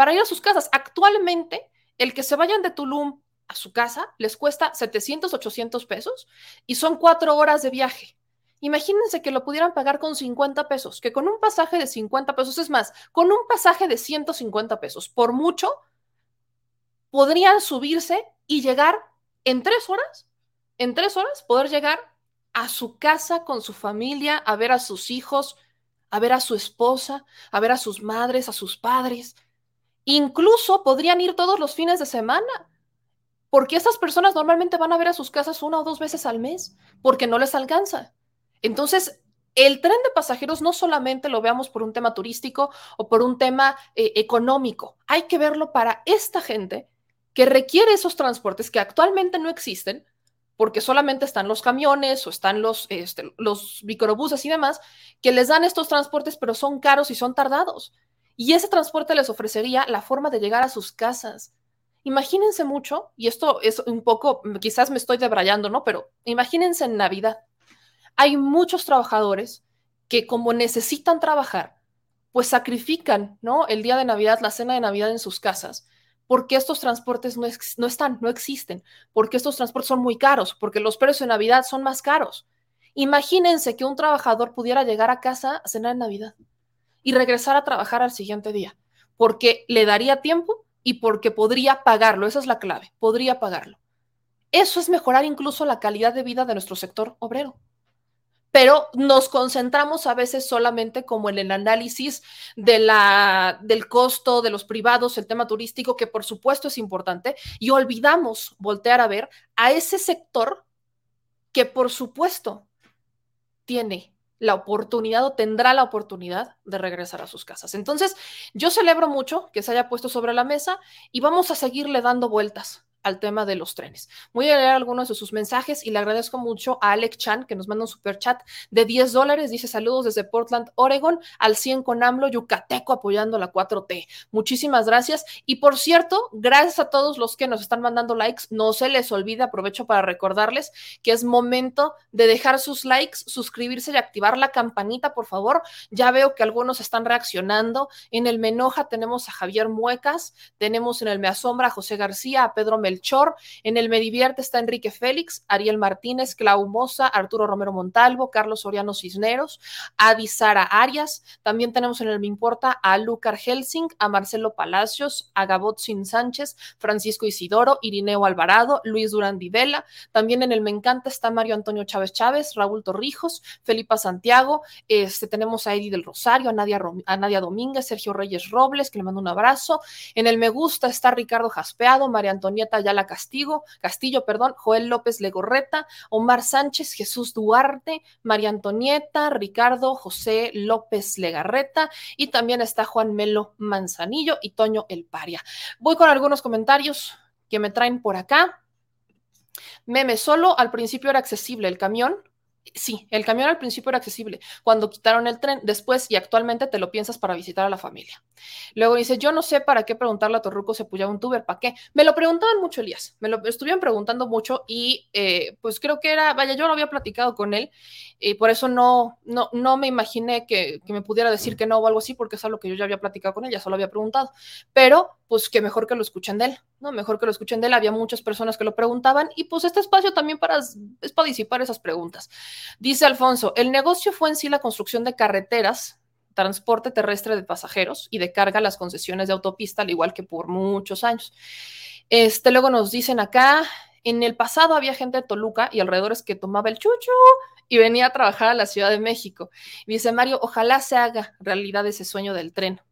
para ir a sus casas. Actualmente, el que se vayan de Tulum a su casa les cuesta 700, 800 pesos y son cuatro horas de viaje. Imagínense que lo pudieran pagar con 50 pesos, que con un pasaje de 50 pesos, es más, con un pasaje de 150 pesos, por mucho, podrían subirse y llegar en tres horas, en tres horas, poder llegar a su casa con su familia, a ver a sus hijos, a ver a su esposa, a ver a sus madres, a sus padres. Incluso podrían ir todos los fines de semana, porque esas personas normalmente van a ver a sus casas una o dos veces al mes, porque no les alcanza. Entonces, el tren de pasajeros no solamente lo veamos por un tema turístico o por un tema eh, económico, hay que verlo para esta gente que requiere esos transportes que actualmente no existen, porque solamente están los camiones o están los, este, los microbuses y demás, que les dan estos transportes, pero son caros y son tardados. Y ese transporte les ofrecería la forma de llegar a sus casas. Imagínense mucho, y esto es un poco, quizás me estoy debrayando, ¿no? Pero imagínense en Navidad. Hay muchos trabajadores que como necesitan trabajar, pues sacrifican, ¿no? El día de Navidad, la cena de Navidad en sus casas, porque estos transportes no, no están, no existen, porque estos transportes son muy caros, porque los precios de Navidad son más caros. Imagínense que un trabajador pudiera llegar a casa a cenar en Navidad y regresar a trabajar al siguiente día, porque le daría tiempo y porque podría pagarlo. Esa es la clave, podría pagarlo. Eso es mejorar incluso la calidad de vida de nuestro sector obrero. Pero nos concentramos a veces solamente como en el análisis de la, del costo de los privados, el tema turístico, que por supuesto es importante, y olvidamos voltear a ver a ese sector que por supuesto tiene la oportunidad o tendrá la oportunidad de regresar a sus casas. Entonces, yo celebro mucho que se haya puesto sobre la mesa y vamos a seguirle dando vueltas al tema de los trenes. Voy a leer algunos de sus mensajes y le agradezco mucho a Alex Chan que nos manda un super chat de 10 dólares. Dice saludos desde Portland, Oregon, al 100 con AMLO, Yucateco apoyando la 4T. Muchísimas gracias. Y por cierto, gracias a todos los que nos están mandando likes. No se les olvide, aprovecho para recordarles que es momento de dejar sus likes, suscribirse y activar la campanita, por favor. Ya veo que algunos están reaccionando. En el Menoja tenemos a Javier Muecas, tenemos en el Me Asombra a José García, a Pedro Melchor, en el Me Divierte está Enrique Félix, Ariel Martínez, Clau Moza, Arturo Romero Montalvo, Carlos Soriano Cisneros, Adi Sara Arias, también tenemos en el Me Importa a Lucar Helsing, a Marcelo Palacios, a Sin Sánchez, Francisco Isidoro, Irineo Alvarado, Luis Durán Vela, también en el Me Encanta está Mario Antonio Chávez Chávez, Raúl Torrijos, Felipa Santiago, este, tenemos a Eddie del Rosario, a Nadia, a Nadia Domínguez, Sergio Reyes Robles, que le mando un abrazo, en el Me Gusta está Ricardo Jaspeado, María Antonieta Ayala Castigo, Castillo, perdón, Joel López Legorreta, Omar Sánchez, Jesús Duarte, María Antonieta, Ricardo José López Legarreta y también está Juan Melo Manzanillo y Toño El Paria. Voy con algunos comentarios que me traen por acá. Meme solo, al principio era accesible el camión, Sí, el camión al principio era accesible. Cuando quitaron el tren, después y actualmente te lo piensas para visitar a la familia. Luego dice, yo no sé para qué preguntarle a Torruco si apoyaba un tuber, ¿para qué? Me lo preguntaban mucho, Elías, me lo estuvieron preguntando mucho y eh, pues creo que era, vaya, yo lo había platicado con él y por eso no, no, no me imaginé que, que me pudiera decir que no o algo así, porque es algo que yo ya había platicado con él, ya solo había preguntado. Pero pues que mejor que lo escuchen de él, ¿no? Mejor que lo escuchen de él. Había muchas personas que lo preguntaban y pues este espacio también para, es para disipar esas preguntas. Dice Alfonso, el negocio fue en sí la construcción de carreteras, transporte terrestre de pasajeros y de carga las concesiones de autopista, al igual que por muchos años. Este, luego nos dicen acá, en el pasado había gente de Toluca y alrededores que tomaba el chucho y venía a trabajar a la Ciudad de México. dice Mario, ojalá se haga realidad ese sueño del tren.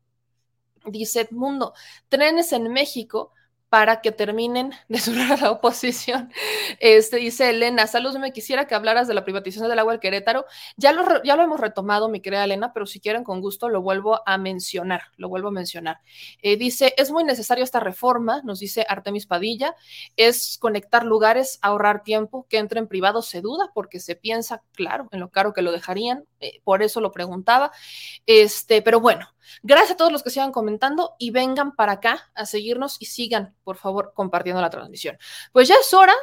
Dice Edmundo, trenes en México para que terminen de sonar a la oposición. Este, dice Elena, saludos, me quisiera que hablaras de la privatización del agua del Querétaro. Ya lo, ya lo hemos retomado, mi querida Elena, pero si quieren con gusto lo vuelvo a mencionar, lo vuelvo a mencionar. Eh, dice, es muy necesaria esta reforma, nos dice Artemis Padilla, es conectar lugares, ahorrar tiempo, que entre en privado se duda porque se piensa, claro, en lo caro que lo dejarían, eh, por eso lo preguntaba. Este, pero bueno, Gracias a todos los que sigan comentando y vengan para acá a seguirnos y sigan, por favor, compartiendo la transmisión. Pues ya es hora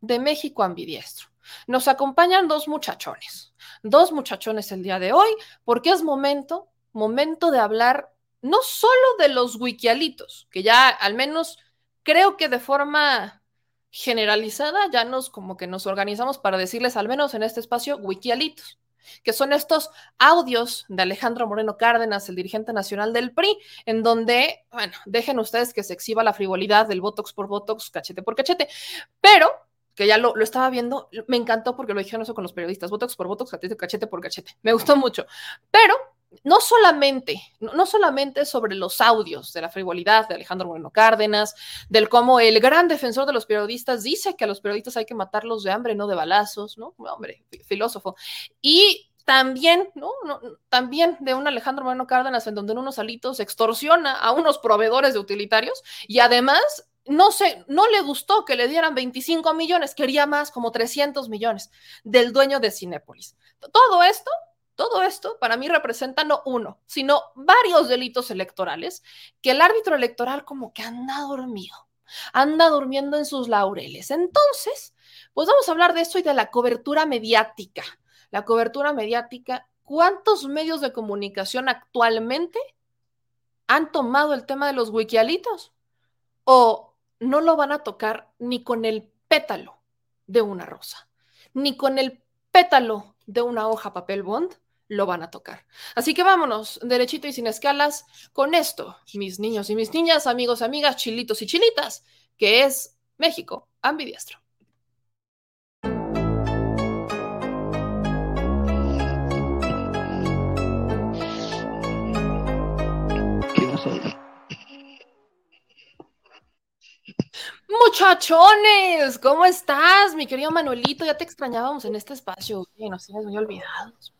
de México ambidiestro. Nos acompañan dos muchachones, dos muchachones el día de hoy, porque es momento, momento de hablar no solo de los wikialitos, que ya al menos creo que de forma generalizada ya nos como que nos organizamos para decirles al menos en este espacio wikialitos que son estos audios de Alejandro Moreno Cárdenas, el dirigente nacional del PRI, en donde, bueno, dejen ustedes que se exhiba la frivolidad del Botox por Botox, cachete por cachete, pero que ya lo, estaba viendo, me encantó porque lo dijeron eso con los periodistas, Botox por Botox, cachete, cachete por cachete, me gustó mucho, pero no solamente, no solamente sobre los audios de la frivolidad de Alejandro Moreno Cárdenas, del cómo el gran defensor de los periodistas dice que a los periodistas hay que matarlos de hambre, no de balazos, ¿no? Hombre, filósofo. Y también, ¿no? También de un Alejandro Moreno Cárdenas en donde en unos alitos extorsiona a unos proveedores de utilitarios y además no sé, no le gustó que le dieran 25 millones, quería más, como 300 millones del dueño de Cinépolis. Todo esto, todo esto para mí representa no uno, sino varios delitos electorales que el árbitro electoral como que anda dormido, anda durmiendo en sus laureles. Entonces, pues vamos a hablar de esto y de la cobertura mediática la cobertura mediática, ¿cuántos medios de comunicación actualmente han tomado el tema de los wikialitos? ¿O no lo van a tocar ni con el pétalo de una rosa, ni con el pétalo de una hoja papel bond? lo van a tocar. Así que vámonos, derechito y sin escalas, con esto, mis niños y mis niñas, amigos, amigas, chilitos y chilitas, que es México ambidiestro. Muchachones, ¿cómo estás, mi querido Manuelito? Ya te extrañábamos en este espacio, y nos tienes muy olvidados.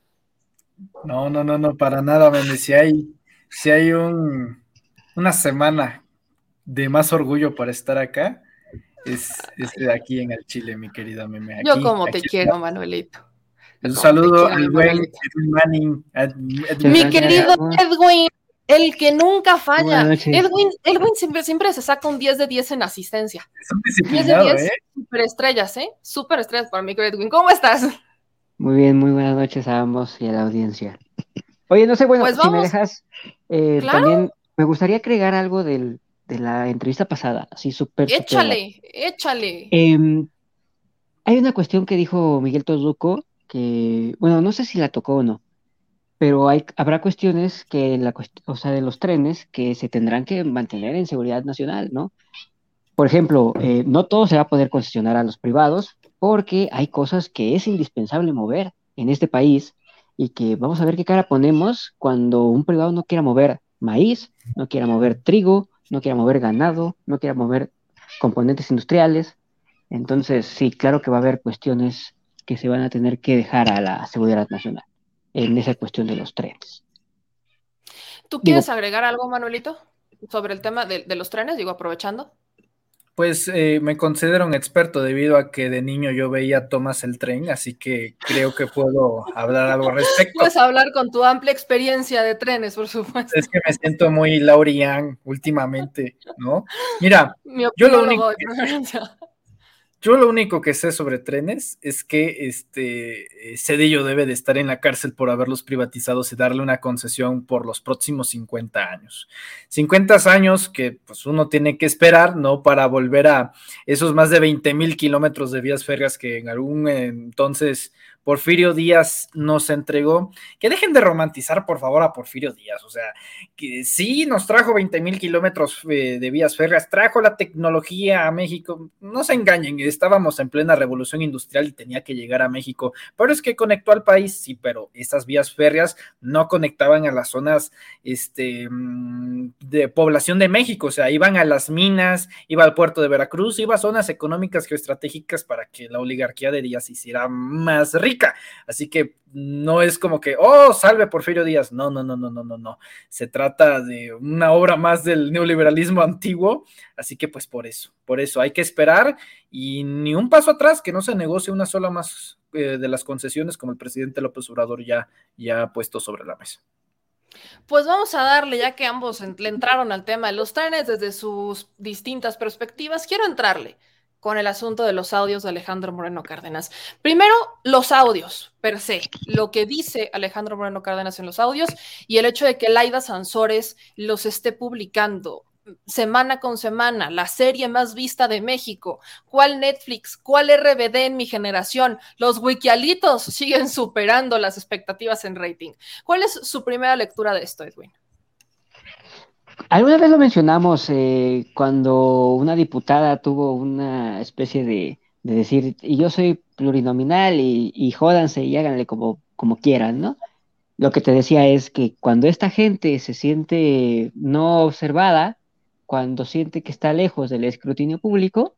No, no, no, no, para nada, men. Si hay, hay un, una semana de más orgullo para estar acá, es, de aquí en el Chile, mi querida meme. Yo como te quiero, Manuelito. Un saludo al buen Edwin Manning. mi querido Edwin, el que nunca falla. Edwin, Edwin siempre, siempre se saca un 10 de 10 en asistencia. Es un disciplinado, 10 de 10, ¿eh? Super estrellas, ¿eh? Super estrellas para querido Edwin. ¿Cómo estás? Muy bien, muy buenas noches a ambos y a la audiencia. Oye, no sé, bueno, pues si me dejas, eh, también me gustaría agregar algo del, de la entrevista pasada, así súper. Échale, échale. Em, hay una cuestión que dijo Miguel Tozuco, que, bueno, no sé si la tocó o no, pero hay, habrá cuestiones que, la, o sea, de los trenes que se tendrán que mantener en seguridad nacional, ¿no? Por ejemplo, eh, no todo se va a poder concesionar a los privados porque hay cosas que es indispensable mover en este país y que vamos a ver qué cara ponemos cuando un privado no quiera mover maíz, no quiera mover trigo, no quiera mover ganado, no quiera mover componentes industriales. Entonces, sí, claro que va a haber cuestiones que se van a tener que dejar a la seguridad nacional en esa cuestión de los trenes. ¿Tú quieres agregar algo, Manuelito, sobre el tema de, de los trenes? Digo, aprovechando. Pues eh, me considero un experto debido a que de niño yo veía Thomas el tren, así que creo que puedo hablar algo al respecto. Puedes hablar con tu amplia experiencia de trenes, por supuesto. Es que me siento muy Laurian últimamente, ¿no? Mira, yo lo único que, yo lo único que sé sobre trenes es que este eh, Cedillo debe de estar en la cárcel por haberlos privatizado y darle una concesión por los próximos 50 años. 50 años que pues uno tiene que esperar, ¿no? Para volver a esos más de 20 mil kilómetros de vías férreas que en algún entonces Porfirio Díaz nos entregó, que dejen de romantizar por favor a Porfirio Díaz, o sea, que sí nos trajo 20 mil kilómetros eh, de vías férreas, trajo la tecnología a México, no se engañen, estábamos en plena revolución industrial y tenía que llegar a México, pero es que conectó al país, sí, pero esas vías férreas no conectaban a las zonas este, mm, de población de México, o sea, iban a las minas, iba al puerto de Veracruz, iba a zonas económicas geoestratégicas para que la oligarquía de Díaz hiciera más rica Así que no es como que, oh, salve Porfirio Díaz. No, no, no, no, no, no, no. Se trata de una obra más del neoliberalismo antiguo. Así que pues por eso, por eso hay que esperar y ni un paso atrás, que no se negocie una sola más eh, de las concesiones como el presidente López Obrador ya, ya ha puesto sobre la mesa. Pues vamos a darle, ya que ambos le entraron al tema de los trenes desde sus distintas perspectivas, quiero entrarle con el asunto de los audios de Alejandro Moreno Cárdenas. Primero, los audios per se, lo que dice Alejandro Moreno Cárdenas en los audios y el hecho de que Laida Sansores los esté publicando semana con semana, la serie más vista de México, cuál Netflix, cuál RBD en mi generación, los wikialitos siguen superando las expectativas en rating. ¿Cuál es su primera lectura de esto, Edwin? Alguna vez lo mencionamos eh, cuando una diputada tuvo una especie de, decir, y yo soy plurinominal y, y jódanse y háganle como, como quieran, ¿no? Lo que te decía es que cuando esta gente se siente no observada, cuando siente que está lejos del escrutinio público,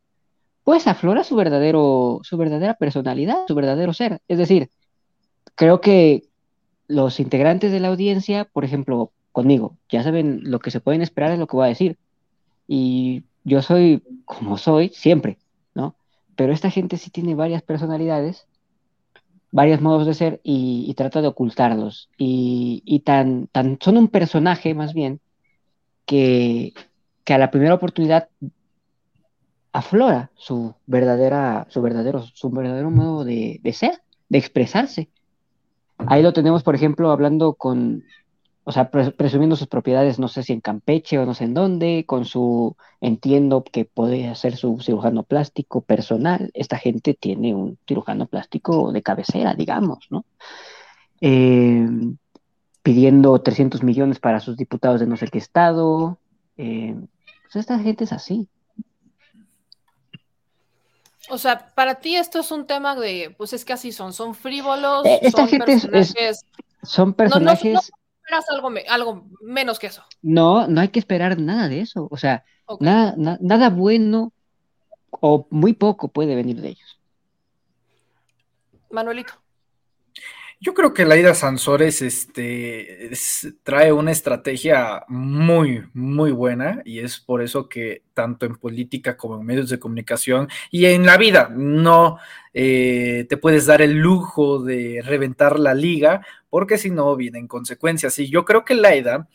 pues aflora su verdadero, su verdadera personalidad, su verdadero ser. Es decir, creo que los integrantes de la audiencia, por ejemplo, conmigo. Ya saben lo que se pueden esperar es lo que voy a decir. Y yo soy como soy siempre, ¿no? Pero esta gente sí tiene varias personalidades, varios modos de ser y, trata de ocultarlos. Y, tan, tan, son un personaje más bien que, que a la primera oportunidad aflora su verdadera, su verdadero, su verdadero modo de, de ser, de expresarse. Ahí lo tenemos, por ejemplo, hablando con, o sea, presumiendo sus propiedades, no sé si en Campeche o no sé en dónde, con su, entiendo que puede hacer su cirujano plástico personal. Esta gente tiene un cirujano plástico de cabecera, digamos, ¿no? Eh, pidiendo 300 millones para sus diputados de no sé qué estado. Eh, pues esta gente es así. O sea, para ti esto es un tema de, pues es que así son, son frívolos, eh, son personajes... son personajes esperas algo, algo menos que eso. No, no hay que esperar nada de eso. O sea, nada, nada bueno o muy poco puede venir de ellos. Manuelito. Yo creo que Laida Sansores este, trae una estrategia muy, muy buena y es por eso que tanto en política como en medios de comunicación y en la vida. No eh, te puedes dar el lujo de reventar la liga, porque si no, vienen consecuencias. Y yo creo que Laida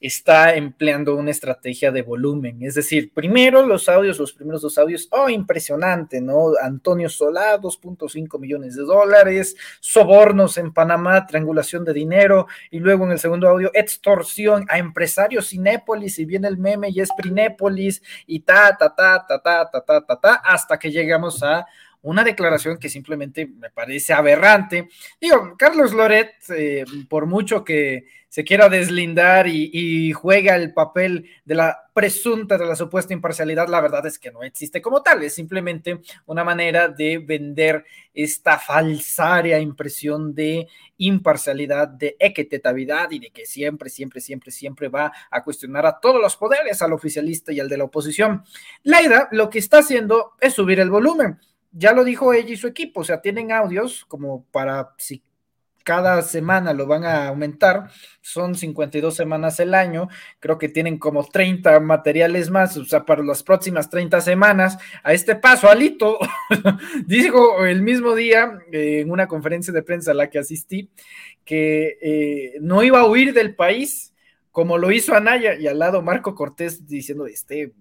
está empleando una estrategia de volumen. Es decir, primero los audios, los primeros dos audios, oh, impresionante, ¿no? Antonio Solá, 2.5 millones de dólares, sobornos en Panamá, triangulación de dinero, y luego en el segundo audio, extorsión a empresarios Cinépolis, y viene el meme y es Prinépolis, y ta, ta, ta, ta, ta, ta, ta, ta, ta, hasta que llegamos a una declaración que simplemente me parece aberrante. Digo, Carlos Loret, eh, por mucho que se quiera deslindar y, juega el papel de la presunta, de la supuesta imparcialidad, la verdad es que no existe como tal, es simplemente una manera de vender esta falsaria impresión de imparcialidad, de equitatividad y de que siempre, siempre, siempre, siempre va a cuestionar a todos los poderes, al oficialista y al de la oposición. Laida lo que está haciendo es subir el volumen ya lo dijo ella y su equipo, o sea, tienen audios como para si cada semana lo van a aumentar, son 52 semanas el año, creo que tienen como 30 materiales más, o sea, para las próximas 30 semanas. A este paso, Alito dijo el mismo día eh, en una conferencia de prensa a la que asistí que eh, no iba a huir del país como lo hizo Anaya y al lado Marco Cortés diciendo, este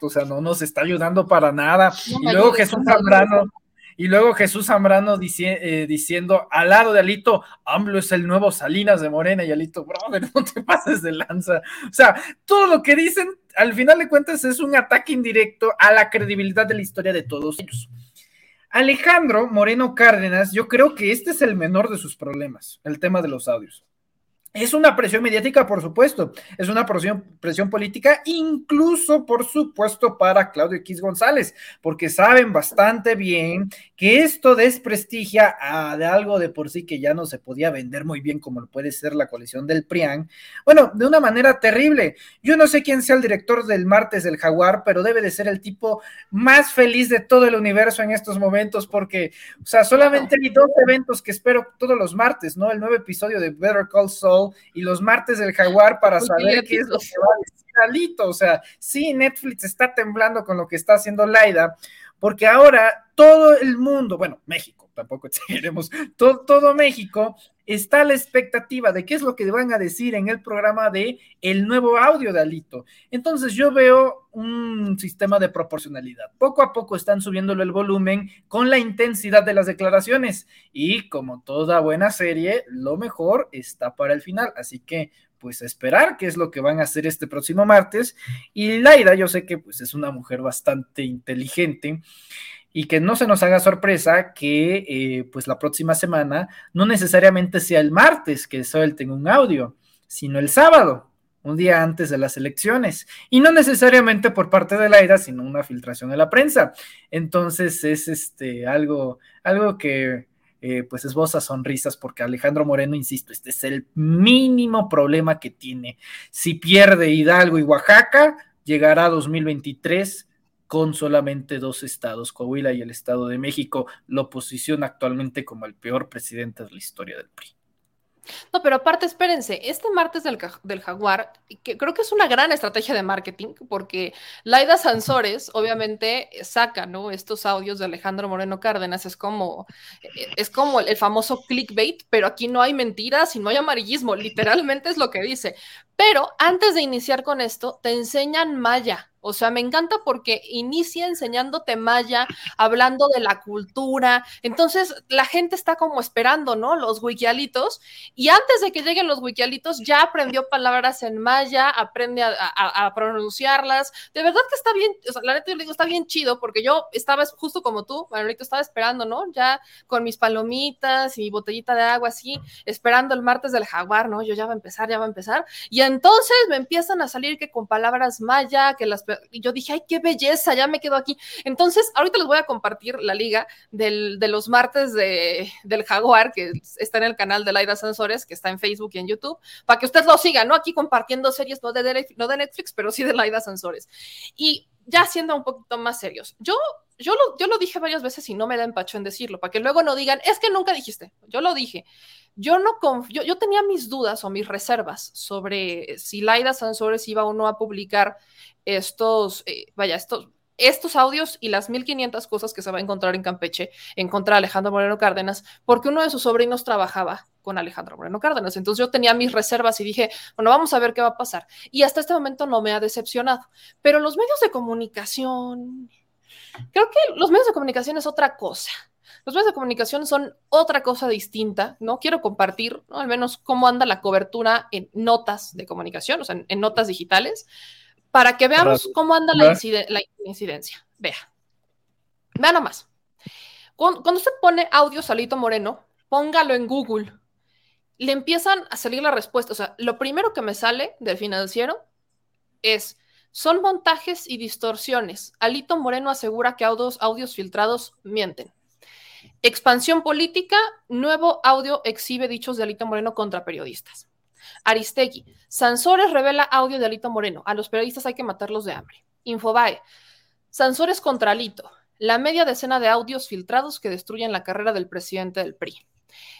o sea, no nos está ayudando para nada. y luego Jesús Zambrano, y luego Jesús Zambrano eh, diciendo al lado de Alito, AMLO es el nuevo Salinas de Morena, y Alito, brother, no te pases de lanza. O sea, todo lo que dicen, al final de cuentas, es un ataque indirecto a la credibilidad de la historia de todos ellos. Alejandro Moreno Cárdenas, yo creo que este es el menor de sus problemas, el tema de los audios. Es una presión mediática, por supuesto, es una presión, presión, política, incluso, por supuesto, para Claudio X González, porque saben bastante bien que esto desprestigia a de algo de por sí que ya no se podía vender muy bien como puede ser la coalición del PRIAN, bueno, de una manera terrible. Yo no sé quién sea el director del martes del Jaguar, pero debe de ser el tipo más feliz de todo el universo en estos momentos, porque, o sea, solamente hay dos eventos que espero todos los martes, ¿no? El nuevo episodio de Better Call Saul y los martes del Jaguar para saber qué es lo que va a decir Alito. O sea, sí, Netflix está temblando con lo que está haciendo Laida, porque ahora todo el mundo, bueno, México, tampoco seguiremos, todo, todo México está a la expectativa de qué es lo que van a decir en el programa de el nuevo audio de Alito. Entonces yo veo un sistema de proporcionalidad. Poco a poco están subiéndolo el volumen con la intensidad de las declaraciones y como toda buena serie, lo mejor está para el final. Así que pues esperar qué es lo que van a hacer este próximo martes. Y Laida, yo sé que pues es una mujer bastante inteligente y que no se nos haga sorpresa que eh, pues la próxima semana no necesariamente sea el martes que suelten un audio, sino el sábado, un día antes de las elecciones, y no necesariamente por parte de la sino una filtración de la prensa. Entonces es este algo, algo que eh, pues esboza sonrisas porque Alejandro Moreno, insisto, este es el mínimo problema que tiene. Si pierde Hidalgo y Oaxaca, llegará a 2023 con solamente dos estados, Coahuila y el Estado de México, lo posiciona actualmente como el peor presidente de la historia del PRI. No, pero aparte, espérense, este martes del, Jaguar, que creo que es una gran estrategia de marketing, porque Laida Sansores obviamente saca, ¿no? Estos audios de Alejandro Moreno Cárdenas, es como, es como el famoso clickbait, pero aquí no hay mentiras y no hay amarillismo, literalmente es lo que dice. Pero antes de iniciar con esto, te enseñan maya, o sea, me encanta porque inicia enseñándote maya, hablando de la cultura. Entonces, la gente está como esperando, ¿no? Los wikialitos. Y antes de que lleguen los wikialitos, ya aprendió palabras en maya, aprende a, pronunciarlas. De verdad que está bien, o sea, la neta yo digo, está bien chido porque yo estaba justo como tú, Manolito, estaba esperando, ¿no? Ya con mis palomitas y botellita de agua así, esperando el martes del jaguar, ¿no? Yo ya va a empezar, ya va a empezar. Y entonces me empiezan a salir que con palabras maya, que las y yo dije, ay, qué belleza, ya me quedo aquí. Entonces, ahorita les voy a compartir la liga de los martes de, del Jaguar, que está en el canal de Laida Sensores, que está en Facebook y en YouTube, para que ustedes lo sigan, ¿no? Aquí compartiendo series, no de, no de Netflix, pero sí de Laida Sensores. Y ya siendo un poquito más serios, yo, yo, lo, yo lo dije varias veces y no me da empacho en decirlo, para que luego no digan, es que nunca dijiste, yo lo dije. Yo no confío, yo tenía mis dudas o mis reservas sobre si Laida Sansores iba o no a publicar estos, eh, vaya, estos, estos audios y las 1500 cosas que se va a encontrar en Campeche en contra de Alejandro Moreno Cárdenas, porque uno de sus sobrinos trabajaba con Alejandro Moreno Cárdenas. Entonces yo tenía mis reservas y dije, bueno, vamos a ver qué va a pasar. Y hasta este momento no me ha decepcionado. Pero los medios de comunicación, creo que los medios de comunicación es otra cosa. Los medios de comunicación son otra cosa distinta, ¿no? Quiero compartir. Al menos cómo anda la cobertura en notas de comunicación, o sea, en, notas digitales, para que veamos cómo anda la, incidencia. Vea. Vea nomás. Cuando, cuando usted pone audio Salito Moreno, póngalo en Google. Le empiezan a salir las respuestas. O sea, lo primero que me sale del financiero es son montajes y distorsiones. Alito Moreno asegura que audios, audios filtrados mienten. Expansión política, nuevo audio exhibe dichos de Alito Moreno contra periodistas. Aristegui, Sansores revela audio de Alito Moreno. A los periodistas hay que matarlos de hambre. Infobae, Sansores contra Alito. La media decena de audios filtrados que destruyen la carrera del presidente del PRI.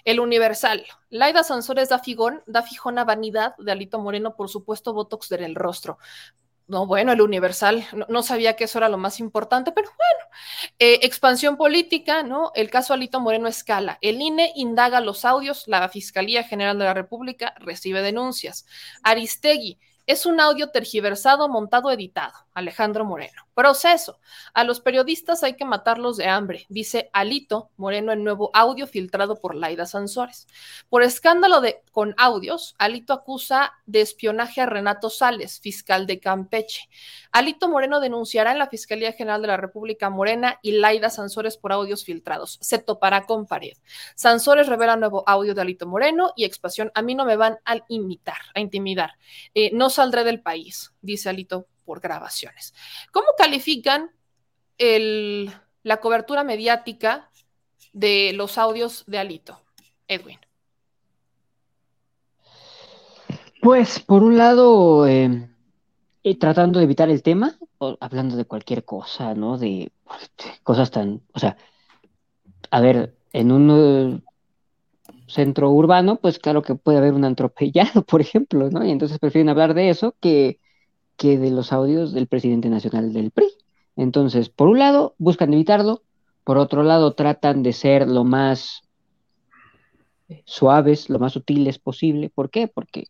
El Universal. Laida Sansores da figón, da fijona vanidad de Alito Moreno por supuesto botox en el rostro. No, bueno, el Universal, no, sabía que eso era lo más importante, pero bueno. Eh, expansión política, ¿no? El caso Alito Moreno escala. El INE indaga los audios, la Fiscalía General de la República recibe denuncias. Aristegui, es un audio tergiversado, montado, editado. Alejandro Moreno. Proceso. A los periodistas hay que matarlos de hambre, dice Alito Moreno en nuevo audio filtrado por Laida Sansores. Por escándalo de con audios, Alito acusa de espionaje a Renato Sales, fiscal de Campeche. Alito Moreno denunciará en la Fiscalía General de la República Morena y Laida Sansores por audios filtrados. Se topará con pared. Sansores revela nuevo audio de Alito Moreno y expansión. A mí no me van a imitar, a intimidar. Eh, no saldré del país, dice Alito por grabaciones. ¿Cómo califican la cobertura mediática de los audios de Alito, Edwin? Pues por un lado, eh, eh, tratando de evitar el tema, hablando de cualquier cosa, ¿no? De, cosas tan, o sea, a ver, en un eh, centro urbano, pues claro que puede haber un atropellado, por ejemplo, ¿no? Y entonces prefieren hablar de eso que que de los audios del presidente nacional del PRI. Entonces, por un lado, buscan evitarlo, por otro lado, tratan de ser lo más suaves, lo más sutiles posible. ¿Por qué? Porque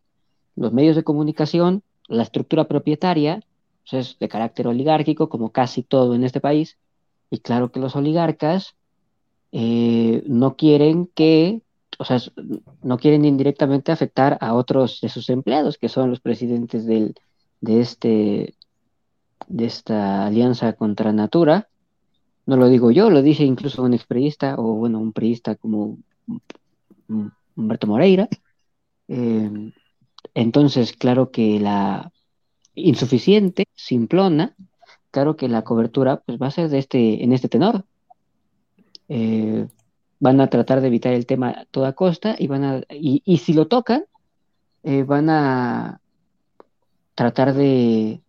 los medios de comunicación, la estructura propietaria, pues, es de carácter oligárquico, como casi todo en este país, y claro que los oligarcas eh, no quieren que, o sea, no quieren indirectamente afectar a otros de sus empleados, que son los presidentes del, de, este, de esta alianza contra Natura. No lo digo yo, lo dice incluso un expriista o bueno, un priista como Humberto Moreira. Eh, entonces, claro que la insuficiente, simplona, claro que la cobertura pues, va a ser de este, en este tenor. Eh, van a tratar de evitar el tema a toda costa y van a, y, si lo tocan, eh, van a tratar de,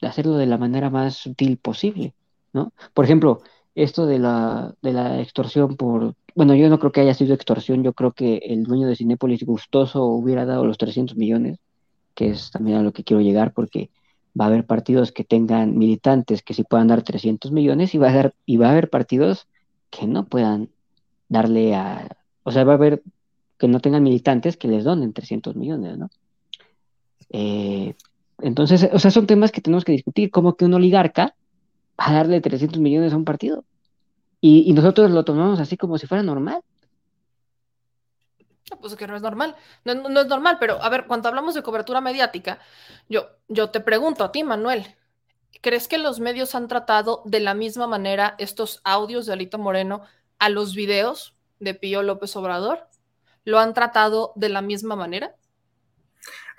hacerlo de la manera más sutil posible, ¿no? Por ejemplo, esto de la, de la extorsión por, bueno, yo no creo que haya sido extorsión, yo creo que el dueño de Cinépolis gustoso hubiera dado los 300 millones, que es también a lo que quiero llegar, porque va a haber partidos que tengan militantes que sí puedan dar 300 millones y va a, dar, y va a haber partidos que no puedan darle a, o sea, va a haber que no tengan militantes que les donen 300 millones, ¿no? Eh, entonces, o sea, son temas que tenemos que discutir, como que un oligarca va a darle 300 millones a un partido. Y, nosotros lo tomamos así como si fuera normal. pues que no es normal, no, es normal, pero a ver, cuando hablamos de cobertura mediática, yo, yo te pregunto a ti, Manuel, ¿crees que los medios han tratado de la misma manera estos audios de Alito Moreno a los videos de Pío López Obrador? ¿Lo han tratado de la misma manera?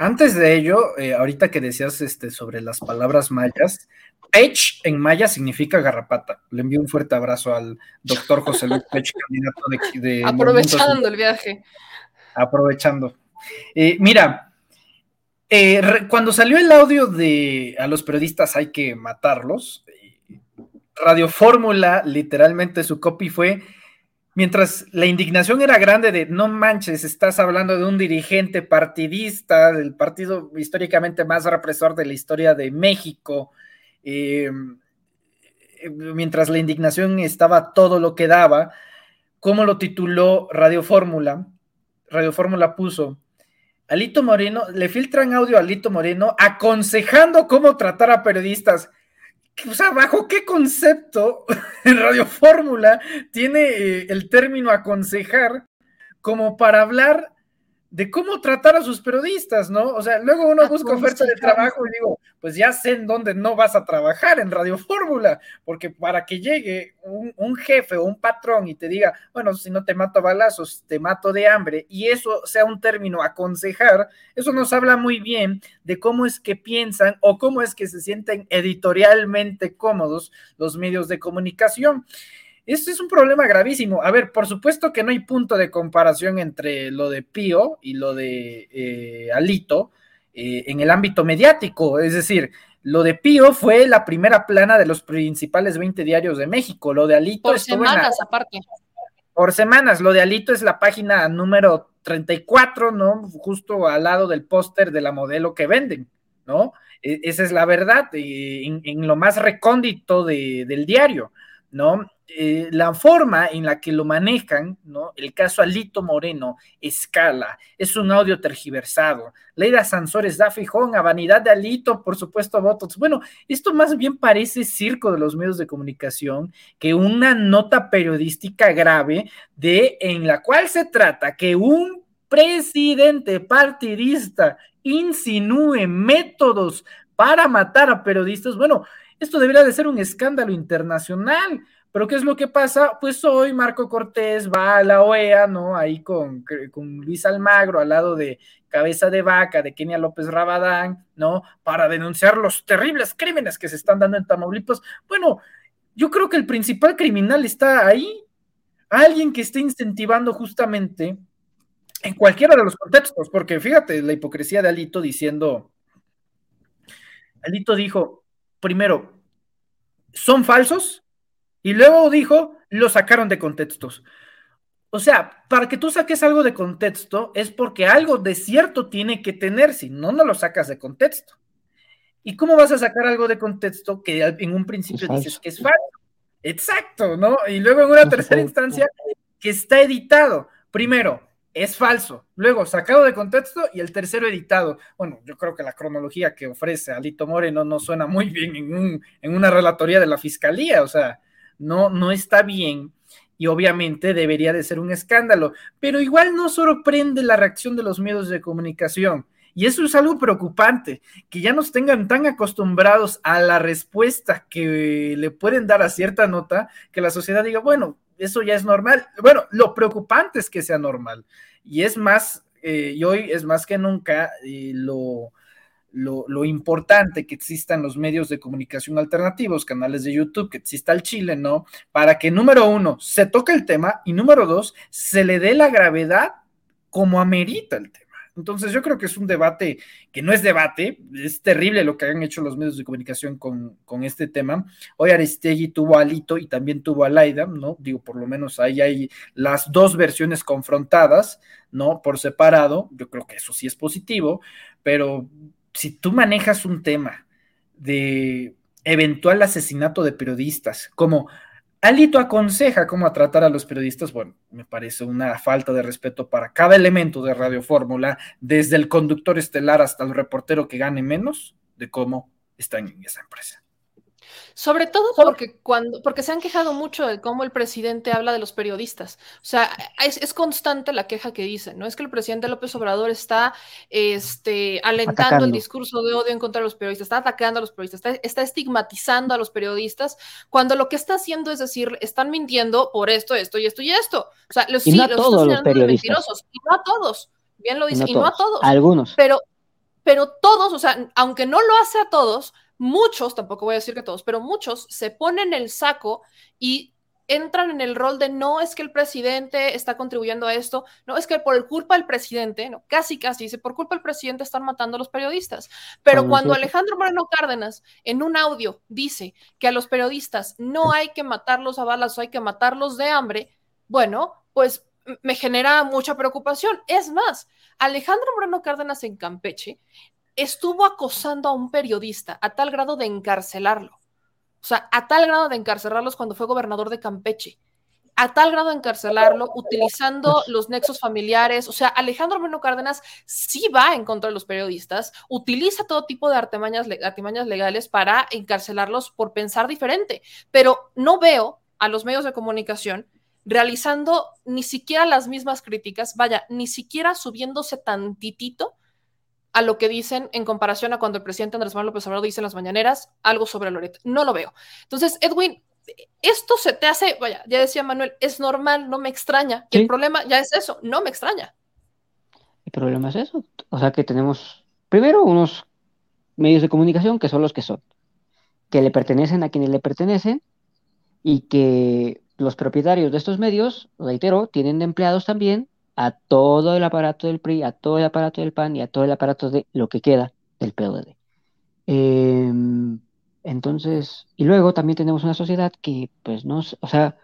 Antes de ello, eh, ahorita que decías este, sobre las palabras mayas, Pech en maya significa garrapata. Le envío un fuerte abrazo al doctor José Luis Pech, candidato de... Aprovechando el viaje. Aprovechando. Eh, mira, Eh, cuando salió el audio de a los periodistas hay que matarlos, Radio Fórmula, literalmente su copy fue, mientras la indignación era grande de no manches, estás hablando de un dirigente partidista, del partido históricamente más represor de la historia de México, eh, mientras la indignación estaba todo lo que daba, ¿cómo lo tituló Radio Fórmula? Radio Fórmula puso, Alito Moreno, le filtran audio a Alito Moreno aconsejando cómo tratar a periodistas o sea, ¿bajo qué concepto en Radio Fórmula tiene eh, el término aconsejar como para hablar de cómo tratar a sus periodistas, ¿no? O sea, luego uno busca oferta de trabajo y digo, pues ya sé en dónde no vas a trabajar en Radio Fórmula, porque para que llegue un, jefe o un patrón y te diga, bueno, si no te mato a balazos, te mato de hambre, y eso sea un término aconsejar, eso nos habla muy bien de cómo es que piensan o cómo es que se sienten editorialmente cómodos los medios de comunicación. Este es un problema gravísimo. A ver, por supuesto que no hay punto de comparación entre lo de Pío y lo de eh, Alito eh, en el ámbito mediático. Es decir, lo de Pío fue la primera plana de los principales 20 diarios de México. Lo de Alito. Por semanas, aparte. Por semanas. Lo de Alito es la página número 34, ¿no? Justo al lado del póster de la modelo que venden, ¿no? E, esa es la verdad, eh, en, lo más recóndito del diario, ¿no? Eh, la forma en la que lo manejan, ¿no? El caso Alito Moreno escala, es un audio tergiversado. Leida Sansores da fijón a vanidad de Alito, por supuesto, votos. Bueno, esto más bien parece circo de los medios de comunicación que una nota periodística grave de en la cual se trata que un presidente partidista insinúe métodos para matar a periodistas. Bueno, esto debería de ser un escándalo internacional pero ¿qué es lo que pasa? Pues hoy Marco Cortés va a la OEA, ¿no? Ahí con, con Luis Almagro al lado de Cabeza de Vaca, de Kenia López Rabadán, ¿no? Para denunciar los terribles crímenes que se están dando en Tamaulipas. Bueno, yo creo que el principal criminal está ahí. Alguien que esté incentivando justamente en cualquiera de los contextos, porque fíjate la hipocresía de Alito diciendo, Alito dijo, primero, son falsos, y luego dijo, lo sacaron de contextos. O sea, para que tú saques algo de contexto es porque algo de cierto tiene que tener, si no, no lo sacas de contexto. ¿Y cómo vas a sacar algo de contexto que en un principio dices que es falso? Exacto, ¿no? Y luego en una tercera instancia que está editado. Primero, es falso. Luego, sacado de contexto y el tercero editado. Bueno, yo creo que la cronología que ofrece Alito Moreno no suena muy bien en, en una relatoría de la fiscalía. O sea, no, no está bien y obviamente debería de ser un escándalo, pero igual no sorprende la reacción de los medios de comunicación. Y eso es algo preocupante, que ya nos tengan tan acostumbrados a la respuesta que le pueden dar a cierta nota, que la sociedad diga, bueno, eso ya es normal. Bueno, lo preocupante es que sea normal. Y es más, eh, y hoy es más que nunca eh, lo, lo, importante que existan los medios de comunicación alternativos, canales de YouTube, que exista el Chile, ¿no? Para que, número uno, se toque el tema y número dos, se le dé la gravedad como amerita el tema. Entonces yo creo que es un debate que no es debate, es terrible lo que han hecho los medios de comunicación con, con este tema. Hoy Aristegui tuvo a Alito y también tuvo a Laida, ¿no? Digo, por lo menos ahí hay las dos versiones confrontadas, ¿no? Por separado, yo creo que eso sí es positivo, pero si tú manejas un tema de eventual asesinato de periodistas, como Alito aconseja cómo tratar a los periodistas, bueno, me parece una falta de respeto para cada elemento de Radio Fórmula, desde el conductor estelar hasta el reportero que gane menos, de cómo están en esa empresa. Sobre todo porque cuando, porque se han quejado mucho de cómo el presidente habla de los periodistas. O sea, es, constante la queja que dicen, ¿no? Es que el presidente López Obrador está este, alentando el discurso de odio en contra de los periodistas, está atacando a los periodistas, está, estigmatizando a los periodistas, cuando lo que está haciendo es decir, están mintiendo por esto, esto y esto y esto. O sea, los, y no a todos los periodistas. Mentirosos, y no a todos, bien lo dice, y no a todos. Algunos. Pero, pero todos, o sea, aunque no lo hace a todos, muchos, tampoco voy a decir que todos, pero muchos se ponen el saco y entran en el rol de no es que el presidente está contribuyendo a esto, no es que por culpa del presidente, no, casi casi dice, por culpa del presidente están matando a los periodistas. Pero cuando Alejandro Moreno Cárdenas en un audio dice que a los periodistas no hay que matarlos a balas, hay que matarlos de hambre, bueno, pues me genera mucha preocupación. Es más, Alejandro Moreno Cárdenas en Campeche estuvo acosando a un periodista a tal grado de encarcelarlo. O sea, a tal grado de encarcelarlos cuando fue gobernador de Campeche. A tal grado de encarcelarlo, utilizando los nexos familiares. O sea, Alejandro Moreno Cárdenas sí va en contra de los periodistas, utiliza todo tipo de artimañas, artimañas legales para encarcelarlos por pensar diferente. Pero no veo a los medios de comunicación realizando ni siquiera las mismas críticas, vaya, ni siquiera subiéndose tantitito a lo que dicen en comparación a cuando el presidente Andrés Manuel López Obrador dice en las mañaneras algo sobre Loret. No lo veo. Entonces, Edwin, esto se te hace, vaya, ya decía Manuel, es normal, no me extraña. el problema ya es eso, no me extraña. El problema es eso. O sea que tenemos, primero, unos medios de comunicación que son los que son, que le pertenecen a quienes le pertenecen y que los propietarios de estos medios, reitero, tienen empleados también a todo el aparato del PRI, a todo el aparato del PAN y a todo el aparato de lo que queda del POD. Em, entonces, y luego también tenemos una sociedad que, pues, no, o sea,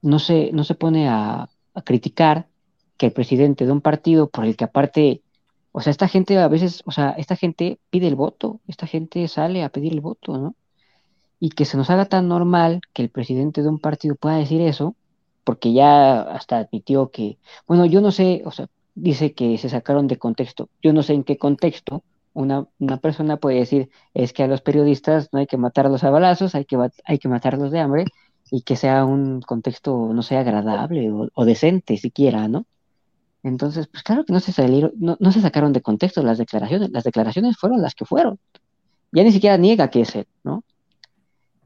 no se, no se pone a, a criticar que el presidente de un partido por el que aparte, o sea, esta gente a veces, o sea, esta gente pide el voto, esta gente sale a pedir el voto, ¿no? y que se nos haga tan normal que el presidente de un partido pueda decir eso, porque ya hasta admitió que, bueno, yo no sé, o sea, dice que se sacaron de contexto, yo no sé en qué contexto una, una persona puede decir, es que a los periodistas no hay que matarlos a balazos, hay que, hay que matarlos de hambre, y que sea un contexto, no sea agradable o, decente siquiera, ¿no? Entonces, pues claro que no se salieron, no, no, se sacaron de contexto las declaraciones, las declaraciones fueron las que fueron. Ya ni siquiera niega que es él, ¿no?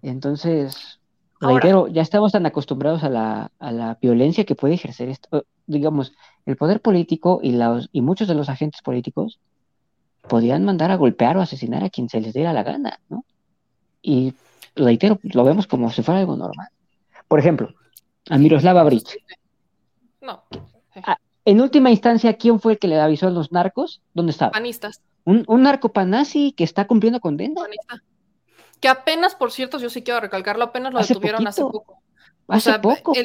Entonces, reitero, ya estamos tan acostumbrados a la, a la violencia que puede ejercer esto. Digamos, el poder político y, los, y muchos de los agentes políticos podían mandar a golpear o asesinar a quien se les diera la gana, ¿no? Y reitero, lo vemos como si fuera algo normal. Por ejemplo, a Miroslava Bridge. No. en última instancia, ¿quién fue el que le avisó a los narcos? ¿Dónde estaba? Panistas. Un, un narco que está cumpliendo condena. Panista que apenas, por cierto, yo sí quiero recalcarlo, apenas lo detuvieron hace poco. O sea,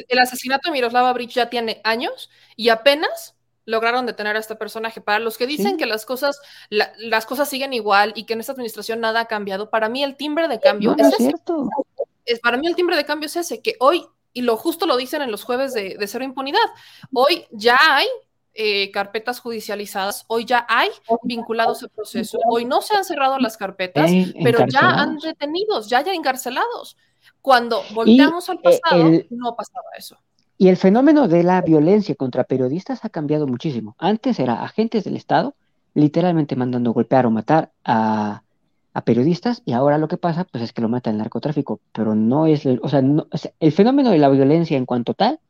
El, asesinato de Miroslava Bridge ya tiene años y apenas lograron detener a este personaje. Para los que dicen que las cosas, las cosas siguen igual y que en esta administración nada ha cambiado, para mí el timbre de cambio es, ese. Es, para mí el timbre de cambio es ese, que hoy, y lo justo lo dicen en los jueves de, de cero impunidad, hoy ya hay eh, carpetas judicializadas, hoy ya hay vinculados al proceso, hoy no se han cerrado las carpetas, pero ya han detenidos, ya hay encarcelados. Cuando volteamos al eh, pasado, no pasaba eso. Y el fenómeno de la violencia contra periodistas ha cambiado muchísimo. Antes era agentes del Estado literalmente mandando golpear o matar a, periodistas y ahora lo que pasa pues es que lo mata el narcotráfico, pero no es, o sea, el fenómeno de la violencia en cuanto tal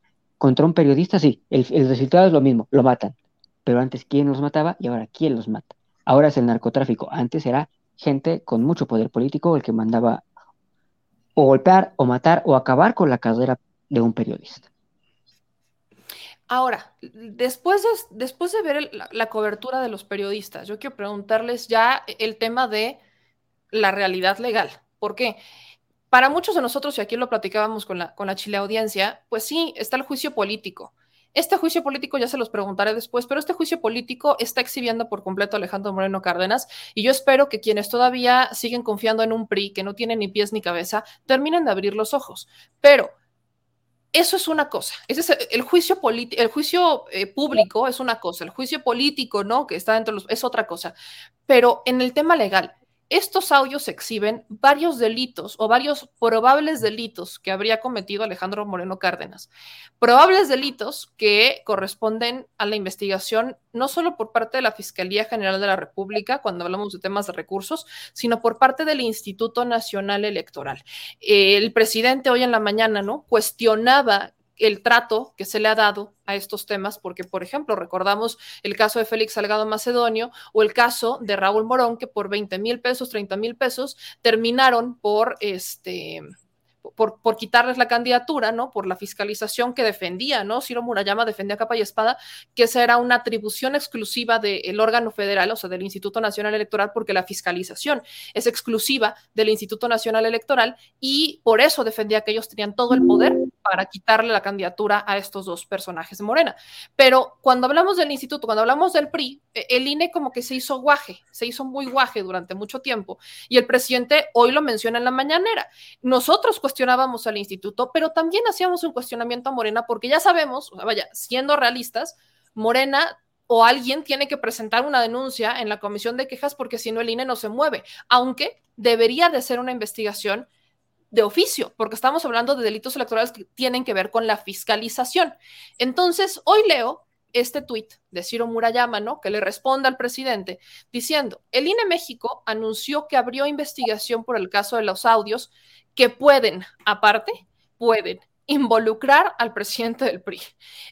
contra un periodista, sí, el, resultado es lo mismo, lo matan. Pero antes, ¿quién los mataba? Y ahora, ¿quién los mata? Ahora es el narcotráfico. Antes era gente con mucho poder político el que mandaba o golpear o matar o acabar con la carrera de un periodista. Ahora, después de, después de ver la, cobertura de los periodistas, yo quiero preguntarles ya el tema de la realidad legal. ¿Por qué? Para muchos de nosotros, y aquí lo platicábamos con la, con la Chile audiencia, pues sí, está el juicio político. Este juicio político ya se los preguntaré después, pero este juicio político está exhibiendo por completo a Alejandro Moreno Cárdenas y yo espero que quienes todavía siguen confiando en un PRI que no tiene ni pies ni cabeza terminen de abrir los ojos. Pero eso es una cosa. Ese es el, juicio el juicio eh, público es una cosa, el juicio político, ¿no? Que está dentro los es otra cosa. Pero en el tema legal, estos audios exhiben varios delitos o varios probables delitos que habría cometido Alejandro Moreno Cárdenas. Probables delitos que corresponden a la investigación no solo por parte de la Fiscalía General de la República cuando hablamos de temas de recursos, sino por parte del Instituto Nacional Electoral. El presidente hoy en la mañana, ¿no? Cuestionaba el trato que se le ha dado a estos temas, porque, por ejemplo, recordamos el caso de Félix Salgado Macedonio o el caso de Raúl Morón, que por 20 mil pesos, 30 mil pesos, terminaron por este por, por, quitarles la candidatura, ¿no? Por la fiscalización que defendía, ¿no? Ciro Murayama defendía capa y espada que esa era una atribución exclusiva del órgano federal, o sea, del Instituto Nacional Electoral, porque la fiscalización es exclusiva del Instituto Nacional Electoral y por eso defendía que ellos tenían todo el poder para quitarle la candidatura a estos dos personajes de Morena. Pero cuando hablamos del instituto, cuando hablamos del PRI, e, el INE como que se hizo guaje, se hizo muy guaje durante mucho tiempo y el presidente hoy lo menciona en la mañanera. Nosotros cuestionábamos al instituto, pero también hacíamos un cuestionamiento a Morena porque ya sabemos, vaya, siendo realistas, Morena o alguien tiene que presentar una denuncia en la comisión de quejas porque si no el INE no se mueve, aunque debería de ser una investigación de oficio, porque estamos hablando de delitos electorales que tienen que ver con la fiscalización. Entonces, hoy leo este tuit de Ciro Murayama, ¿no? Que le responde al presidente diciendo, el INE México anunció que abrió investigación por el caso de los audios que pueden, aparte, pueden involucrar al presidente del PRI.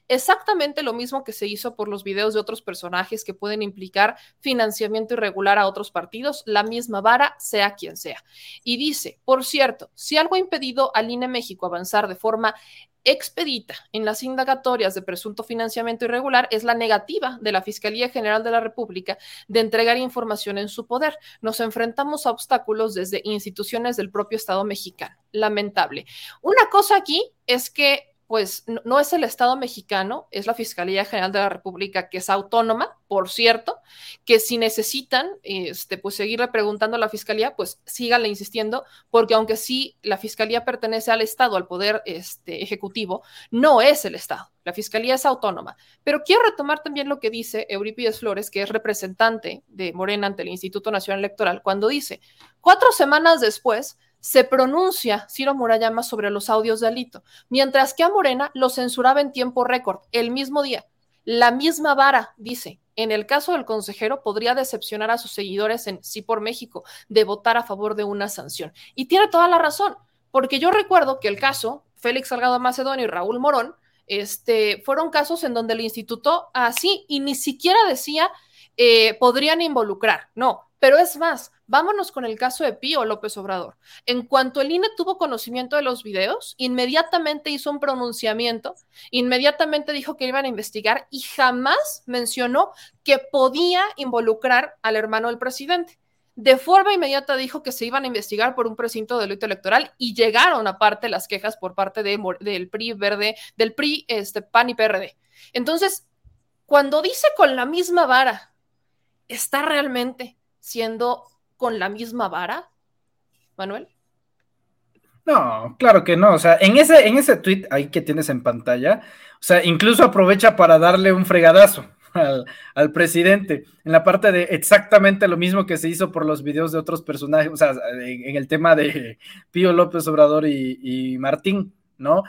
Exactamente lo mismo que se hizo por los videos de otros personajes que pueden implicar financiamiento irregular a otros partidos, la misma vara, sea quien sea. Y dice, por cierto, si algo ha impedido al INE México avanzar de forma expedita en las indagatorias de presunto financiamiento irregular es la negativa de la Fiscalía General de la República de entregar información en su poder. Nos enfrentamos a obstáculos desde instituciones del propio Estado mexicano. Lamentable. Una cosa aquí es que pues no, es el Estado mexicano, es la Fiscalía General de la República, que es autónoma, por cierto, que si necesitan este, pues seguirle preguntando a la Fiscalía, pues síganle insistiendo, porque aunque sí la Fiscalía pertenece al Estado, al Poder este, Ejecutivo, no es el Estado. La Fiscalía es autónoma. Pero quiero retomar también lo que dice Eurípides Flores, que es representante de Morena ante el Instituto Nacional Electoral, cuando dice, cuatro semanas después, se pronuncia Ciro Murayama sobre los audios de Alito, mientras que a Morena lo censuraba en tiempo récord, el mismo día. La misma vara dice, en el caso del consejero podría decepcionar a sus seguidores en Sí por México de votar a favor de una sanción. Y tiene toda la razón, porque yo recuerdo que el caso Félix Salgado Macedonio y Raúl Morón, este, fueron casos en donde el instituto así y ni siquiera decía eh, podrían involucrar, no, pero es más, vámonos con el caso de Pío López Obrador. En cuanto el INE tuvo conocimiento de los videos, inmediatamente hizo un pronunciamiento, inmediatamente dijo que iban a investigar y jamás mencionó que podía involucrar al hermano del presidente. De forma inmediata dijo que se iban a investigar por un precinto delito electoral y llegaron aparte las quejas por parte de, del PRI verde, del PRI, este, PAN y PRD. Entonces, cuando dice con la misma vara, está realmente siendo con la misma vara, Manuel? No, claro que no. O sea, en ese, en ese tweet ahí que tienes en pantalla, o sea, incluso aprovecha para darle un fregadazo al, presidente en la parte de exactamente lo mismo que se hizo por los videos de otros personajes, o sea, en, el tema de Pío López Obrador y, y Martín, ¿no?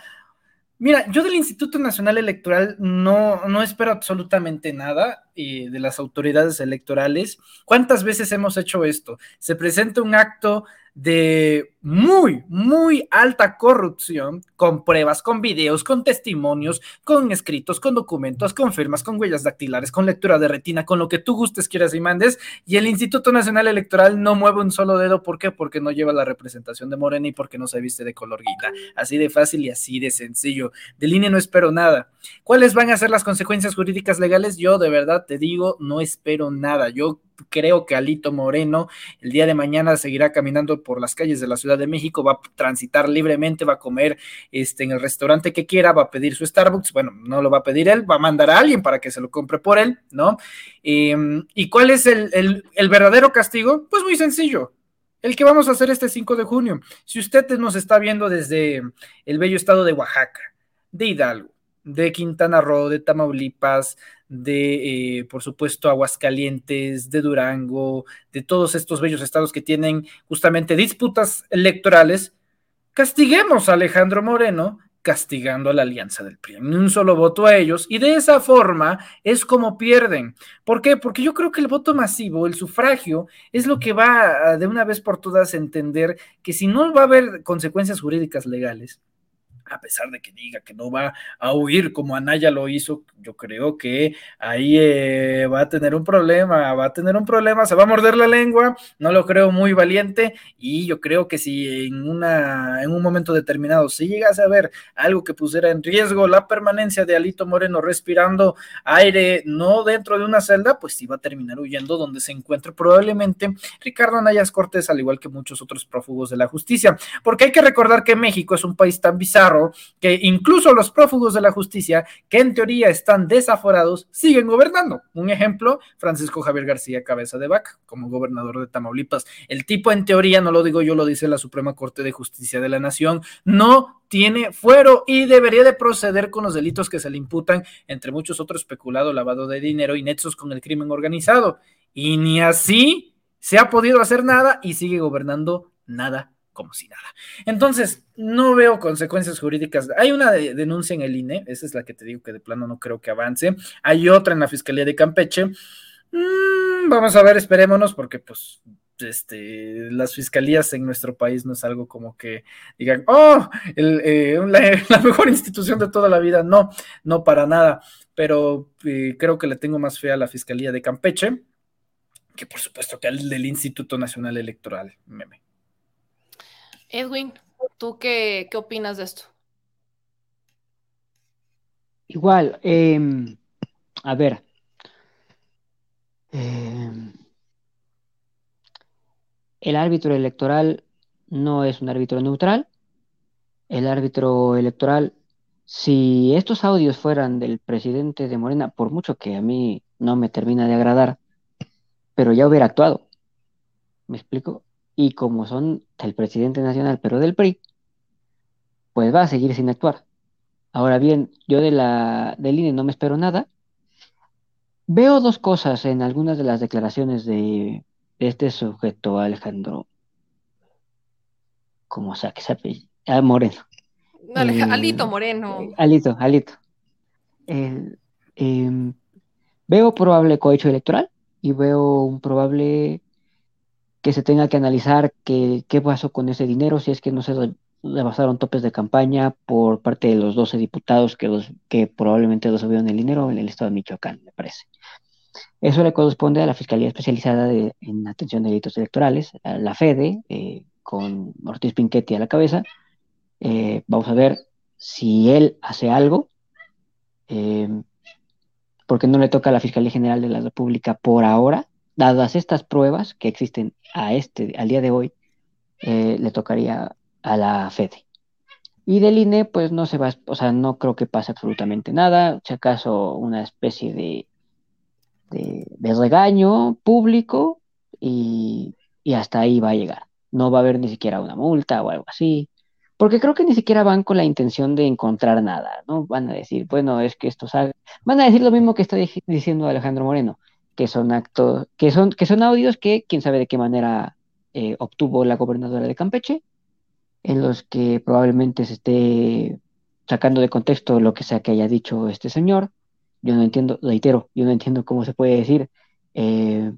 Mira, yo del Instituto Nacional Electoral no, no espero absolutamente nada eh, de las autoridades electorales. ¿Cuántas veces hemos hecho esto? Se presenta un acto de muy, muy alta corrupción, con pruebas, con videos, con testimonios, con escritos, con documentos, con firmas, con huellas dactilares, con lectura de retina, con lo que tú gustes, quieras y mandes, y el Instituto Nacional Electoral no mueve un solo dedo. ¿Por qué? Porque no lleva la representación de Morena y porque no se viste de color guita. Así de fácil y así de sencillo. De línea no espero nada. ¿Cuáles van a ser las consecuencias jurídicas legales? Yo de verdad te digo, no espero nada. Yo creo que Alito Moreno el día de mañana seguirá caminando por las calles de la Ciudad de México, va a transitar libremente, va a comer este, en el restaurante que quiera, va a pedir su Starbucks, bueno, no lo va a pedir él, va a mandar a alguien para que se lo compre por él, ¿no? Em, ¿Y cuál es el, el verdadero castigo? Pues muy sencillo, el que vamos a hacer este 5 de junio. Si usted nos está viendo desde el bello estado de Oaxaca, de Hidalgo, de Quintana Roo, de Tamaulipas, de, eh, por supuesto, Aguascalientes, de Durango, de todos estos bellos estados que tienen justamente disputas electorales, castiguemos a Alejandro Moreno castigando a la alianza del PRI, un solo voto a ellos, y de esa forma es como pierden. ¿Por qué? Porque yo creo que el voto masivo, el sufragio, es lo que va de una vez por todas a entender que si no va a haber consecuencias jurídicas legales, a pesar de que diga que no va a huir como Anaya lo hizo, yo creo que ahí eh, va a tener un problema, va a tener un problema, se va a morder la lengua, no lo creo muy valiente y yo creo que si en, una, en un momento determinado si llegase a ver algo que pusiera en riesgo la permanencia de Alito Moreno respirando aire no dentro de una celda, pues sí va a terminar huyendo donde se encuentre probablemente Ricardo Anayas Cortés, al igual que muchos otros prófugos de la justicia, porque hay que recordar que México es un país tan bizarro que incluso los prófugos de la justicia, que en teoría están desaforados, siguen gobernando. Un ejemplo, Francisco Javier García Cabeza de Vaca, como gobernador de Tamaulipas. El tipo en teoría, no lo digo yo, lo dice la Suprema Corte de Justicia de la Nación, no tiene fuero y debería de proceder con los delitos que se le imputan, entre muchos otros peculado, lavado de dinero y nexos con el crimen organizado. Y ni así se ha podido hacer nada y sigue gobernando nada como si nada. Entonces, no veo consecuencias jurídicas. Hay una denuncia en el INE, esa es la que te digo que de plano no creo que avance. Hay otra en la Fiscalía de Campeche. Mm, vamos a ver, esperémonos, porque pues este, las fiscalías en nuestro país no es algo como que digan, oh, eh, la, mejor institución de toda la vida. No, no para nada. Pero eh, creo que le tengo más fe a la Fiscalía de Campeche que por supuesto que al del Instituto Nacional Electoral, meme. Edwin, ¿tú qué, qué opinas de esto? Igual, em, a ver. Em, el árbitro electoral no es un árbitro neutral. El árbitro electoral, si estos audios fueran del presidente de Morena, por mucho que a mí no me termina de agradar, pero ya hubiera actuado. ¿Me explico? Y como son del presidente nacional, pero del PRI, pues va a seguir sin actuar. Ahora bien, yo de la del INE no me espero nada. Veo dos cosas en algunas de las declaraciones de, este sujeto, Alejandro. ¿Cómo sea que se Ah, Moreno. Eh, Alito Moreno. Alito, Alito. Em, veo probable cohecho electoral y veo un probable que se tenga que analizar qué pasó con ese dinero, si es que no se le pasaron topes de campaña por parte de los 12 diputados que, los, que probablemente los subieron el dinero en el estado de Michoacán, me parece. Eso le corresponde a la Fiscalía Especializada en Atención de Delitos Electorales, la FEDE, eh, con Ortiz Pinchetti a la cabeza. Eh, vamos a ver si él hace algo, eh, porque no le toca a la Fiscalía General de la República por ahora dadas estas pruebas que existen a este, al día de hoy, eh, le tocaría a la FEDE. Y del INE, pues no se va, o sea, no creo que pase absolutamente nada, si acaso una especie de, de, regaño público y, y, hasta ahí va a llegar. No va a haber ni siquiera una multa o algo así, porque creo que ni siquiera van con la intención de encontrar nada, ¿no? Van a decir, bueno, es que esto sabe, van a decir lo mismo que está diciendo Alejandro Moreno, que son actos, que son, que son audios que quién sabe de qué manera eh, obtuvo la gobernadora de Campeche, en los que probablemente se esté sacando de contexto lo que sea que haya dicho este señor. Yo no entiendo, reitero, yo no entiendo cómo se puede decir eh,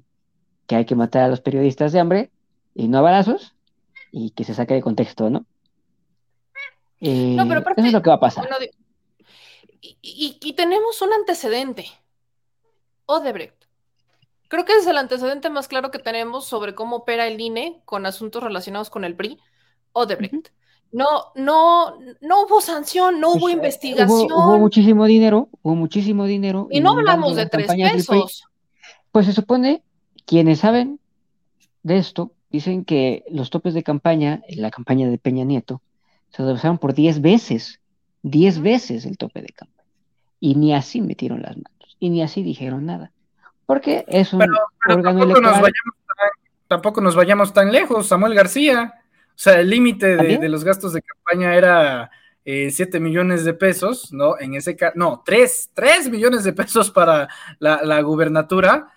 que hay que matar a los periodistas de hambre y no a balazos y que se saque de contexto, ¿no? no pero eh, eso es lo que va a pasar. y, y tenemos un antecedente. Odebrecht. Creo que es el antecedente más claro que tenemos sobre cómo opera el INE con asuntos relacionados con el PRI o de No, no, no hubo sanción, no hubo pues, eh, investigación. Hubo, muchísimo dinero, hubo muchísimo dinero. Y no hablamos de tres pesos. Pues se supone, quienes saben de esto, dicen que los topes de campaña, en la campaña de Peña Nieto, se rebasaron por 10 veces, 10 veces el tope de campaña. Y ni así metieron las manos, y ni así dijeron nada. Porque es un órgano tampoco Nos vayamos tan, tampoco nos vayamos tan lejos, Samuel García. O sea, el límite de, los gastos de campaña era eh, 7 millones de pesos, ¿no? En ese caso, no, 3, 3 millones de pesos para la, la gubernatura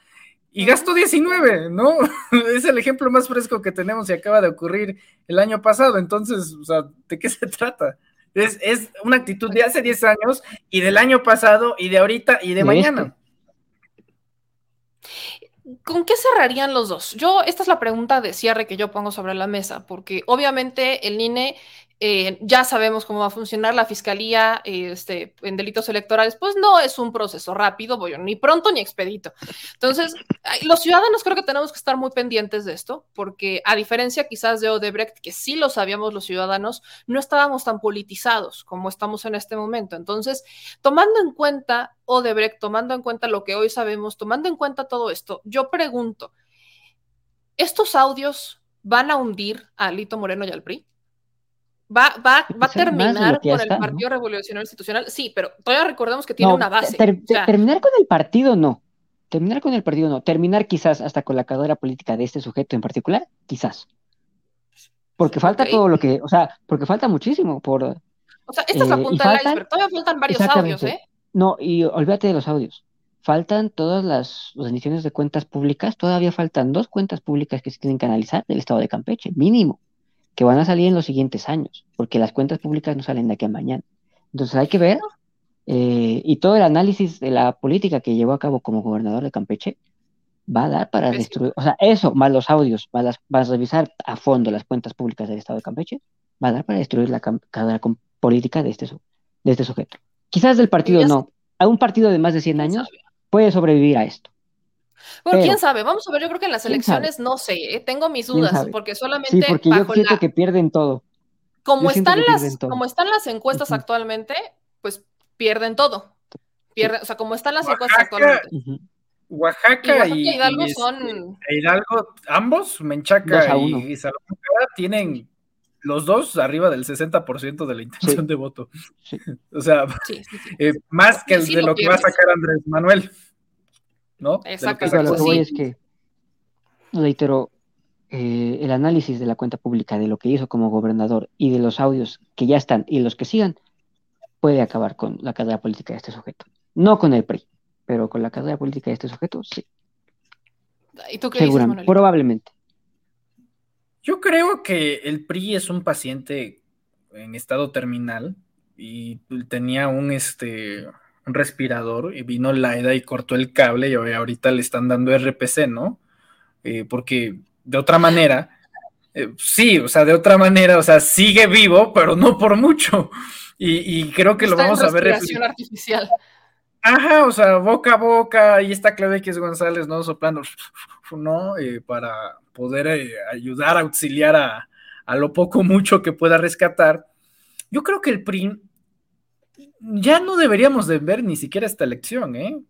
y gastó 19, ¿no? es el ejemplo más fresco que tenemos y acaba de ocurrir el año pasado. Entonces, o sea, ¿de qué se trata? Es, es una actitud de hace 10 años y del año pasado y de ahorita y de mañana. ¿Con qué cerrarían los dos? Yo, esta es la pregunta de cierre que yo pongo sobre la mesa, porque obviamente el INE eh, ya sabemos cómo va a funcionar la fiscalía este, en delitos electorales, pues no es un proceso rápido, ni pronto ni expedito. Entonces, los ciudadanos creo que tenemos que estar muy pendientes de esto, porque a diferencia quizás de Odebrecht, que sí lo sabíamos los ciudadanos, no estábamos tan politizados como estamos en este momento. Entonces, tomando en cuenta Odebrecht, tomando en cuenta lo que hoy sabemos, tomando en cuenta todo esto, yo pregunto, ¿estos audios van a hundir a Lito Moreno y al PRI? Va, va, va a terminar con el Partido Revolucionario Institucional. Sí, pero todavía recordemos que tiene una base. terminar con el partido no. Terminar con el partido no. Terminar quizás hasta con la cadera política de este sujeto en particular, quizás. Porque falta todo lo que, o sea, porque falta muchísimo por. O sea, esta es la eh, punta del iceberg. Todavía faltan varios audios, ¿eh? No, y olvídate de los audios. Faltan todas las rendiciones de cuentas públicas. Todavía faltan dos cuentas públicas que se tienen que analizar del estado de Campeche, mínimo que van a salir en los siguientes años, porque las cuentas públicas no salen de aquí a mañana. Entonces hay que ver, eh, y todo el análisis de la política que llevó a cabo como gobernador de Campeche va a dar para destruir, o sea, eso, más los audios, más, a revisar a fondo las cuentas públicas del Estado de Campeche, va a dar para destruir la carrera política de este, de este sujeto. Quizás del partido no, a un partido de más de 100 años puede sobrevivir a esto. Bueno, quién sabe, vamos a ver, yo creo que en las elecciones no sé, ¿eh? tengo mis dudas, porque solamente. Sí, porque yo siento que pierden todo. Como están, las, como están las encuestas actualmente, pues pierden todo. Pierden, o sea, como están las encuestas actualmente. Oaxaca y, Hidalgo este, son. Hidalgo, ambos, Menchaca y, Salamanca, tienen los dos arriba del 60% de la intención de voto. O sea, eh, más que el de lo que va a sacar Andrés Manuel. ¿No? Exacto. Lo que voy es que, reitero, eh, el análisis de la cuenta pública, de lo que hizo como gobernador y de los audios que ya están y los que sigan, puede acabar con la carrera política de este sujeto. No con el PRI, pero con la carrera política de este sujeto, sí. ¿Y tú qué Seguramente, probablemente. Yo creo que el PRI es un paciente en estado terminal y tenía un este respirador y vino Laida y cortó el cable y ahorita le están dando RPC, ¿no? Eh, porque de otra manera, eh, sí, o sea, de otra manera, o sea, sigue vivo, pero no por mucho. Y, creo que lo vamos a ver. Artificial. Ajá, o sea, boca a boca, ahí está X González, ¿no? Soplando, ¿no? Eh, para poder ayudar, auxiliar a, a lo poco mucho que pueda rescatar. Yo creo que el PRI ya no deberíamos de ver ni siquiera esta elección, ¿eh?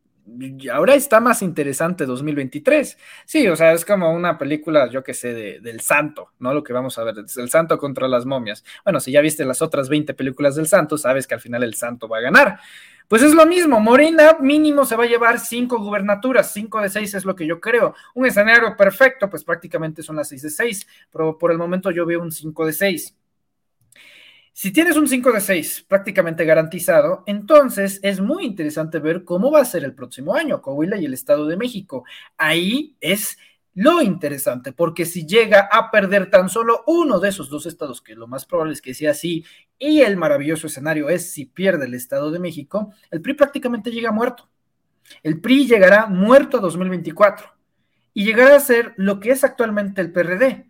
Ahora está más interesante 2023. Sí, o sea, es como una película, yo que sé, de, del santo, ¿no? Lo que vamos a ver, el santo contra las momias. Bueno, si ya viste las otras 20 películas del santo, sabes que al final el santo va a ganar. Pues es lo mismo, Morena mínimo se va a llevar cinco gubernaturas, cinco de seis es lo que yo creo. Un escenario perfecto, pues prácticamente son las seis de seis, pero por el momento yo veo un cinco de seis. Si tienes un 5 de 6 prácticamente garantizado, entonces es muy interesante ver cómo va a ser el próximo año Coahuila y el Estado de México. Ahí es lo interesante, porque si llega a perder tan solo uno de esos dos estados, que lo más probable es que sea así, y el maravilloso escenario es si pierde el Estado de México, el PRI prácticamente llega muerto. El PRI llegará muerto a 2024 y llegará a ser lo que es actualmente el PRD,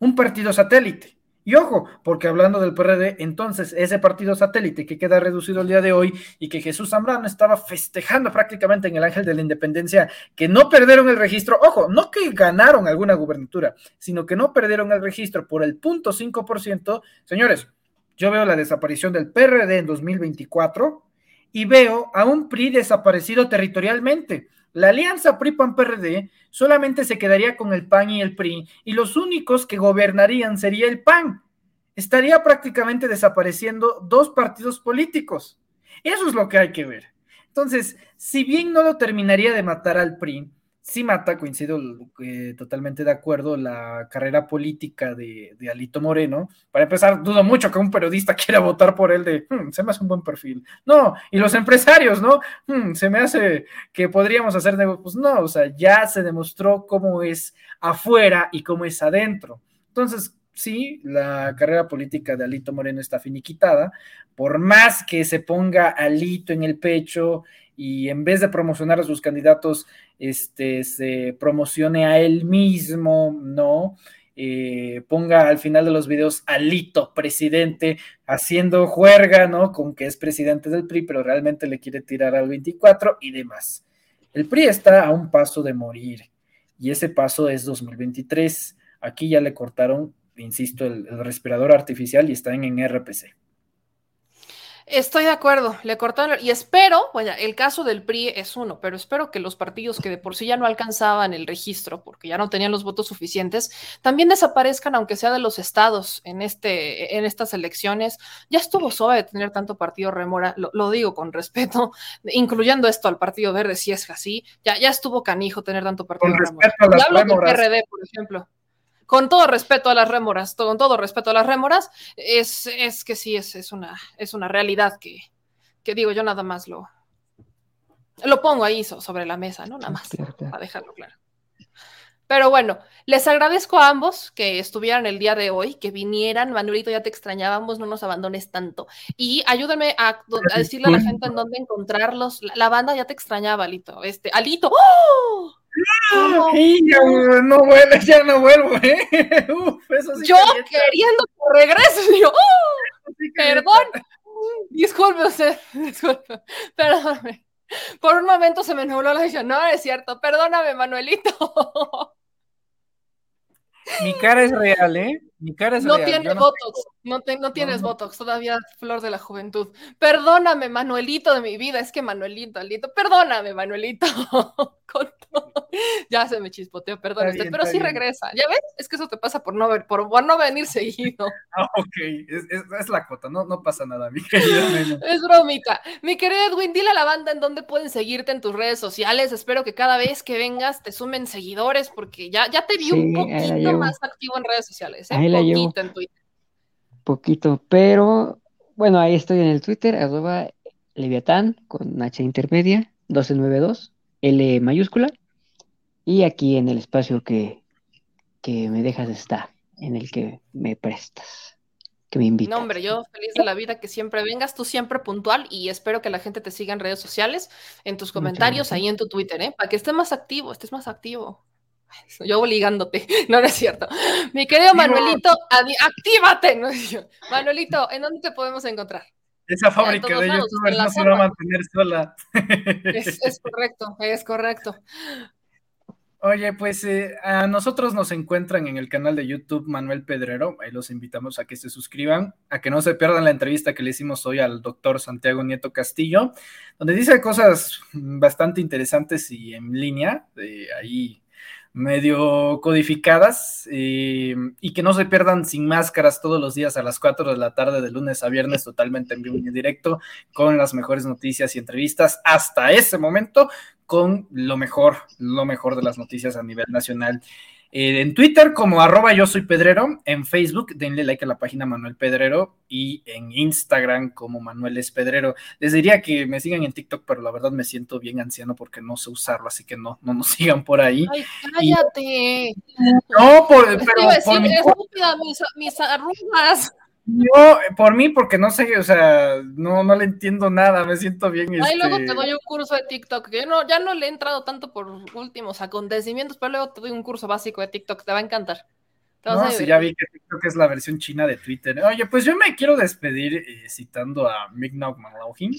un partido satélite y ojo, porque hablando del PRD, entonces ese partido satélite que queda reducido el día de hoy y que Jesús Zambrano estaba festejando prácticamente en el Ángel de la Independencia, que no perdieron el registro, ojo, no que ganaron alguna gubernatura, sino que no perdieron el registro por el punto 5%, señores, yo veo la desaparición del PRD en 2024 y veo a un PRI desaparecido territorialmente. La alianza PRI-PAN-PRD solamente se quedaría con el PAN y el PRI y los únicos que gobernarían sería el PAN. Estaría prácticamente desapareciendo dos partidos políticos. Eso es lo que hay que ver. Entonces, si bien no lo terminaría de matar al PRI, sí mata, coincido eh, totalmente de acuerdo, la carrera política de, Alito Moreno. Para empezar, dudo mucho que un periodista quiera votar por él de, hmm, se me hace un buen perfil. No, y los empresarios, ¿no? Hmm, se me hace que podríamos hacer negocios. Pues no, o sea, ya se demostró cómo es afuera y cómo es adentro. Entonces, sí, la carrera política de Alito Moreno está finiquitada, por más que se ponga Alito en el pecho y en vez de promocionar a sus candidatos, este, se promocione a él mismo, ¿no? eh, ponga al final de los videos Alito, presidente, haciendo juerga, ¿no? Con que es presidente del PRI, pero realmente le quiere tirar al 24 y demás. El PRI está a un paso de morir y ese paso es 2023. Aquí ya le cortaron, insisto, el, el respirador artificial y están en RPC. Estoy de acuerdo, le cortaron y espero, bueno, el caso del PRI es uno, pero espero que los partidos que de por sí ya no alcanzaban el registro porque ya no tenían los votos suficientes, también desaparezcan aunque sea de los estados en este en estas elecciones. Ya estuvo suave de tener tanto partido remora, lo, digo con respeto, incluyendo esto al Partido Verde si es así, ya ya estuvo canijo tener tanto partido con remora. hablo PRD, por ejemplo con todo respeto a las rémoras, con todo respeto a las rémoras, es, es que sí, es, es, una, es una realidad que, que digo, yo nada más lo, lo pongo ahí sobre la mesa, ¿no? Nada más, para dejarlo claro. Pero bueno, les agradezco a ambos que estuvieran el día de hoy, que vinieran. Manuelito, ya te extrañábamos, no nos abandones tanto. Y ayúdenme a, decirle a la gente en dónde encontrarlos. La, banda ya te extrañaba, Alito. Este, Alito. ¡Oh! No, no vuelvo, ya no vuelvo, ¿eh? yo queriendo que regrese, yo, ¡oh! perdón, disculpe usted, disculpe, perdóname. Por un momento se me nubló la visión, no, es cierto, perdóname, Manuelito. Mi cara es real, ¿eh? Mi cara es no real. Tiene no, botox, no, no tienes botox, todavía flor de la juventud. Perdóname, Manuelito de mi vida, es que Manuelito, Alito, perdóname, Manuelito. Con ya se me chispoteó, perdón usted, pero sí regresa. ¿Ya ves? Es que eso te pasa por no, ver, por, no venir seguido. Ah, ok, es, es, la cota, no, no pasa nada, mi querido. es bromita. Mi querido Edwin, dile a la banda en dónde pueden seguirte en tus redes sociales. Espero que cada vez que vengas te sumen seguidores, porque ya, ya te vi un poquito más activo en redes sociales. ¿eh? La poquito en Twitter. Poquito, pero bueno, ahí estoy en el Twitter, arroba Leviatán con H intermedia, 1292, L mayúscula. Y aquí en el espacio que, me dejas está, en el que me prestas, que me invitas. No, hombre, yo feliz de la vida que siempre vengas, tú siempre puntual y espero que la gente te siga en redes sociales, en tus comentarios, ahí en tu Twitter, ¿eh? Para que estés más activo, estés más activo. Yo obligándote, no, es cierto. Mi querido Manuelito, actívate. Manuelito, ¿en dónde te podemos encontrar? Esa fábrica de youtubers no se va a mantener sola. es correcto, es correcto. Oye, pues eh, a nosotros nos encuentran en el canal de YouTube Manuel Pedrero. Ahí los invitamos a que se suscriban, a que no se pierdan la entrevista que le hicimos hoy al doctor Santiago Nieto Castillo, donde dice cosas bastante interesantes y en línea. ahí medio codificadas eh, y que no se pierdan sin máscaras todos los días a las 4 de la tarde de lunes a viernes totalmente en vivo y en directo con las mejores noticias y entrevistas hasta ese momento con lo mejor, lo mejor de las noticias a nivel nacional. Eh, en Twitter como arroba yo soy Pedrero, en Facebook denle like a la página Manuel Pedrero y en Instagram como Manuel es Pedrero. Les diría que me sigan en TikTok, pero la verdad me siento bien anciano porque no sé usarlo, así que no, no nos sigan por ahí. Ay, cállate. No, por, pero por mi... mis, mis arrugas. Yo, por mí, porque no sé, o sea, no, no le entiendo nada, me siento bien. Ay, luego te este doy un curso de TikTok. Yo no, ya no le he entrado tanto por últimos acontecimientos, pero luego te doy un curso básico de TikTok, te va a encantar. no, sí, ya vi que TikTok es la versión china de Twitter. Oye, pues yo me quiero despedir eh, citando a Mignaug Malauhin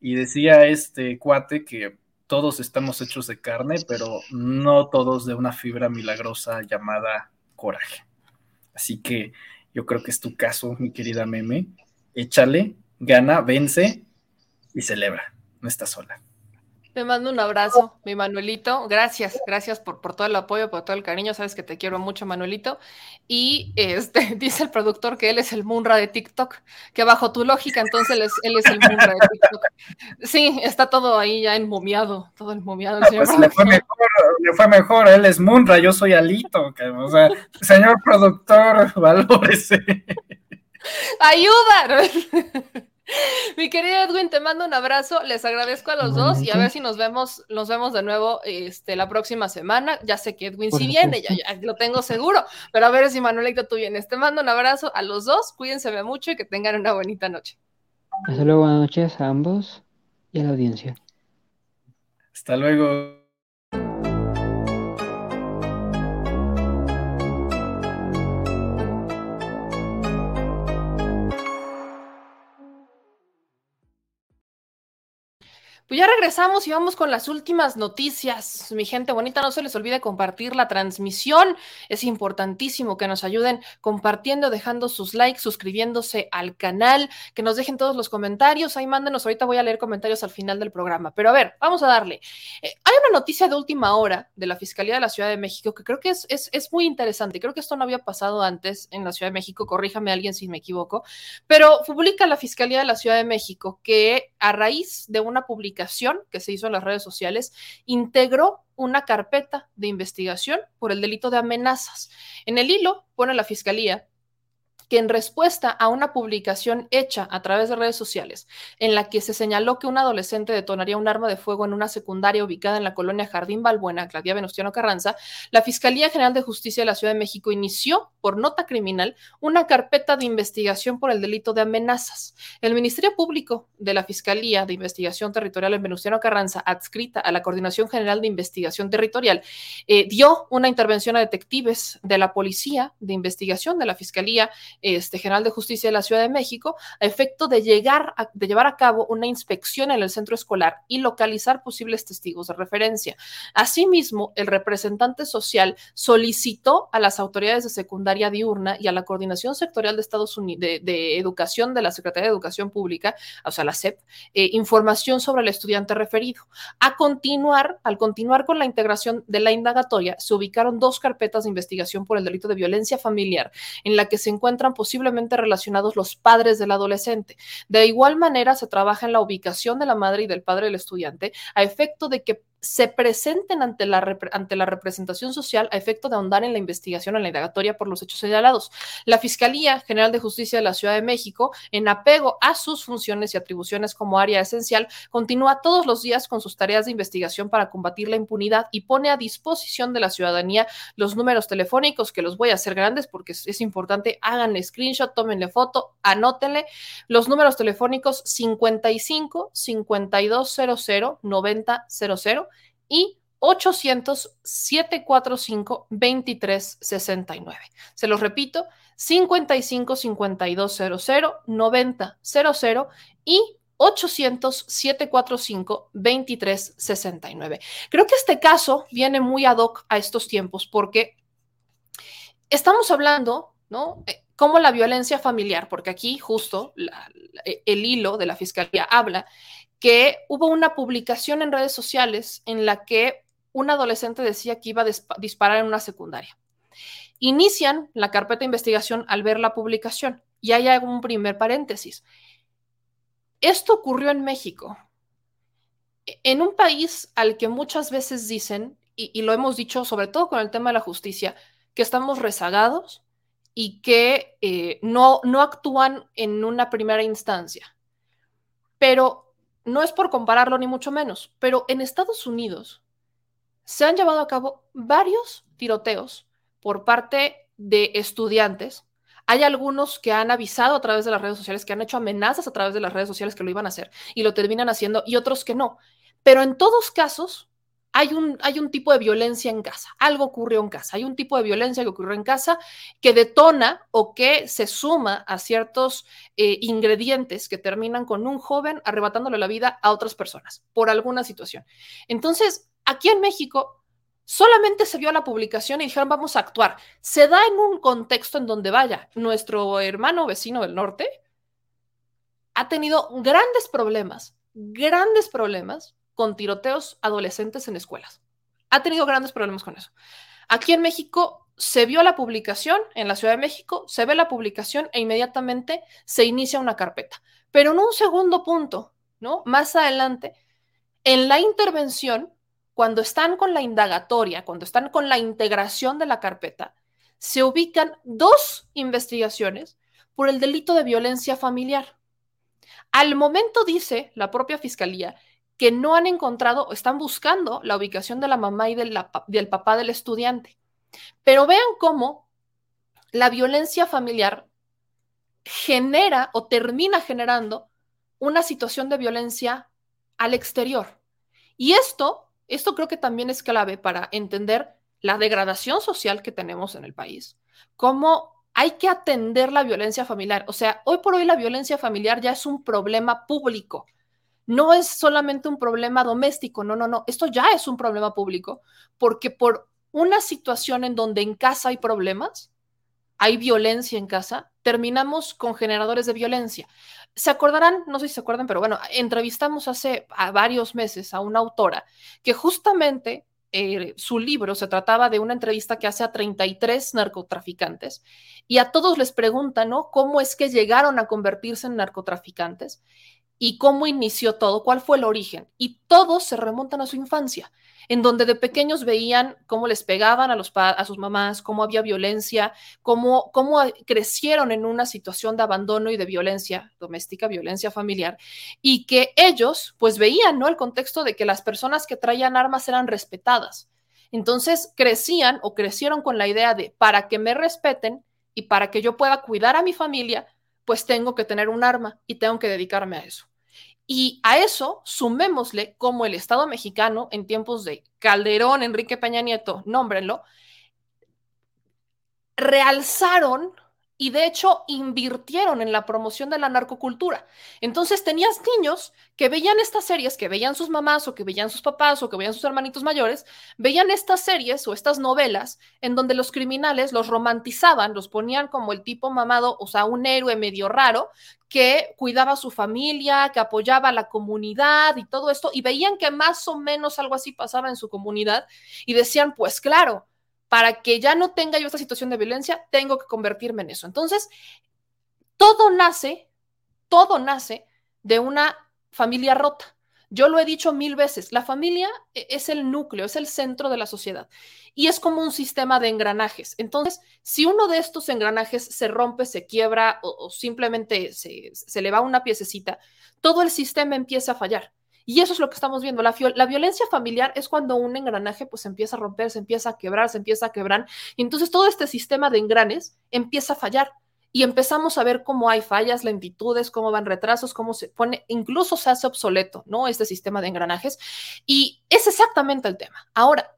y decía este cuate que todos estamos hechos de carne, pero no todos de una fibra milagrosa llamada coraje. Así que yo creo que es tu caso, mi querida meme. Échale, gana, vence y celebra. No estás sola. Te mando un abrazo, mi Manuelito. Gracias, gracias por, por todo el apoyo, por todo el cariño. Sabes que te quiero mucho, Manuelito. Y este dice el productor que él es el Munra de TikTok, que bajo tu lógica, entonces él es, él es el Munra de TikTok. Sí, está todo ahí ya enmomiado, todo enmomiado. pues le fue, mejor, le fue mejor, él es Munra, yo soy Alito. o sea, señor productor, valórese. ¡Ayuda! Mi querido Edwin, te mando un abrazo, les agradezco a los dos y a ver si nos vemos, nos vemos de nuevo este, la próxima semana. Ya sé que Edwin sí viene, ya, lo tengo seguro, pero a ver si Manuelito tú vienes. Te mando un abrazo a los dos, cuídense mucho y que tengan una bonita noche. Hasta luego, buenas noches a ambos y a la audiencia. Hasta luego. Pues ya regresamos y vamos con las últimas noticias. Mi gente bonita, no se les olvide compartir la transmisión. Es importantísimo que nos ayuden compartiendo, dejando sus likes, suscribiéndose al canal, que nos dejen todos los comentarios. Ahí mándenos, ahorita voy a leer comentarios al final del programa. Pero a ver, vamos a darle. Eh, hay una noticia de última hora de la Fiscalía de la Ciudad de México que creo que es, es, es muy interesante. Creo que esto no había pasado antes en la Ciudad de México. Corríjame alguien si me equivoco. Pero publica la Fiscalía de la Ciudad de México que a raíz de una publicación que se hizo en las redes sociales, integró una carpeta de investigación por el delito de amenazas. En el hilo pone la fiscalía que en respuesta a una publicación hecha a través de redes sociales en la que se señaló que un adolescente detonaría un arma de fuego en una secundaria ubicada en la colonia Jardín Balbuena, Claudia Venustiano Carranza, la Fiscalía General de Justicia de la Ciudad de México inició, por nota criminal, una carpeta de investigación por el delito de amenazas. El Ministerio Público de la Fiscalía de Investigación Territorial en Venustiano Carranza, adscrita a la Coordinación General de Investigación Territorial, eh, dio una intervención a detectives de la Policía de Investigación de la Fiscalía este, General de Justicia de la Ciudad de México a efecto de, llegar de llevar a cabo una inspección en el centro escolar y localizar posibles testigos de referencia. Asimismo, el representante social solicitó a las autoridades de secundaria diurna y a la Coordinación Sectorial de Educación de la Secretaría de Educación Pública, o sea, la SEP, eh, información sobre el estudiante referido. A continuar, al continuar con la integración de la indagatoria, se ubicaron dos carpetas de investigación por el delito de violencia familiar, en la que se posiblemente relacionados los padres del adolescente. De igual manera, se trabaja en la ubicación de la madre y del padre del estudiante a efecto de que se presenten ante la, ante la representación social a efecto de ahondar en la investigación en la indagatoria por los hechos señalados. La Fiscalía General de Justicia de la Ciudad de México, en apego a sus funciones y atribuciones como área esencial, continúa todos los días con sus tareas de investigación para combatir la impunidad y pone a disposición de la ciudadanía los números telefónicos, que los voy a hacer grandes porque es, importante, hagan screenshot, tómenle foto, anótenle los números telefónicos 55 5200 9000 y 800-745-2369. Se los repito, 55 5200 9000 y 800-745-2369. Creo que este caso viene muy ad hoc a estos tiempos porque estamos hablando, ¿no? Eh, como la violencia familiar, porque aquí justo el hilo de la fiscalía habla que hubo una publicación en redes sociales en la que un adolescente decía que iba a disparar en una secundaria. Inician la carpeta de investigación al ver la publicación y hay un primer paréntesis. Esto ocurrió en México, en un país al que muchas veces dicen, y, lo hemos dicho sobre todo con el tema de la justicia, que estamos rezagados y que eh, no, no actúan en una primera instancia. Pero no es por compararlo ni mucho menos, pero en Estados Unidos se han llevado a cabo varios tiroteos por parte de estudiantes. Hay algunos que han avisado a través de las redes sociales, que han hecho amenazas a través de las redes sociales que lo iban a hacer y lo terminan haciendo y otros que no. Pero en todos casos hay un, hay un tipo de violencia en casa, algo ocurrió en casa, hay un tipo de violencia que ocurrió en casa que detona o que se suma a ciertos eh, ingredientes que terminan con un joven arrebatándole la vida a otras personas por alguna situación. Entonces, aquí en México solamente se vio la publicación y dijeron vamos a actuar. Se da en un contexto en donde vaya, nuestro hermano vecino del norte ha tenido grandes problemas, grandes problemas con tiroteos adolescentes en escuelas. Ha tenido grandes problemas con eso. Aquí en México se vio la publicación, en la Ciudad de México se ve la publicación e inmediatamente se inicia una carpeta. Pero en un segundo punto, ¿no? Más adelante, en la intervención, cuando están con la indagatoria, cuando están con la integración de la carpeta, se ubican dos investigaciones por el delito de violencia familiar. Al momento dice la propia fiscalía que no han encontrado, están buscando la ubicación de la mamá y del papá del estudiante. Pero vean cómo la violencia familiar genera o termina generando una situación de violencia al exterior. Y esto, esto creo que también es clave para entender la degradación social que tenemos en el país, cómo hay que atender la violencia familiar. O sea, hoy por hoy la violencia familiar ya es un problema público no es solamente un problema doméstico, no, no, no, esto ya es un problema público, porque por una situación en donde en casa hay problemas, hay violencia en casa, terminamos con generadores de violencia. Se acordarán, no sé si se acuerdan, pero bueno, entrevistamos hace varios meses a una autora que justamente eh, su libro se trataba de una entrevista que hace a 33 narcotraficantes y a todos les preguntan, ¿no? ¿Cómo es que llegaron a convertirse en narcotraficantes? Y cómo inició todo, cuál fue el origen. Y todos se remontan a su infancia, en donde de pequeños veían cómo les pegaban a, los a sus mamás, cómo había violencia, cómo, cómo crecieron en una situación de abandono y de violencia doméstica, violencia familiar, y que ellos pues veían, ¿no? El contexto de que las personas que traían armas eran respetadas. Entonces crecían o crecieron con la idea de, para que me respeten y para que yo pueda cuidar a mi familia, pues tengo que tener un arma y tengo que dedicarme a eso. Y a eso sumémosle como el Estado mexicano en tiempos de Calderón, Enrique Peña Nieto, nómbrenlo, realzaron y de hecho invirtieron en la promoción de la narcocultura. Entonces tenías niños que veían estas series, que veían sus mamás o que veían sus papás o que veían sus hermanitos mayores, veían estas series o estas novelas en donde los criminales los romantizaban, los ponían como el tipo mamado, o sea, un héroe medio raro que cuidaba a su familia, que apoyaba a la comunidad y todo esto, y veían que más o menos algo así pasaba en su comunidad y decían, pues claro, para que ya no tenga yo esta situación de violencia, tengo que convertirme en eso. Entonces, todo nace, todo nace de una familia rota. Yo lo he dicho mil veces, la familia e-, es el núcleo, es el centro de la sociedad y es como un sistema de engranajes. Entonces, si uno de estos engranajes se rompe, se quiebra o, simplemente se, se le va una piececita, todo el sistema empieza a fallar. Y eso es lo que estamos viendo. La, violencia familiar es cuando un engranaje pues empieza a romper, se empieza a quebrar, se empieza a quebrar. Y entonces todo este sistema de engranes empieza a fallar. Y empezamos a ver cómo hay fallas, lentitudes, cómo van retrasos, cómo se pone, incluso se hace obsoleto, ¿no? Este sistema de engranajes. Y es exactamente el tema. Ahora,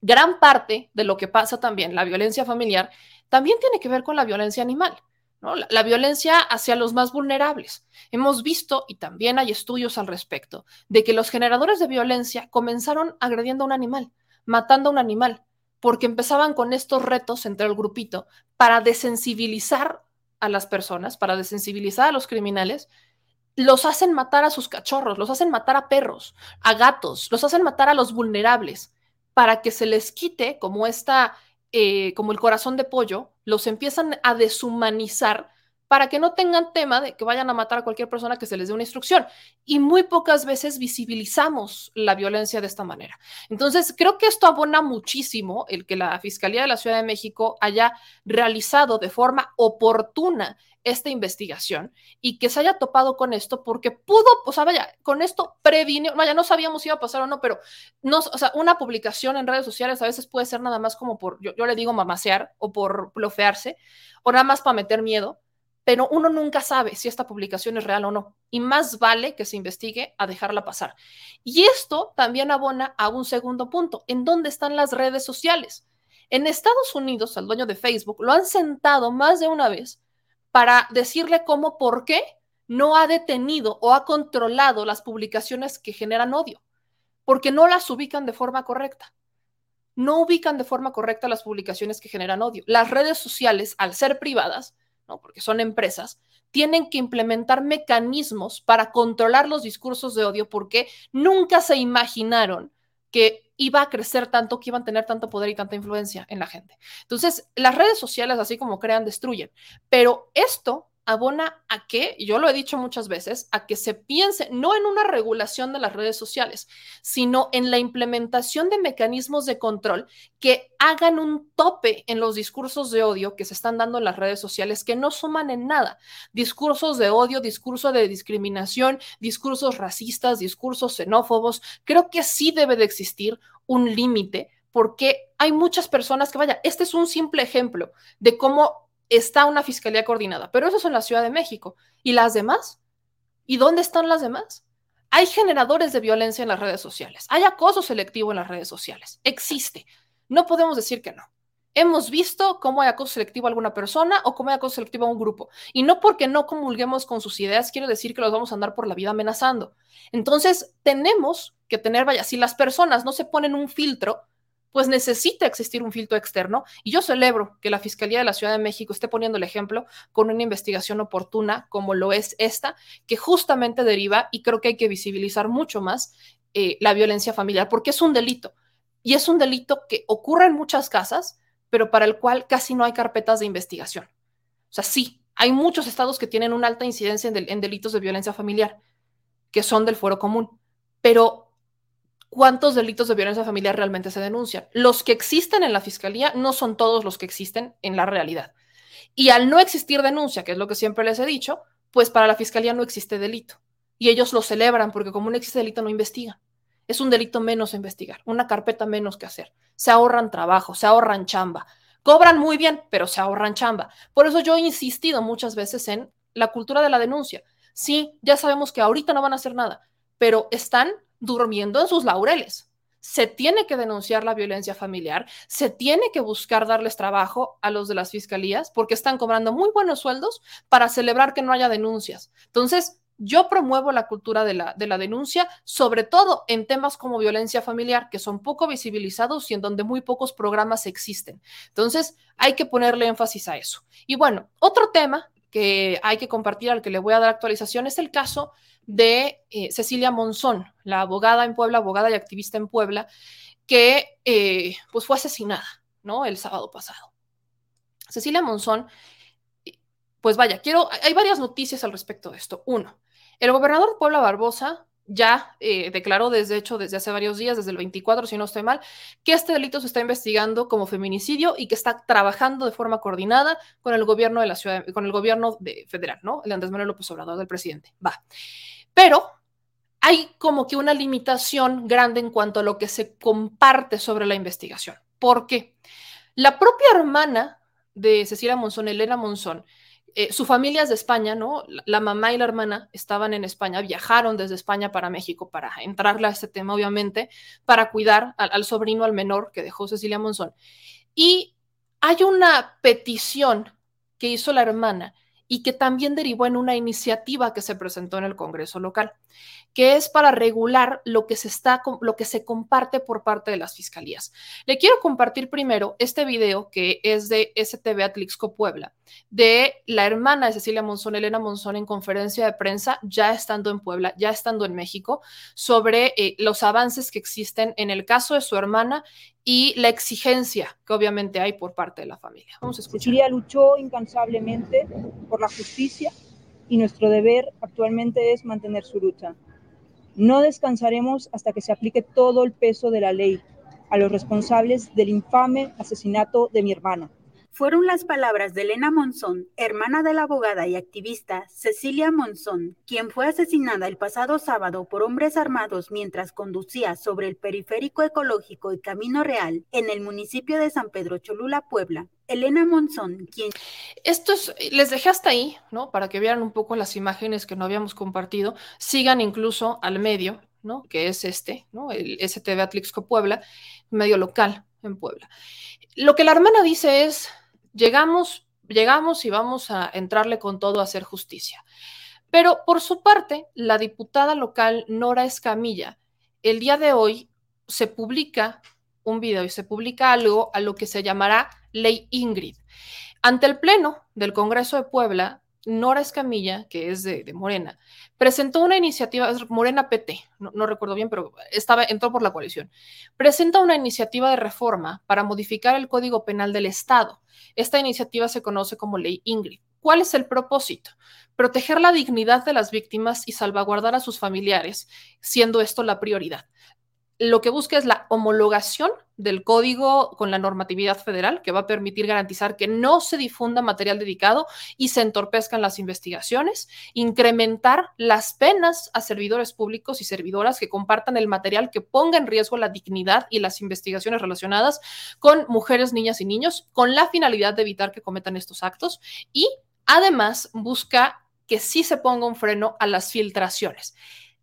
gran parte de lo que pasa también, la violencia familiar, también tiene que ver con la violencia animal. La, violencia hacia los más vulnerables. Hemos visto, y también hay estudios al respecto, de que los generadores de violencia comenzaron agrediendo a un animal, matando a un animal, porque empezaban con estos retos entre el grupito para desensibilizar a las personas, para desensibilizar a los criminales, los hacen matar a sus cachorros, los hacen matar a perros, a gatos, los hacen matar a los vulnerables, para que se les quite como esta eh, como el corazón de pollo, los empiezan a deshumanizar para que no tengan tema de que vayan a matar a cualquier persona que se les dé una instrucción. Y muy pocas veces visibilizamos la violencia de esta manera. Entonces, creo que esto abona muchísimo el que la Fiscalía de la Ciudad de México haya realizado de forma oportuna esta investigación y que se haya topado con esto porque pudo, o sea, vaya, con esto previno, vaya, no sabíamos si iba a pasar o no, pero no, o sea, una publicación en redes sociales a veces puede ser nada más como por, yo, le digo mamasear o por blofearse o nada más para meter miedo, pero uno nunca sabe si esta publicación es real o no y más vale que se investigue a dejarla pasar. Y esto también abona a un segundo punto, ¿en dónde están las redes sociales? En Estados Unidos, al dueño de Facebook lo han sentado más de una vez para decirle cómo, por qué no ha detenido o ha controlado las publicaciones que generan odio, porque no las ubican de forma correcta. No ubican de forma correcta las publicaciones que generan odio. Las redes sociales, al ser privadas, ¿no? porque son empresas, tienen que implementar mecanismos para controlar los discursos de odio porque nunca se imaginaron que iba a crecer tanto, que iban a tener tanto poder y tanta influencia en la gente. Entonces, las redes sociales, así como crean, destruyen. Pero esto abona a que, yo lo he dicho muchas veces, a que se piense no en una regulación de las redes sociales, sino en la implementación de mecanismos de control que hagan un tope en los discursos de odio que se están dando en las redes sociales, que no suman en nada. Discursos de odio, discurso de discriminación, discursos racistas, discursos xenófobos. Creo que sí debe de existir un límite porque hay muchas personas que, vaya, este es un simple ejemplo de cómo está una fiscalía coordinada, pero eso es en la Ciudad de México. ¿Y las demás? ¿Y dónde están las demás? Hay generadores de violencia en las redes sociales, hay acoso selectivo en las redes sociales, existe. No podemos decir que no. hemos visto cómo hay acoso selectivo a alguna persona o cómo hay acoso selectivo a un grupo. Y no porque no comulguemos con sus ideas, quiero decir que los vamos a andar por la vida amenazando. Entonces, tenemos que tener, vaya, si las personas no se ponen un filtro, pues necesita existir un filtro externo. Y yo celebro que la Fiscalía de la Ciudad de México esté poniendo el ejemplo con una investigación oportuna como lo es esta, que justamente deriva, y creo que hay que visibilizar mucho más, eh, la violencia familiar, porque es un delito. Y es un delito que ocurre en muchas casas, pero para el cual casi no hay carpetas de investigación. O sea, sí, hay muchos estados que tienen una alta incidencia en, en delitos de violencia familiar, que son del fuero común, pero ¿cuántos delitos de violencia familiar realmente se denuncian? Los que existen en la fiscalía no son todos los que existen en la realidad. Y al no existir denuncia, que es lo que siempre les he dicho, pues para la fiscalía no existe delito. Y ellos lo celebran porque como no existe delito no investigan. Es un delito menos a investigar, una carpeta menos que hacer. Se ahorran trabajo, se ahorran chamba. Cobran muy bien, pero se ahorran chamba. Por eso yo he insistido muchas veces en la cultura de la denuncia. Sí, ya sabemos que ahorita no van a hacer nada, pero están durmiendo en sus laureles. Se tiene que denunciar la violencia familiar, se tiene que buscar darles trabajo a los de las fiscalías porque están cobrando muy buenos sueldos para celebrar que no haya denuncias. Entonces, yo promuevo la cultura de la, de la, denuncia, sobre todo en temas como violencia familiar, que son poco visibilizados y en donde muy pocos programas existen. Entonces, hay que ponerle énfasis a eso. Y bueno, otro tema que hay que compartir, al que le voy a dar actualización, es el caso de eh, Cecilia Monzón, la abogada en Puebla, abogada y activista en Puebla, que eh, pues fue asesinada, ¿no? El sábado pasado. Cecilia Monzón, pues vaya, quiero, hay varias noticias al respecto de esto. Uno, el gobernador Puebla Barbosa ya eh, declaró, desde hecho, desde hace varios días, desde el 24, si no estoy mal, que este delito se está investigando como feminicidio y que está trabajando de forma coordinada con el gobierno de la ciudad, con el gobierno de, federal, ¿no? El Andrés Manuel López Obrador, del presidente. Va. Pero hay como que una limitación grande en cuanto a lo que se comparte sobre la investigación. ¿Por qué? La propia hermana de Cecilia Monzón, Elena Monzón, eh, su familia es de España, ¿no? La, mamá y la hermana estaban en España, viajaron desde España para México para entrarle a este tema, obviamente, para cuidar al, sobrino, al menor que dejó Cecilia Monzón. Y hay una petición que hizo la hermana y que también derivó en una iniciativa que se presentó en el Congreso local, que es para regular lo que se está lo que se comparte por parte de las fiscalías. Le quiero compartir primero este video que es de STV Atlixco Puebla, de la hermana de Cecilia Monzón, Elena Monzón, en conferencia de prensa, ya estando en Puebla, ya estando en México, sobre eh, los avances que existen en el caso de su hermana y la exigencia que obviamente hay por parte de la familia. Vamos a escuchar. Cecilia luchó incansablemente por la justicia y nuestro deber actualmente es mantener su lucha. No descansaremos hasta que se aplique todo el peso de la ley a los responsables del infame asesinato de mi hermana. Fueron las palabras de Elena Monzón, hermana de la abogada y activista Cecilia Monzón, quien fue asesinada el pasado sábado por hombres armados mientras conducía sobre el periférico ecológico y Camino Real en el municipio de San Pedro Cholula, Puebla. Elena Monzón, quien... Esto les dejé hasta ahí, ¿no? Para que vieran un poco las imágenes que no habíamos compartido. Sigan incluso al medio, ¿no? Que es este, ¿no? El STV Atlixco Puebla, medio local en Puebla. Lo que la hermana dice es llegamos, llegamos y vamos a entrarle con todo a hacer justicia. Pero por su parte, la diputada local Nora Escamilla, el día de hoy se publica un video y se publica algo a lo que se llamará Ley Ingrid. Ante el Pleno del Congreso de Puebla, Nora Escamilla, que es de, Morena, presentó una iniciativa, Morena PT, no, recuerdo bien, pero estaba, entró por la coalición, presenta una iniciativa de reforma para modificar el Código Penal del Estado. Esta iniciativa se conoce como Ley Ingrid. ¿Cuál es el propósito? Proteger la dignidad de las víctimas y salvaguardar a sus familiares, siendo esto la prioridad lo que busca es la homologación del código con la normatividad federal, que va a permitir garantizar que no se difunda material dedicado y se entorpezcan las investigaciones, incrementar las penas a servidores públicos y servidoras que compartan el material que ponga en riesgo la dignidad y las investigaciones relacionadas con mujeres, niñas y niños, con la finalidad de evitar que cometan estos actos y además busca que sí se ponga un freno a las filtraciones.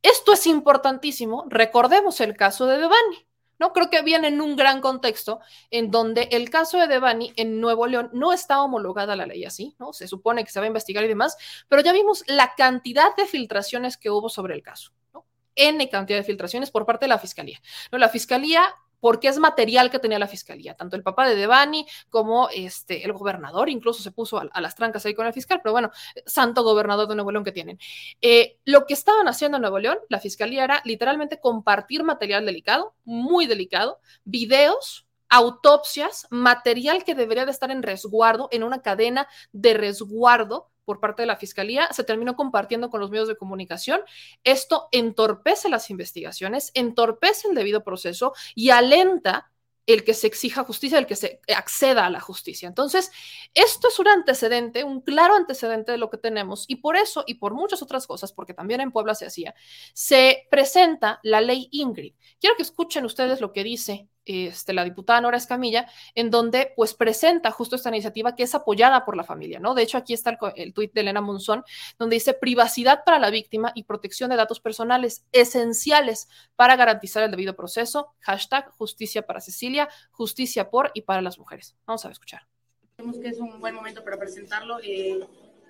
Esto es importantísimo. Recordemos el caso de Devani. ¿no? Creo que viene en un gran contexto en donde el caso de Devani en Nuevo León no está homologada la ley así, ¿no? Se supone que se va a investigar y demás, pero ya vimos la cantidad de filtraciones que hubo sobre el caso, ¿no? N cantidad de filtraciones por parte de la fiscalía. ¿no? La fiscalía porque es material que tenía la fiscalía. Tanto el papá de Devani como este, el gobernador, incluso se puso a, las trancas ahí con el fiscal, pero bueno, santo gobernador de Nuevo León que tienen. Eh, lo que estaban haciendo en Nuevo León, la fiscalía era literalmente compartir material delicado, muy delicado, videos autopsias, material que debería de estar en resguardo, en una cadena de resguardo por parte de la Fiscalía, se terminó compartiendo con los medios de comunicación. Esto entorpece las investigaciones, entorpece el debido proceso y alenta el que se exija justicia, el que se acceda a la justicia. Entonces, esto es un antecedente, un claro antecedente de lo que tenemos y por eso y por muchas otras cosas, porque también en Puebla se hacía, se presenta la ley Ingrid. Quiero que escuchen ustedes lo que dice este, la diputada Nora Escamilla, en donde pues presenta justo esta iniciativa que es apoyada por la familia, ¿no? De hecho, aquí está el, el tuit de Elena Monzón, donde dice privacidad para la víctima y protección de datos personales esenciales para garantizar el debido proceso, hashtag justicia para Cecilia, justicia por y para las mujeres. Vamos a escuchar. Creemos que es un buen momento para presentarlo. Eh,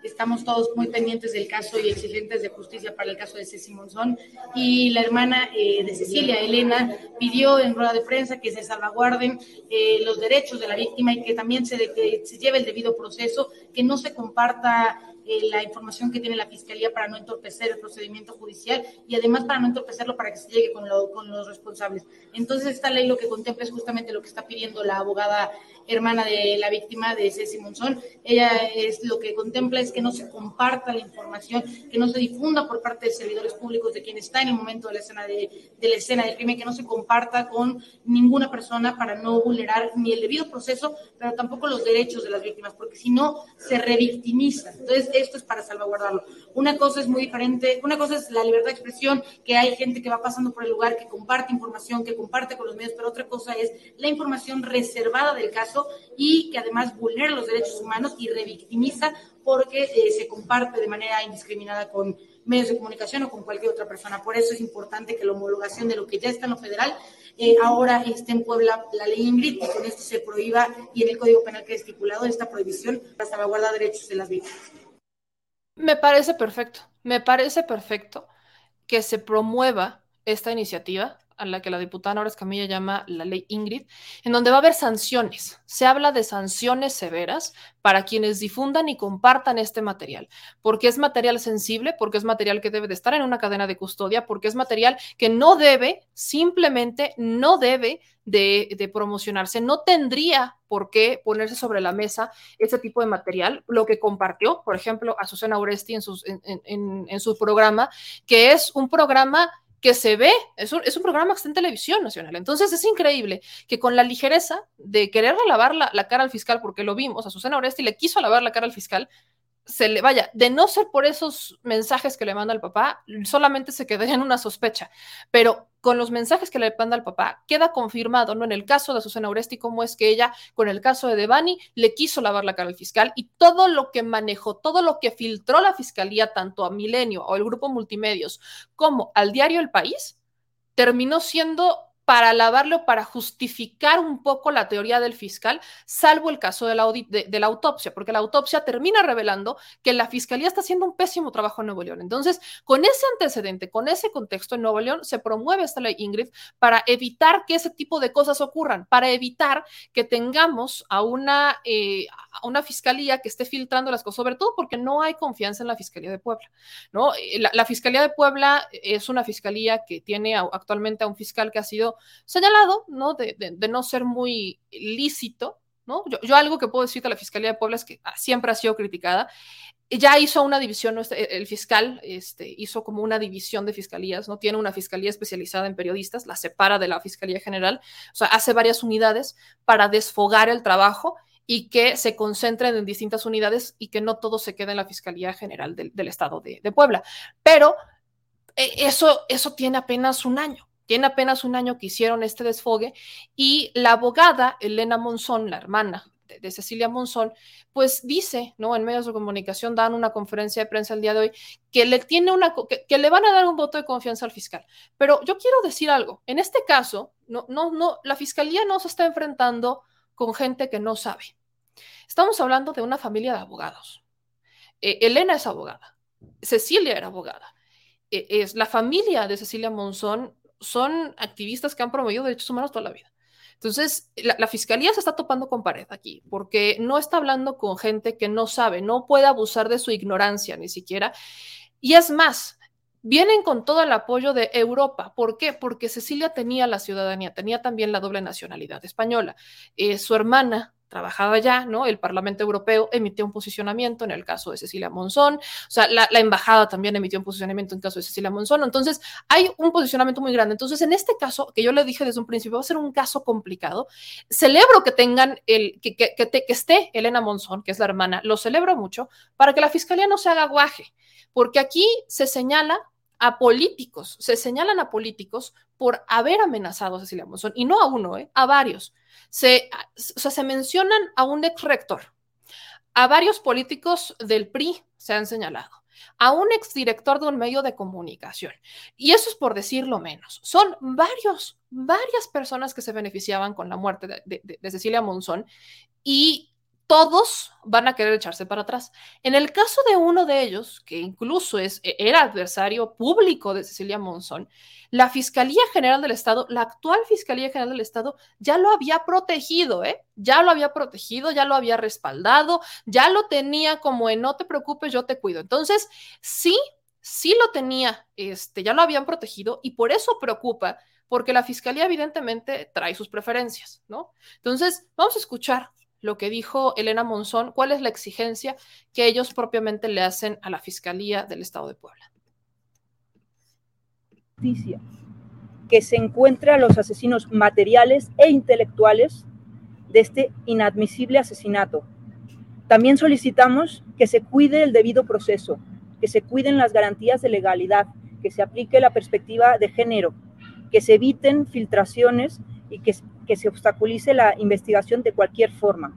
estamos todos muy pendientes del caso y exigentes de justicia para el caso de Ceci Monzón. Y la hermana eh, de Cecilia, Elena, pidió en rueda de prensa que se salvaguarden eh, los derechos de la víctima y que también se, se lleve el debido proceso, que no se comparta eh, la información que tiene la Fiscalía para no entorpecer el procedimiento judicial y además para no entorpecerlo para que se llegue con, con los responsables. Entonces, esta ley lo que contempla es justamente lo que está pidiendo la abogada hermana de la víctima de Ceci Monzón. Ella es lo que contempla es que no se comparta la información, que no se difunda por parte de servidores públicos de quien está en el momento de la escena de, de la escena del crimen, que no se comparta con ninguna persona para no vulnerar ni el debido proceso, pero tampoco los derechos de las víctimas, porque si no se revictimiza. Entonces, esto es para salvaguardarlo. Una cosa es muy diferente, una cosa es la libertad de expresión, que hay gente que va pasando por el lugar, que comparte información, que comparte con los medios, pero otra cosa es la información reservada del caso y que además vulnera los derechos humanos y revictimiza porque eh, se comparte de manera indiscriminada con medios de comunicación o con cualquier otra persona. Por eso es importante que la homologación de lo que ya está en lo federal eh, ahora esté en Puebla la ley Ingrid y con esto se prohíba y en el Código Penal que estipulado esta prohibición para salvaguardar derechos de las víctimas. Me parece perfecto, me parece perfecto que se promueva esta iniciativa a la que la diputada Nora Escamilla llama la ley Ingrid, en donde va a haber sanciones. Se habla de sanciones severas para quienes difundan y compartan este material, porque es material sensible, porque es material que debe de estar en una cadena de custodia, porque es material que no debe, simplemente no debe de, promocionarse, no tendría por qué ponerse sobre la mesa ese tipo de material, lo que compartió, por ejemplo, Azucena Oresti en, sus, en su programa, que es un programa que se ve, es un, es un programa que está en televisión nacional. Entonces es increíble que con la ligereza de querer lavar la, la cara al fiscal, porque lo vimos, a Susana Oresti le quiso lavar la cara al fiscal, se le vaya, de no ser por esos mensajes que le manda el papá, solamente se quedaría en una sospecha, pero con los mensajes que le manda el papá, queda confirmado, ¿no? En el caso de Susana Oresti, cómo es que ella, con el caso de Devani, le quiso lavar la cara al fiscal y todo lo que manejó, todo lo que filtró la fiscalía, tanto a Milenio o el grupo Multimedios, como al diario El País, terminó siendo para lavarlo, o para justificar un poco la teoría del fiscal, salvo el caso de la, autopsia, porque la autopsia termina revelando que la fiscalía está haciendo un pésimo trabajo en Nuevo León. Entonces, con ese antecedente, con ese contexto en Nuevo León, se promueve esta ley Ingrid para evitar que ese tipo de cosas ocurran, para evitar que tengamos a una, eh, fiscalía que esté filtrando las cosas, sobre todo porque no hay confianza en la Fiscalía de Puebla. ¿no? Eh, la Fiscalía de Puebla es una fiscalía que tiene actualmente a un fiscal que ha sido señalado, ¿no? De, no ser muy lícito, ¿no? Yo, algo que puedo decir de la Fiscalía de Puebla es que siempre ha sido criticada. Ya hizo una división, el fiscal este, hizo como una división de fiscalías, ¿no? Tiene una fiscalía especializada en periodistas, la separa de la Fiscalía General, o sea, hace varias unidades para desfogar el trabajo y que se concentren en distintas unidades y que no todo se quede en la Fiscalía General del, Estado de, de, Puebla. Pero eh, eso, eso tiene apenas un año. Tiene apenas un año que hicieron este desfogue y la abogada Elena Monzón, la hermana de, Cecilia Monzón, pues dice, ¿no? En medios de comunicación dan una conferencia de prensa el día de hoy que le tiene una que, le van a dar un voto de confianza al fiscal. Pero yo quiero decir algo. En este caso, no, no, no, la fiscalía no se está enfrentando con gente que no sabe. Estamos hablando de una familia de abogados. Eh, Elena es abogada. Cecilia era abogada. E, es la familia de Cecilia Monzón son activistas que han promovido derechos humanos toda la vida. Entonces, la, fiscalía se está topando con pared aquí, porque no está hablando con gente que no sabe, no puede abusar de su ignorancia ni siquiera. Y es más, vienen con todo el apoyo de Europa. ¿Por qué? Porque Cecilia tenía la ciudadanía, tenía también la doble nacionalidad española. Eh, su hermana trabajaba ya, ¿no? El Parlamento Europeo emitió un posicionamiento en el caso de Cecilia Monzón, o sea, la, embajada también emitió un posicionamiento en el caso de Cecilia Monzón, entonces hay un posicionamiento muy grande. Entonces, en este caso, que yo le dije desde un principio, va a ser un caso complicado, celebro que tengan el, que, que, que, esté Elena Monzón, que es la hermana, lo celebro mucho, para que la fiscalía no se haga guaje, porque aquí se señala a políticos, se señalan a políticos por haber amenazado a Cecilia Monzón, y no a uno, ¿eh? a varios se, se mencionan a un ex rector, a varios políticos del PRI se han señalado, a un exdirector de un medio de comunicación. Y eso es por decirlo menos. Son varios, varias personas que se beneficiaban con la muerte de Cecilia Monzón y todos van a querer echarse para atrás. En el caso de uno de ellos, que incluso es, e, era adversario público de Cecilia Monzón, la Fiscalía General del Estado, la actual Fiscalía General del Estado, ya lo había protegido, ¿eh? Ya lo había protegido, ya lo había respaldado, ya lo tenía como en no te preocupes, yo te cuido. Entonces, sí, sí lo tenía, este, ya lo habían protegido y por eso preocupa porque la fiscalía evidentemente trae sus preferencias, ¿no? Entonces, vamos a escuchar lo que dijo Elena Monzón, cuál es la exigencia que ellos propiamente le hacen a la Fiscalía del Estado de Puebla. Justicia, que se encuentre a los asesinos materiales e intelectuales de este inadmisible asesinato. También solicitamos que se cuide el debido proceso, que se cuiden las garantías de legalidad, que se aplique la perspectiva de género, que se eviten filtraciones y que, que se obstaculice la investigación de cualquier forma.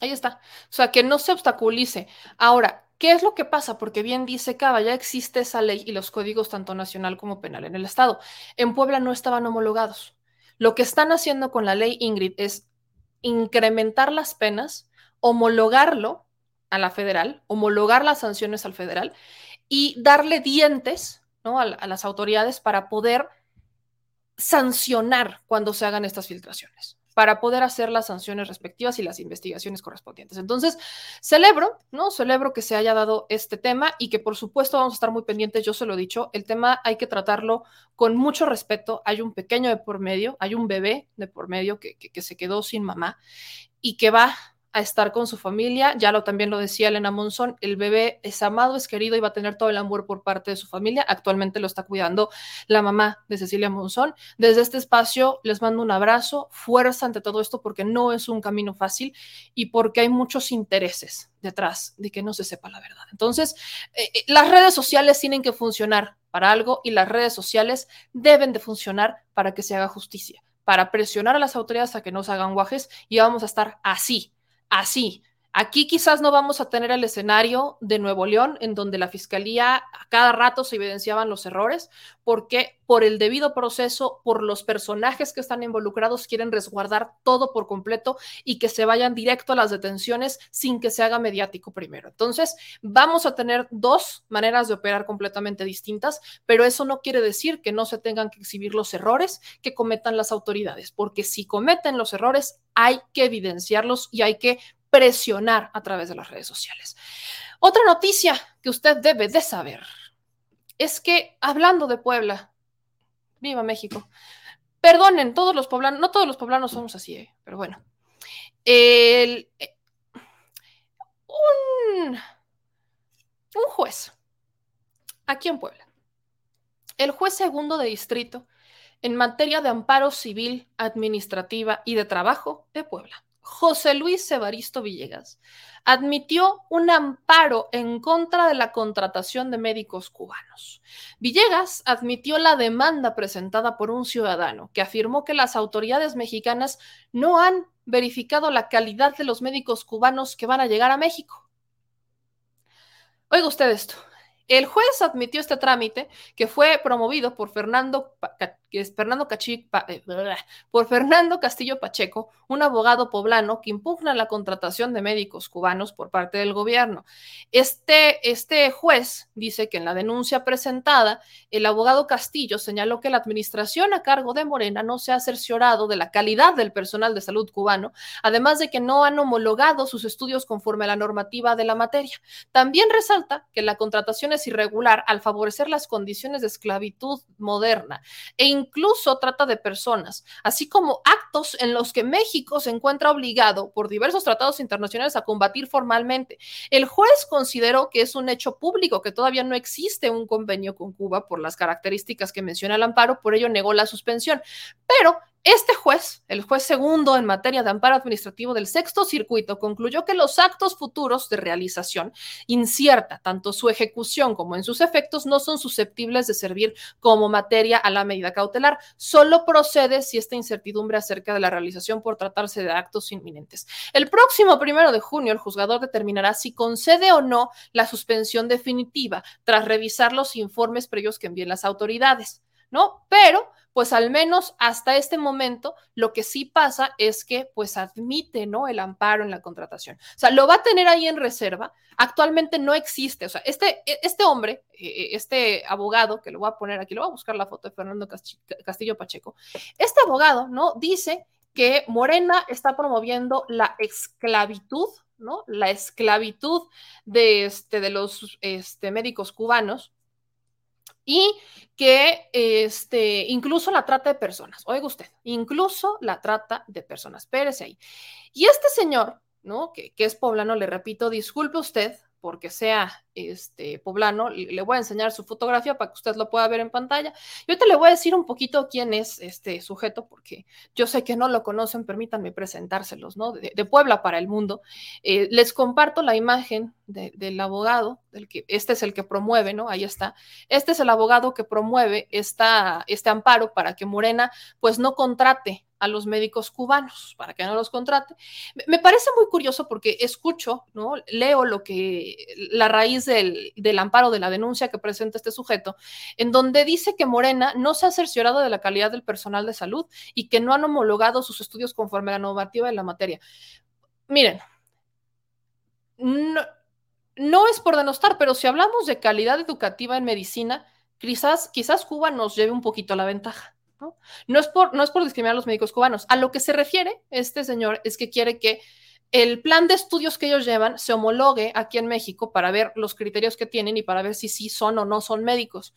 Ahí está. O sea, que no se obstaculice. Ahora, ¿qué es lo que pasa? Porque bien dice Cava, ya existe esa ley y los códigos tanto nacional como penal en el Estado. En Puebla no estaban homologados. Lo que están haciendo con la ley Ingrid es incrementar las penas, homologarlo a la federal, homologar las sanciones al federal y darle dientes ¿no? a, las autoridades para poder sancionar cuando se hagan estas filtraciones para poder hacer las sanciones respectivas y las investigaciones correspondientes. Entonces, celebro, ¿no? Celebro que se haya dado este tema y que por supuesto vamos a estar muy pendientes, yo se lo he dicho, el tema hay que tratarlo con mucho respeto, hay un pequeño de por medio, hay un bebé de por medio que, que se quedó sin mamá y que va a estar con su familia. Ya lo también lo decía Elena Monzón, el bebé es amado, es querido y va a tener todo el amor por parte de su familia. Actualmente lo está cuidando la mamá de Cecilia Monzón. Desde este espacio les mando un abrazo, fuerza ante todo esto porque no es un camino fácil y porque hay muchos intereses detrás de que no se sepa la verdad. Entonces, eh, eh, las redes sociales tienen que funcionar para algo y las redes sociales deben de funcionar para que se haga justicia para presionar a las autoridades a que no se hagan guajes y vamos a estar así, así. Aquí quizás no vamos a tener el escenario de Nuevo León en donde la fiscalía a cada rato se evidenciaban los errores, porque por el debido proceso, por los personajes que están involucrados, quieren resguardar todo por completo y que se vayan directo a las detenciones sin que se haga mediático primero. Entonces, vamos a tener dos maneras de operar completamente distintas, pero eso no quiere decir que no se tengan que exhibir los errores que cometan las autoridades, porque si cometen los errores, hay que evidenciarlos y hay que presionar a través de las redes sociales. Otra noticia que usted debe de saber es que hablando de Puebla, viva México, perdonen, todos los poblanos, no todos los poblanos somos así, ¿eh? pero bueno, el, un, un juez aquí en Puebla, el juez segundo de distrito en materia de amparo civil, administrativa y de trabajo de Puebla, José Luis Evaristo Villegas admitió un amparo en contra de la contratación de médicos cubanos. Villegas admitió la demanda presentada por un ciudadano que afirmó que las autoridades mexicanas no han verificado la calidad de los médicos cubanos que van a llegar a México. Oiga usted esto. El juez admitió este trámite que fue promovido por Fernando, Fernando eh, por Fernando Castillo Pacheco, un abogado poblano que impugna la contratación de médicos cubanos por parte del gobierno. Este, este juez dice que en la denuncia presentada, el abogado Castillo señaló que la administración a cargo de Morena no se ha cerciorado de la calidad del personal de salud cubano, además de que no han homologado sus estudios conforme a la normativa de la materia. También resalta que la contratación es irregular al favorecer las condiciones de esclavitud moderna e incluso trata de personas, así como actos en los que México se encuentra obligado por diversos tratados internacionales a combatir formalmente. El juez consideró que es un hecho público, que todavía no existe un convenio con Cuba por las características que menciona el amparo, por ello negó la suspensión. Pero este juez, el juez segundo en materia de amparo administrativo del sexto circuito, concluyó que los actos futuros de realización incierta, tanto su ejecución como en sus efectos, no son susceptibles de servir como materia a la medida cautelar. Solo procede si esta incertidumbre acerca de la realización por tratarse de actos inminentes. El próximo primero de junio, el juzgador determinará si concede o no la suspensión definitiva tras revisar los informes previos que envíen las autoridades. ¿no? Pero, pues al menos hasta este momento, lo que sí pasa es que, pues admite, ¿no? El amparo en la contratación. O sea, lo va a tener ahí en reserva. Actualmente no existe. O sea, este, e, este hombre, e, e, este abogado, que lo voy a poner aquí, lo voy a buscar la foto de Fernando Castillo Pacheco. Este abogado, ¿no? Dice que Morena está promoviendo la esclavitud, ¿no? La esclavitud de, este, de los este, médicos cubanos y que este, incluso la trata de personas. Oiga usted, incluso la trata de personas. Espérese ahí. Y este señor, ¿no? Que, que es poblano, le repito, disculpe usted, porque sea este, poblano, le voy a enseñar su fotografía para que usted lo pueda ver en pantalla. Y ahorita le voy a decir un poquito quién es este sujeto, porque yo sé que no lo conocen, permítanme presentárselos, ¿no? De, Puebla para el mundo. Eh, les comparto la imagen del abogado, del que, este es el que promueve, ¿no? Ahí está. Este es el abogado que promueve esta, este amparo para que Morena, pues, no contrate a los médicos cubanos para que no los contrate. Me parece muy curioso porque escucho, ¿no? Leo lo que la raíz del, del, amparo de la denuncia que presenta este sujeto, en donde dice que Morena no se ha cerciorado de la calidad del personal de salud y que no han homologado sus estudios conforme a la normativa de la materia. Miren, no, no es por denostar, pero si hablamos de calidad educativa en medicina, quizás, quizás Cuba nos lleve un poquito a la ventaja. ¿No? es por, no es por discriminar a los médicos cubanos. A lo que se refiere este señor es que quiere que el plan de estudios que ellos llevan se homologue aquí en México para ver los criterios que tienen y para ver si sí son o no son médicos.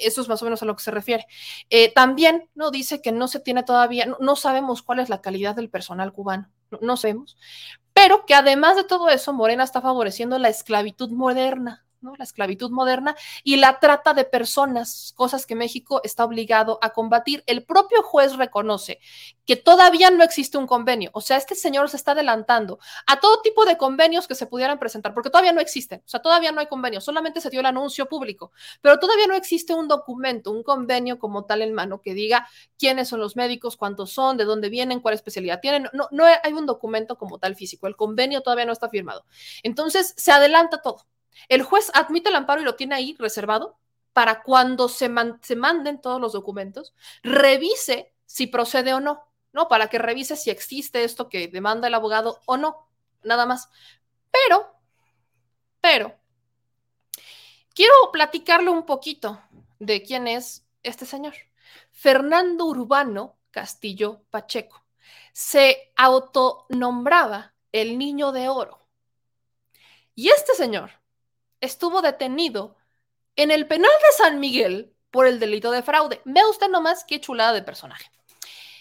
Eso es más o menos a lo que se refiere. Eh, también ¿no? dice que no se tiene todavía, no, sabemos cuál es la calidad del personal cubano, no, no sabemos, pero que además de todo eso, Morena está favoreciendo la esclavitud moderna, la esclavitud moderna y la trata de personas, cosas que México está obligado a combatir. El propio juez reconoce que todavía no existe un convenio, o sea, este señor se está adelantando a todo tipo de convenios que se pudieran presentar, porque todavía no existen, o sea, todavía no hay convenio, solamente se dio el anuncio público, pero todavía no existe un documento, un convenio como tal en mano que diga quiénes son los médicos, cuántos son, de dónde vienen, cuál especialidad tienen, no, no hay un documento como tal físico, el convenio todavía no está firmado. Entonces, se adelanta todo. El juez admite el amparo y lo tiene ahí reservado para cuando se, manden todos los documentos, revise si procede o no, ¿no? Para que revise si existe esto que demanda el abogado o no, nada más. Pero, pero, quiero platicarle un poquito de quién es este señor. Fernando Urbano Castillo Pacheco. Se autonombraba el niño de oro. Y este señor estuvo detenido en el penal de San Miguel por el delito de fraude. Vea usted nomás qué chulada de personaje.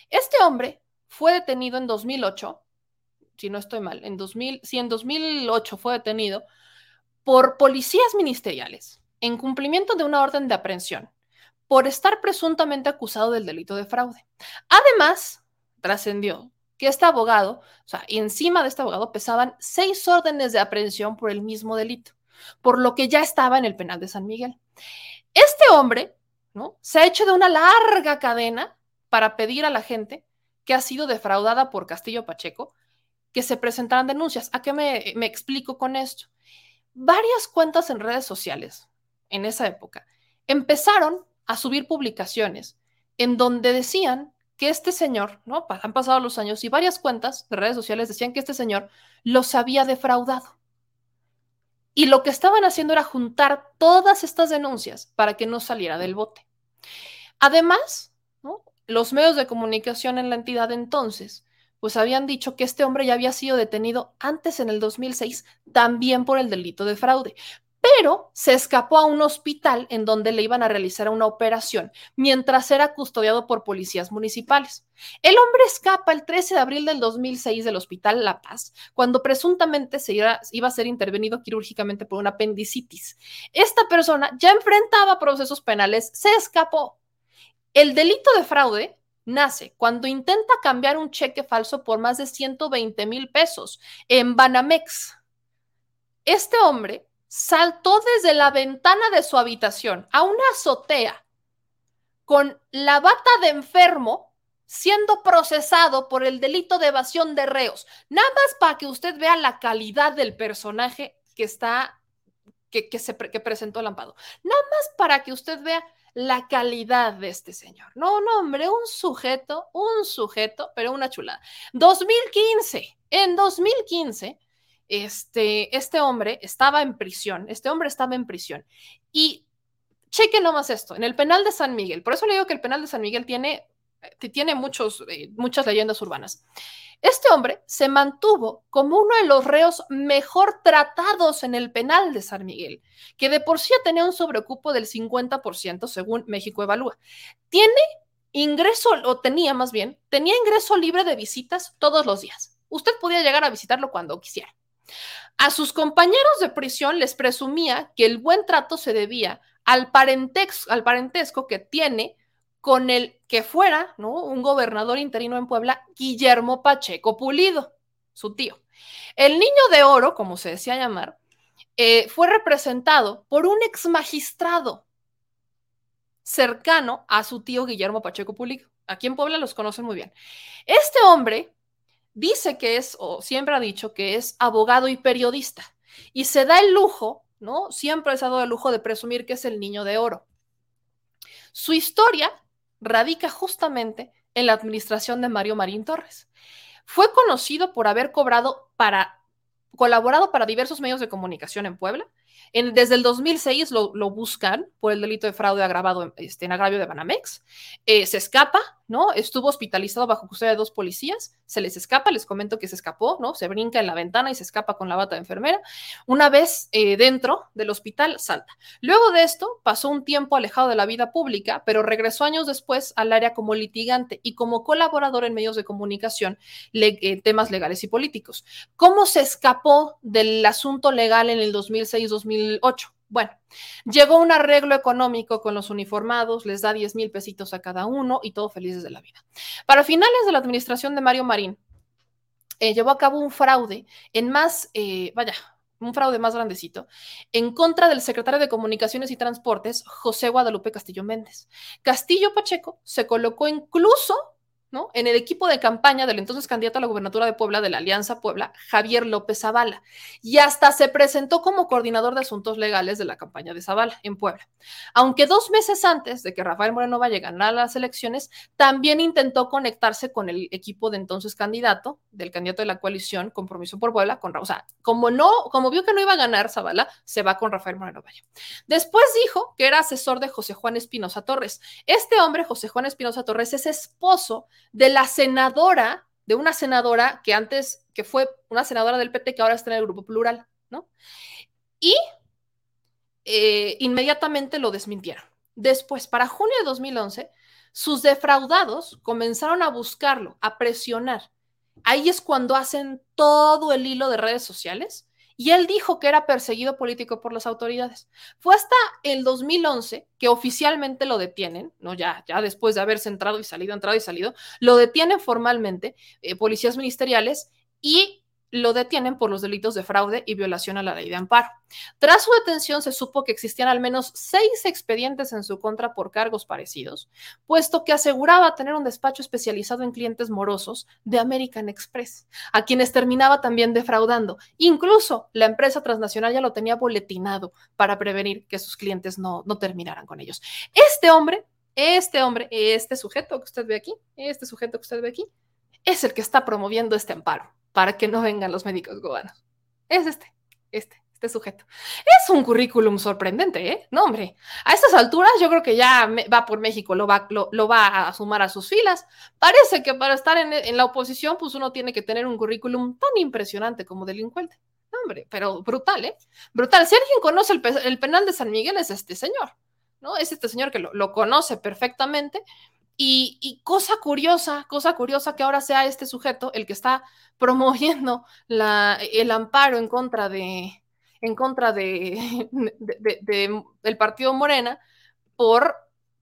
Este hombre fue detenido en 2008, si no estoy mal, en 2000, si en 2008 fue detenido por policías ministeriales en cumplimiento de una orden de aprehensión por estar presuntamente acusado del delito de fraude. Además, trascendió que este abogado, o sea, encima de este abogado pesaban seis órdenes de aprehensión por el mismo delito por lo que ya estaba en el penal de San Miguel. Este hombre, ¿no? Se ha hecho de una larga cadena para pedir a la gente que ha sido defraudada por Castillo Pacheco, que se presentaran denuncias. ¿A qué me, explico con esto? Varias cuentas en redes sociales en esa época empezaron a subir publicaciones en donde decían que este señor, ¿no? Han pasado los años y varias cuentas de redes sociales decían que este señor los había defraudado. Y lo que estaban haciendo era juntar todas estas denuncias para que no saliera del bote. Además, los medios de comunicación en la entidad entonces, pues habían dicho que este hombre ya había sido detenido antes en el 2006 también por el delito de fraude, pero se escapó a un hospital en donde le iban a realizar una operación mientras era custodiado por policías municipales. El hombre escapa el 13 de abril del 2006 del Hospital La Paz, cuando presuntamente se iba, iba a ser intervenido quirúrgicamente por una apendicitis. Esta persona ya enfrentaba procesos penales, se escapó. El delito de fraude nace cuando intenta cambiar un cheque falso por más de 120 mil pesos en Banamex. Este hombre saltó desde la ventana de su habitación a una azotea con la bata de enfermo siendo procesado por el delito de evasión de reos. Nada más para que usted vea la calidad del personaje que está, que, se, que presentó Lampado. Nada más para que usted vea la calidad de este señor. No, no, hombre, un sujeto, un sujeto, pero una chulada. 2015, en 2015 este, este hombre estaba en prisión, este hombre estaba en prisión. Y chequen nomás esto, en el penal de San Miguel, por eso le digo que el penal de San Miguel tiene, eh, tiene muchos, eh, muchas leyendas urbanas. Este hombre se mantuvo como uno de los reos mejor tratados en el penal de San Miguel, que de por sí tenía un sobreocupo del 50% según México Evalúa. Tiene ingreso, o tenía más bien, tenía ingreso libre de visitas todos los días. Usted podía llegar a visitarlo cuando quisiera. A sus compañeros de prisión les presumía que el buen trato se debía al, parentesco que tiene con el que fuera ¿no? un gobernador interino en Puebla, Guillermo Pacheco Pulido, su tío. El niño de oro, como se decía llamar, eh, fue representado por un ex magistrado cercano a su tío Guillermo Pacheco Pulido. Aquí en Puebla los conocen muy bien. Este hombre dice que es, o siempre ha dicho que es abogado y periodista, y se da el lujo, ¿no? Siempre se ha dado el lujo de presumir que es el niño de oro. Su historia radica justamente en la administración de Mario Marín Torres. Fue conocido por haber cobrado para, colaborado para diversos medios de comunicación en Puebla, desde el 2006 lo, buscan por el delito de fraude agravado este, en agravio de Banamex. Eh, se escapa, ¿no? Estuvo hospitalizado bajo custodia de dos policías. Se les escapa, les comento que se escapó, ¿no? Se brinca en la ventana y se escapa con la bata de enfermera. Una vez eh, dentro del hospital, salta. Luego de esto, pasó un tiempo alejado de la vida pública, pero regresó años después al área como litigante y como colaborador en medios de comunicación, eh, temas legales y políticos. ¿Cómo se escapó del asunto legal en el 2006-2007? Bueno, llegó un arreglo económico con los uniformados, les da 10 mil pesitos a cada uno y todo felices de la vida. Para finales de la administración de Mario Marín, eh, llevó a cabo un fraude en más, eh, vaya, un fraude más grandecito, en contra del secretario de Comunicaciones y Transportes, José Guadalupe Castillo Méndez. Castillo Pacheco se colocó incluso ¿no? En el equipo de campaña del entonces candidato a la gubernatura de Puebla de la Alianza Puebla, Javier López Zavala, y hasta se presentó como coordinador de asuntos legales de la campaña de Zavala en Puebla. Aunque dos meses antes de que Rafael Moreno Valle ganara las elecciones, también intentó conectarse con el equipo de entonces candidato, del candidato de la coalición Compromiso por Puebla, con, o sea, como no, como vio que no iba a ganar Zavala, se va con Rafael Moreno Valle. Después dijo que era asesor de José Juan Espinosa Torres. Este hombre, José Juan Espinosa Torres, es esposo de la senadora, de una senadora que antes, que fue una senadora del PT que ahora está en el grupo plural, ¿no? Y eh, inmediatamente lo desmintieron. Después, para junio de 2011, sus defraudados comenzaron a buscarlo, a presionar. Ahí es cuando hacen todo el hilo de redes sociales y él dijo que era perseguido político por las autoridades. Fue hasta el 2011 que oficialmente lo detienen, no ya, ya después de haberse entrado y salido, entrado y salido, lo detienen formalmente eh, policías ministeriales y lo detienen por los delitos de fraude y violación a la ley de amparo. Tras su detención se supo que existían al menos seis expedientes en su contra por cargos parecidos, puesto que aseguraba tener un despacho especializado en clientes morosos de American Express, a quienes terminaba también defraudando. Incluso la empresa transnacional ya lo tenía boletinado para prevenir que sus clientes no, no terminaran con ellos. Este hombre, este hombre, este sujeto que usted ve aquí, este sujeto que usted ve aquí, es el que está promoviendo este amparo para que no vengan los médicos cubanos. Es este, este, este sujeto. Es un currículum sorprendente, ¿eh? No, hombre, a estas alturas yo creo que ya va por México, lo va, va a sumar a sus filas. Parece que para estar en, la oposición, pues uno tiene que tener un currículum tan impresionante como delincuente. No, hombre, pero brutal, ¿eh? Brutal. Si alguien conoce el, penal de San Miguel es este señor, ¿no? Es este señor que lo conoce perfectamente y, cosa curiosa, cosa curiosa que ahora sea este sujeto el que está promoviendo el amparo en contra de, en contra de, de, del partido Morena por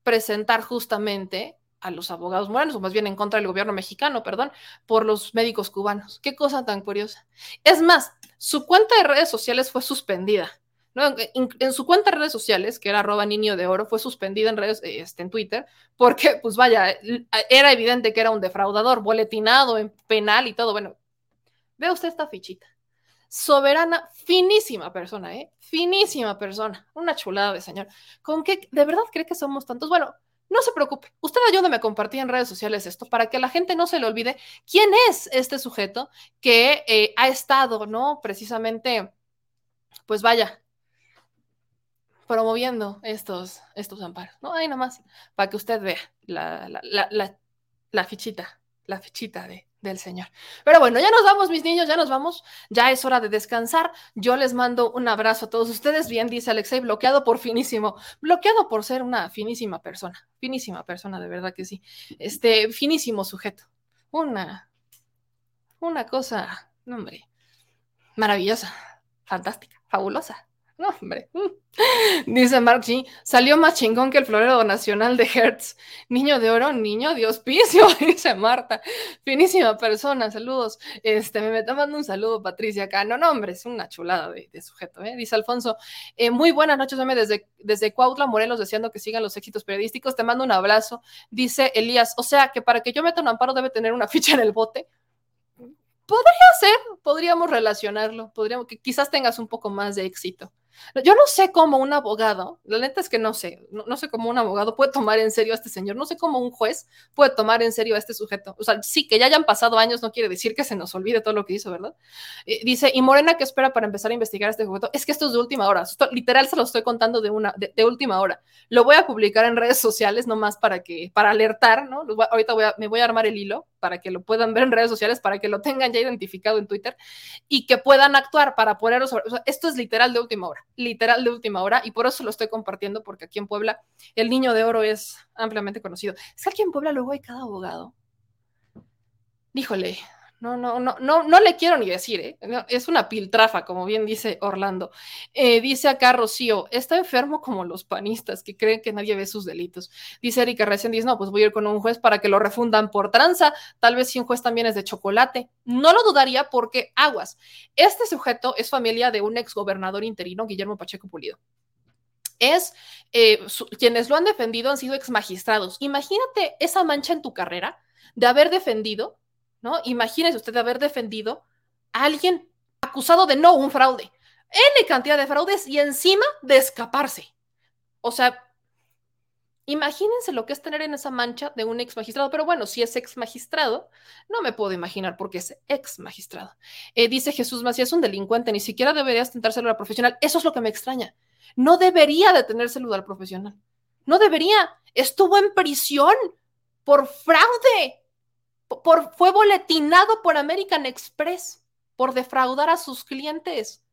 presentar justamente a los abogados morenos, o más bien en contra del gobierno mexicano, perdón, por los médicos cubanos. Qué cosa tan curiosa. Es más, su cuenta de redes sociales fue suspendida en, su cuenta de redes sociales, que era arroba niño de oro, fue suspendida en redes, este, en Twitter, porque, pues vaya, era evidente que era un defraudador, boletinado en penal y todo. Bueno, ve usted esta fichita. Soberana, finísima persona, ¿eh? Finísima persona. Una chulada de señor. ¿Con qué? ¿De verdad cree que somos tantos? Bueno, no se preocupe. Usted ayúdame a compartir en redes sociales esto para que la gente no se le olvide quién es este sujeto que eh, ha estado, ¿no? Precisamente, pues vaya, promoviendo estos, estos amparos, ¿no? Ahí nomás, para que usted vea la, la, fichita, la fichita de, del Señor. Pero bueno, ya nos vamos, mis niños, ya nos vamos. Ya es hora de descansar. Yo les mando un abrazo a todos ustedes. Bien, dice Alexei, bloqueado por finísimo. Bloqueado por ser una finísima persona. Finísima persona, de verdad que sí. Este, finísimo sujeto. Una, una cosa, hombre, maravillosa, fantástica, fabulosa. No, hombre. Dice Mark G. Salió más chingón que el florero nacional de Hertz. Niño de oro, niño de hospicio, dice Marta. Finísima persona, saludos. Este, me está mandando un saludo, Patricia, acá. No, no, hombre, es una chulada de, sujeto, ¿eh? Dice Alfonso. Eh, muy buenas noches, meme, desde, desde Cuautla, Morelos, deseando que sigan los éxitos periodísticos. Te mando un abrazo. Dice Elías, o sea, que para que yo meta un amparo debe tener una ficha en el bote. Podría ser, podríamos relacionarlo, podríamos, que quizás tengas un poco más de éxito. Yo no sé cómo un abogado, la neta es que no sé, no, sé cómo un abogado puede tomar en serio a este señor, no sé cómo un juez puede tomar en serio a este sujeto. O sea, sí, que ya hayan pasado años no quiere decir que se nos olvide todo lo que hizo, ¿verdad? Eh, dice, y Morena, ¿qué espera para empezar a investigar este sujeto? Es que esto es de última hora, literal se lo estoy contando de, una, de, última hora. Lo voy a publicar en redes sociales nomás para que, para alertar, ¿no? ahorita voy a, me voy a armar el hilo para que lo puedan ver en redes sociales, para que lo tengan ya identificado en Twitter y que puedan actuar para ponerlo sobre... O sea, esto es literal de última hora literal de última hora y por eso lo estoy compartiendo porque aquí en Puebla el niño de oro es ampliamente conocido. Es que aquí en Puebla luego hay cada abogado. Híjole, no, no, no, no, no le quiero ni decir, ¿eh? es una piltrafa, como bien dice Orlando. Eh, dice acá Rocío, está enfermo como los panistas que creen que nadie ve sus delitos. Dice Erika recién dice, no, pues voy a ir con un juez para que lo refundan por tranza, tal vez si un juez también es de chocolate. No lo dudaría porque aguas. Este sujeto es familia de un exgobernador interino, Guillermo Pacheco Pulido es eh, quienes lo han defendido han sido ex magistrados. Imagínate esa mancha en tu carrera de haber defendido ¿no? Imagínese usted haber defendido a alguien acusado de no un fraude, N cantidad de fraudes y encima de escaparse. O sea, imagínense lo que es tener en esa mancha de un ex magistrado, pero bueno, si es ex magistrado, no me puedo imaginar por qué es ex magistrado. Eh, dice Jesús Macías, es un delincuente, ni siquiera deberías tentar celular profesional. Eso es lo que me extraña. No debería de tener celular profesional. No debería. Estuvo en prisión por fraude fue boletinado por American Express por defraudar a sus clientes.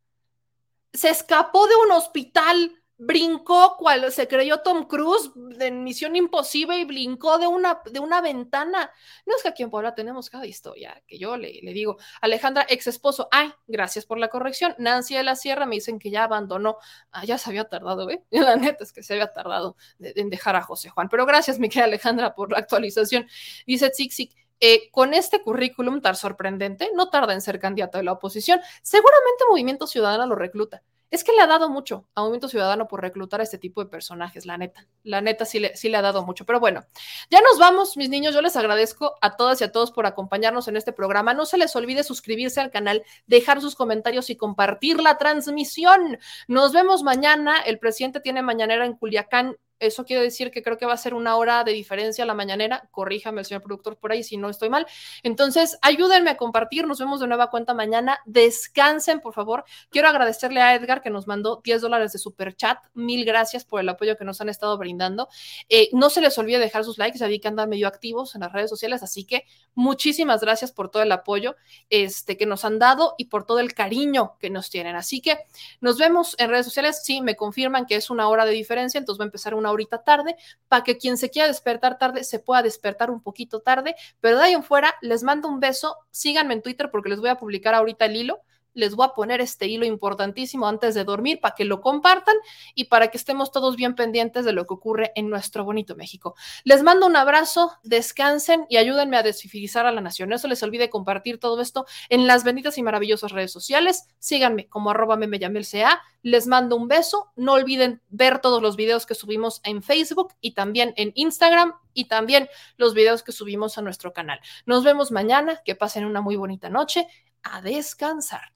Se escapó de un hospital, brincó cual se creyó Tom Cruise en Misión Imposible y brincó de una, de una ventana. No es que aquí en Puebla tenemos cada historia que yo le, le digo. Alejandra, ex esposo, ay, gracias por la corrección. Nancy de la Sierra me dicen que ya abandonó. Ah, ya se había tardado, ¿eh? La neta es que se había tardado en dejar a José Juan. Pero gracias, mi querida Alejandra, por la actualización. Dice Tzixik, eh, con este currículum tan sorprendente, no tarda en ser candidato de la oposición. Seguramente Movimiento Ciudadano lo recluta. Es que le ha dado mucho a Movimiento Ciudadano por reclutar a este tipo de personajes, la neta. La neta sí le, sí le ha dado mucho. Pero bueno, ya nos vamos, mis niños. Yo les agradezco a todas y a todos por acompañarnos en este programa. No se les olvide suscribirse al canal, dejar sus comentarios y compartir la transmisión. Nos vemos mañana. El presidente tiene mañanera en Culiacán eso quiere decir que creo que va a ser una hora de diferencia la mañanera. Corríjame el señor productor por ahí si no estoy mal. Entonces, ayúdenme a compartir. Nos vemos de nueva cuenta mañana. Descansen, por favor. Quiero agradecerle a Edgar que nos mandó 10 dólares de super chat. Mil gracias por el apoyo que nos han estado brindando. Eh, no se les olvide dejar sus likes. Vi que andan medio activos en las redes sociales. Así que muchísimas gracias por todo el apoyo este, que nos han dado y por todo el cariño que nos tienen. Así que nos vemos en redes sociales. Sí, me confirman que es una hora de diferencia. Entonces va a empezar una ahorita tarde, para que quien se quiera despertar tarde se pueda despertar un poquito tarde, pero de ahí en fuera les mando un beso, síganme en Twitter porque les voy a publicar ahorita el hilo les voy a poner este hilo importantísimo antes de dormir para que lo compartan y para que estemos todos bien pendientes de lo que ocurre en nuestro bonito México. Les mando un abrazo, descansen y ayúdenme a desfilizar a la nación. No se les olvide compartir todo esto en las benditas y maravillosas redes sociales. Síganme como arroba me sea. Les mando un beso. No olviden ver todos los videos que subimos en Facebook y también en Instagram y también los videos que subimos a nuestro canal. Nos vemos mañana. Que pasen una muy bonita noche. A descansar.